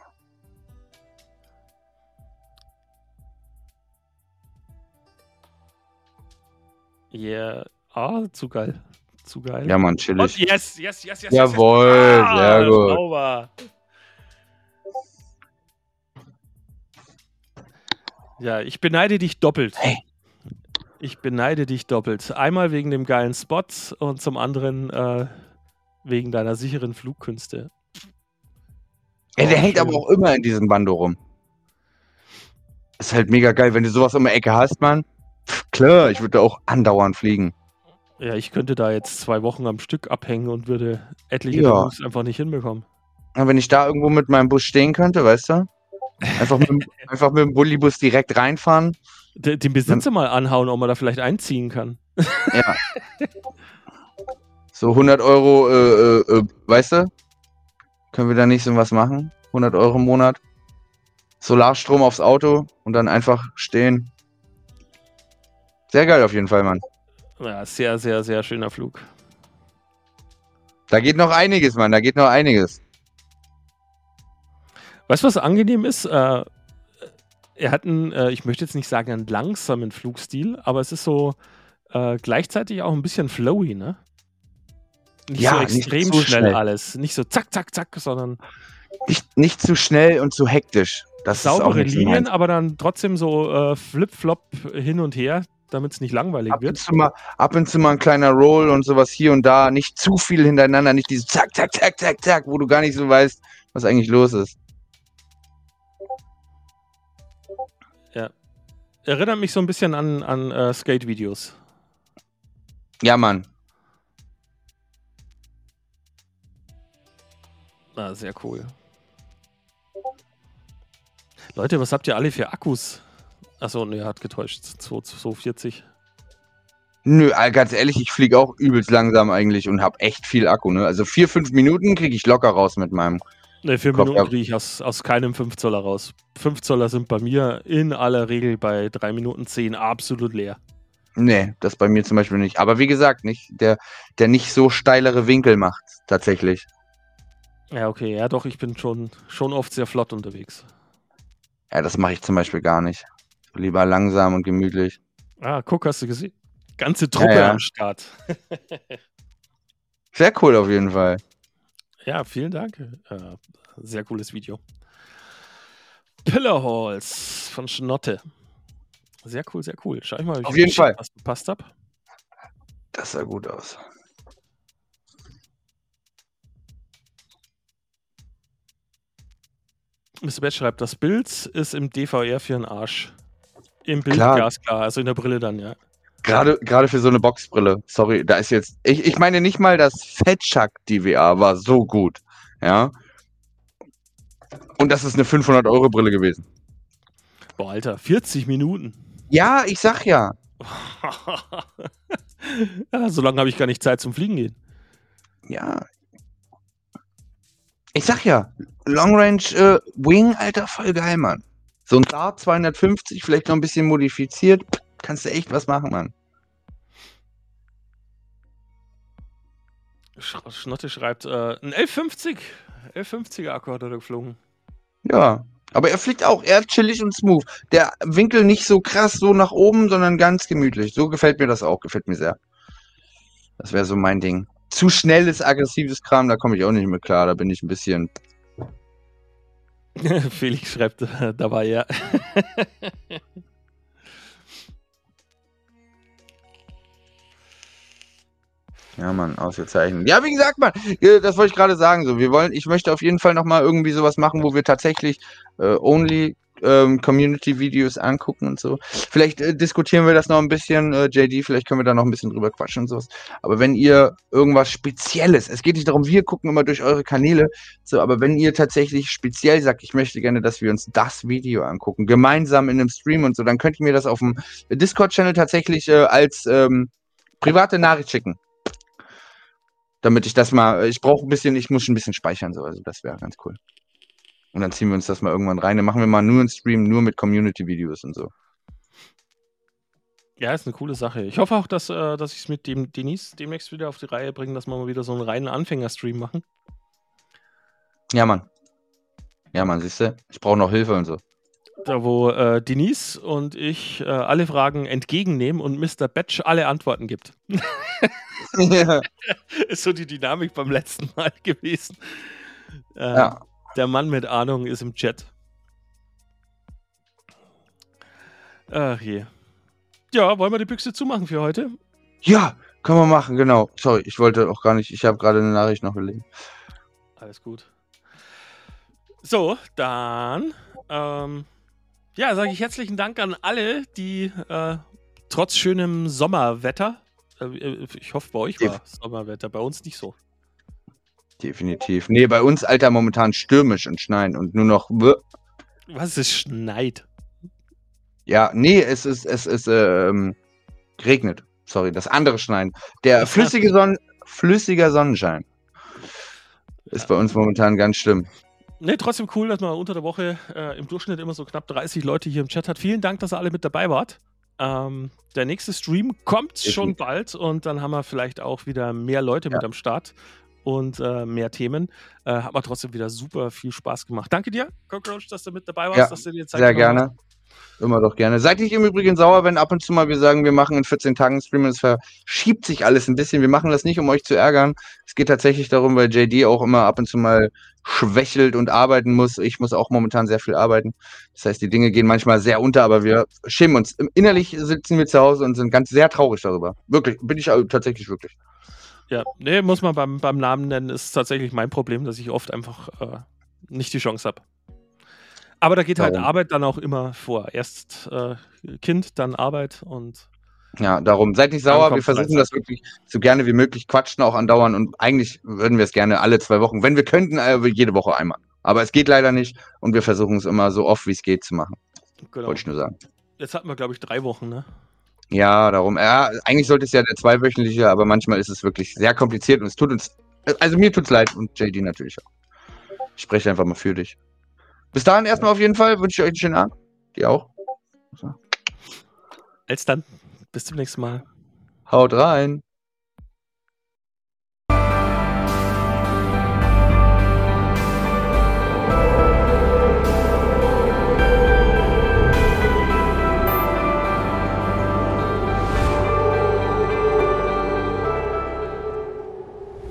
Yeah. Ah, zu geil. Zu geil. Ja, Mann, Und chillig. yes, yes, yes, yes. Jawohl, yes, yes. sehr gut. Sauber. Ja, ich beneide dich doppelt. Hey. Ich beneide dich doppelt. Einmal wegen dem geilen Spot und zum anderen äh, wegen deiner sicheren Flugkünste. Ey, der Oh, hängt schön. aber auch immer in diesem Bando rum. Ist halt mega geil, wenn du sowas um die Ecke hast, Mann. Pff, klar, ich würde auch andauernd fliegen. Ja, ich könnte da jetzt zwei Wochen am Stück abhängen und würde etliche Ja. Moves einfach nicht hinbekommen. Aber wenn ich da irgendwo mit meinem Bus stehen könnte, weißt du? Einfach mit, dem- <laughs> einfach mit dem Bullibus direkt reinfahren. D den Besitzer mal anhauen, ob man da vielleicht einziehen kann. Ja. <laughs> So 100 Euro, äh, äh, äh, weißt du? Können wir da nicht so was machen? 100 Euro im Monat. Solarstrom aufs Auto und dann einfach stehen. Sehr geil auf jeden Fall, Mann. Ja, sehr, sehr, sehr schöner Flug. Da geht noch einiges, Mann. Da geht noch einiges. Weißt du, was angenehm ist? Äh, er hat einen, äh, ich möchte jetzt nicht sagen einen langsamen Flugstil, aber es ist so äh, gleichzeitig auch ein bisschen flowy, ne? Nicht Ja, so nicht extrem zu schnell, schnell. alles. Nicht so zack, zack, zack, sondern Nicht, nicht zu schnell und zu hektisch. Das saubere nicht so Linien, aber dann trotzdem so äh, flip-flop hin und her, damit es nicht langweilig Ab wird. mal, ab und zu mal ein kleiner Roll und sowas hier und da. Nicht zu viel hintereinander. Nicht dieses Zack, Zack, Zack, Zack, Zack, wo du gar nicht so weißt, was eigentlich los ist. Erinnert mich so ein bisschen an, an äh, Skate-Videos. Ja, Mann. Ah, sehr cool. Leute, was habt ihr alle für Akkus? Achso, ne, hat getäuscht. 240. Nö, äh, ganz ehrlich, ich fliege auch übelst langsam eigentlich und habe echt viel Akku. Ne? Also vier, fünf Minuten kriege ich locker raus mit meinem. Ne, vier Kopf, Minuten kriege ich aus, aus keinem 5 Zoller raus. 5 Zoller sind bei mir in aller Regel bei 3 Minuten 10 absolut leer. Nee, das bei mir zum Beispiel nicht. Aber wie gesagt, nicht der, der nicht so steilere Winkel macht, tatsächlich. Ja, okay, ja doch, ich bin schon, schon oft sehr flott unterwegs. Ja, das mache ich zum Beispiel gar nicht. Lieber langsam und gemütlich. Ah, guck, hast du gesehen? Ganze Truppe Ja, ja. am Start. <laughs> Sehr cool auf jeden Fall. Ja, vielen Dank. Äh, sehr cooles Video. Pillar Halls von Schnotte. Sehr cool, sehr cool. Schau ich mal, ob ich jeden Fall. was gepasst habe. Das sah gut aus. Mr. Bett schreibt, das Bild ist im DVR für den Arsch. Im Bild Klar. glasklar, also in der Brille dann, ja. Gerade, gerade für so eine Boxbrille. Sorry, da ist jetzt. Ich, ich meine nicht mal das Fettschuck DVR war so gut. Ja. Und das ist eine 500 Euro Brille gewesen. Boah, Alter, 40 Minuten. Ja, ich sag ja. <laughs> ja, so lange habe ich gar nicht Zeit zum Fliegen gehen. Ja. Ich sag ja. Long Range äh, Wing, Alter, voll geil, Mann. So ein Dart 250, vielleicht noch ein bisschen modifiziert. Kannst du echt was machen, Mann. Sch Schnotte schreibt, äh, ein 1150. 1150er Akku hat er geflogen. Ja. Aber er fliegt auch eher chillig und smooth. Der Winkel nicht so krass so nach oben, sondern ganz gemütlich. So gefällt mir das auch. Gefällt mir sehr. Das wäre so mein Ding. Zu schnelles, aggressives Kram, da komme ich auch nicht mit klar. Da bin ich ein bisschen. <laughs> Felix schreibt, äh, da war er. Ja, Mann, ausgezeichnet. Ja, wie gesagt, Mann, äh, das wollte ich gerade sagen. So, wir wollen, ich möchte auf jeden Fall nochmal irgendwie sowas machen, wo wir tatsächlich äh, only ähm, Community-Videos angucken und so. Vielleicht äh, diskutieren wir das noch ein bisschen, äh, JD, vielleicht können wir da noch ein bisschen drüber quatschen und sowas. Aber wenn ihr irgendwas Spezielles, es geht nicht darum, wir gucken immer durch eure Kanäle, so, aber wenn ihr tatsächlich speziell sagt, ich möchte gerne, dass wir uns das Video angucken, gemeinsam in einem Stream und so, dann könnt ihr mir das auf dem Discord-Channel tatsächlich äh, als ähm, private Nachricht schicken damit ich das mal, ich brauche ein bisschen, ich muss ein bisschen speichern, so, also das wäre ganz cool. Und dann ziehen wir uns das mal irgendwann rein. Dann machen wir mal nur einen Stream, nur mit Community-Videos und so. Ja, ist eine coole Sache. Ich hoffe auch, dass, äh, dass ich es mit dem Denise demnächst wieder auf die Reihe bringe, dass wir mal wieder so einen reinen Anfänger-Stream machen. Ja, Mann. Ja, Mann, siehst du? Ich brauche noch Hilfe und so. Da, wo äh, Denise und ich äh, alle Fragen entgegennehmen und Mr. Batch alle Antworten gibt. ja. <laughs> <laughs> ist so die Dynamik beim letzten Mal <laughs> gewesen. Ja. Der Mann mit Ahnung ist im Chat. Ach je. Ja, wollen wir die Büchse zumachen für heute? Ja, können wir machen, genau. Sorry, ich wollte auch gar nicht, ich habe gerade eine Nachricht noch gelesen. Alles gut. So, dann ähm, ja, sage ich herzlichen Dank an alle, die äh, trotz schönem Sommerwetter, äh, äh ich hoffe, bei euch war Sommerwetter, bei uns nicht so. Definitiv. Nee, bei uns, Alter, momentan stürmisch und schneien und nur noch. Was ist schneit? Ja, nee, es ist, es ist, ähm, regnet. Sorry, das andere Schneien. Der flüssige Sonnen, flüssiger Sonnenschein ist ja. bei uns momentan ganz schlimm. Nee, trotzdem cool, dass man unter der Woche äh, im Durchschnitt immer so knapp 30 Leute hier im Chat hat. Vielen Dank, dass ihr alle mit dabei wart. Ähm, der nächste Stream kommt schon bald und dann haben wir vielleicht auch wieder mehr Leute ja. mit am Start und äh, mehr Themen. Äh, hat mir trotzdem wieder super viel Spaß gemacht. Danke dir, Cockroach, dass du mit dabei warst, ja, dass du dir Zeit Sehr gerne. Hast. Immer doch gerne. Seid ich im Übrigen sauer, wenn ab und zu mal wir sagen, wir machen in 14 Tagen Stream und es verschiebt sich alles ein bisschen. Wir machen das nicht, um euch zu ärgern. Es geht tatsächlich darum, weil JD auch immer ab und zu mal schwächelt und arbeiten muss. Ich muss auch momentan sehr viel arbeiten. Das heißt, die Dinge gehen manchmal sehr unter, aber wir schämen uns. Innerlich sitzen wir zu Hause und sind ganz sehr traurig darüber. Wirklich, bin ich tatsächlich wirklich. Ja, nee, muss man beim, beim Namen nennen, ist tatsächlich mein Problem, dass ich oft einfach äh, nicht die Chance habe. Aber da geht halt darum. halt Arbeit dann auch immer vor. Erst äh, Kind, dann Arbeit und. Ja, darum. Seid nicht sauer, wir versuchen das wirklich so gerne wie möglich, quatschen auch andauern und eigentlich würden wir es gerne alle zwei Wochen, wenn wir könnten, äh, jede Woche einmal. Aber es geht leider nicht und wir versuchen es immer so oft wie es geht zu machen. Genau. Wollte ich nur sagen. Jetzt hatten wir, glaube ich, drei Wochen, ne? Ja, darum. Ja, eigentlich sollte es ja der zweiwöchentliche, aber manchmal ist es wirklich sehr kompliziert und es tut uns, also mir tut es leid und JD natürlich auch. Ich spreche einfach mal für dich. Bis dahin erstmal auf jeden Fall. Wünsche ich euch einen schönen Abend. Die auch. So. Als dann. Bis zum nächsten Mal. Haut rein.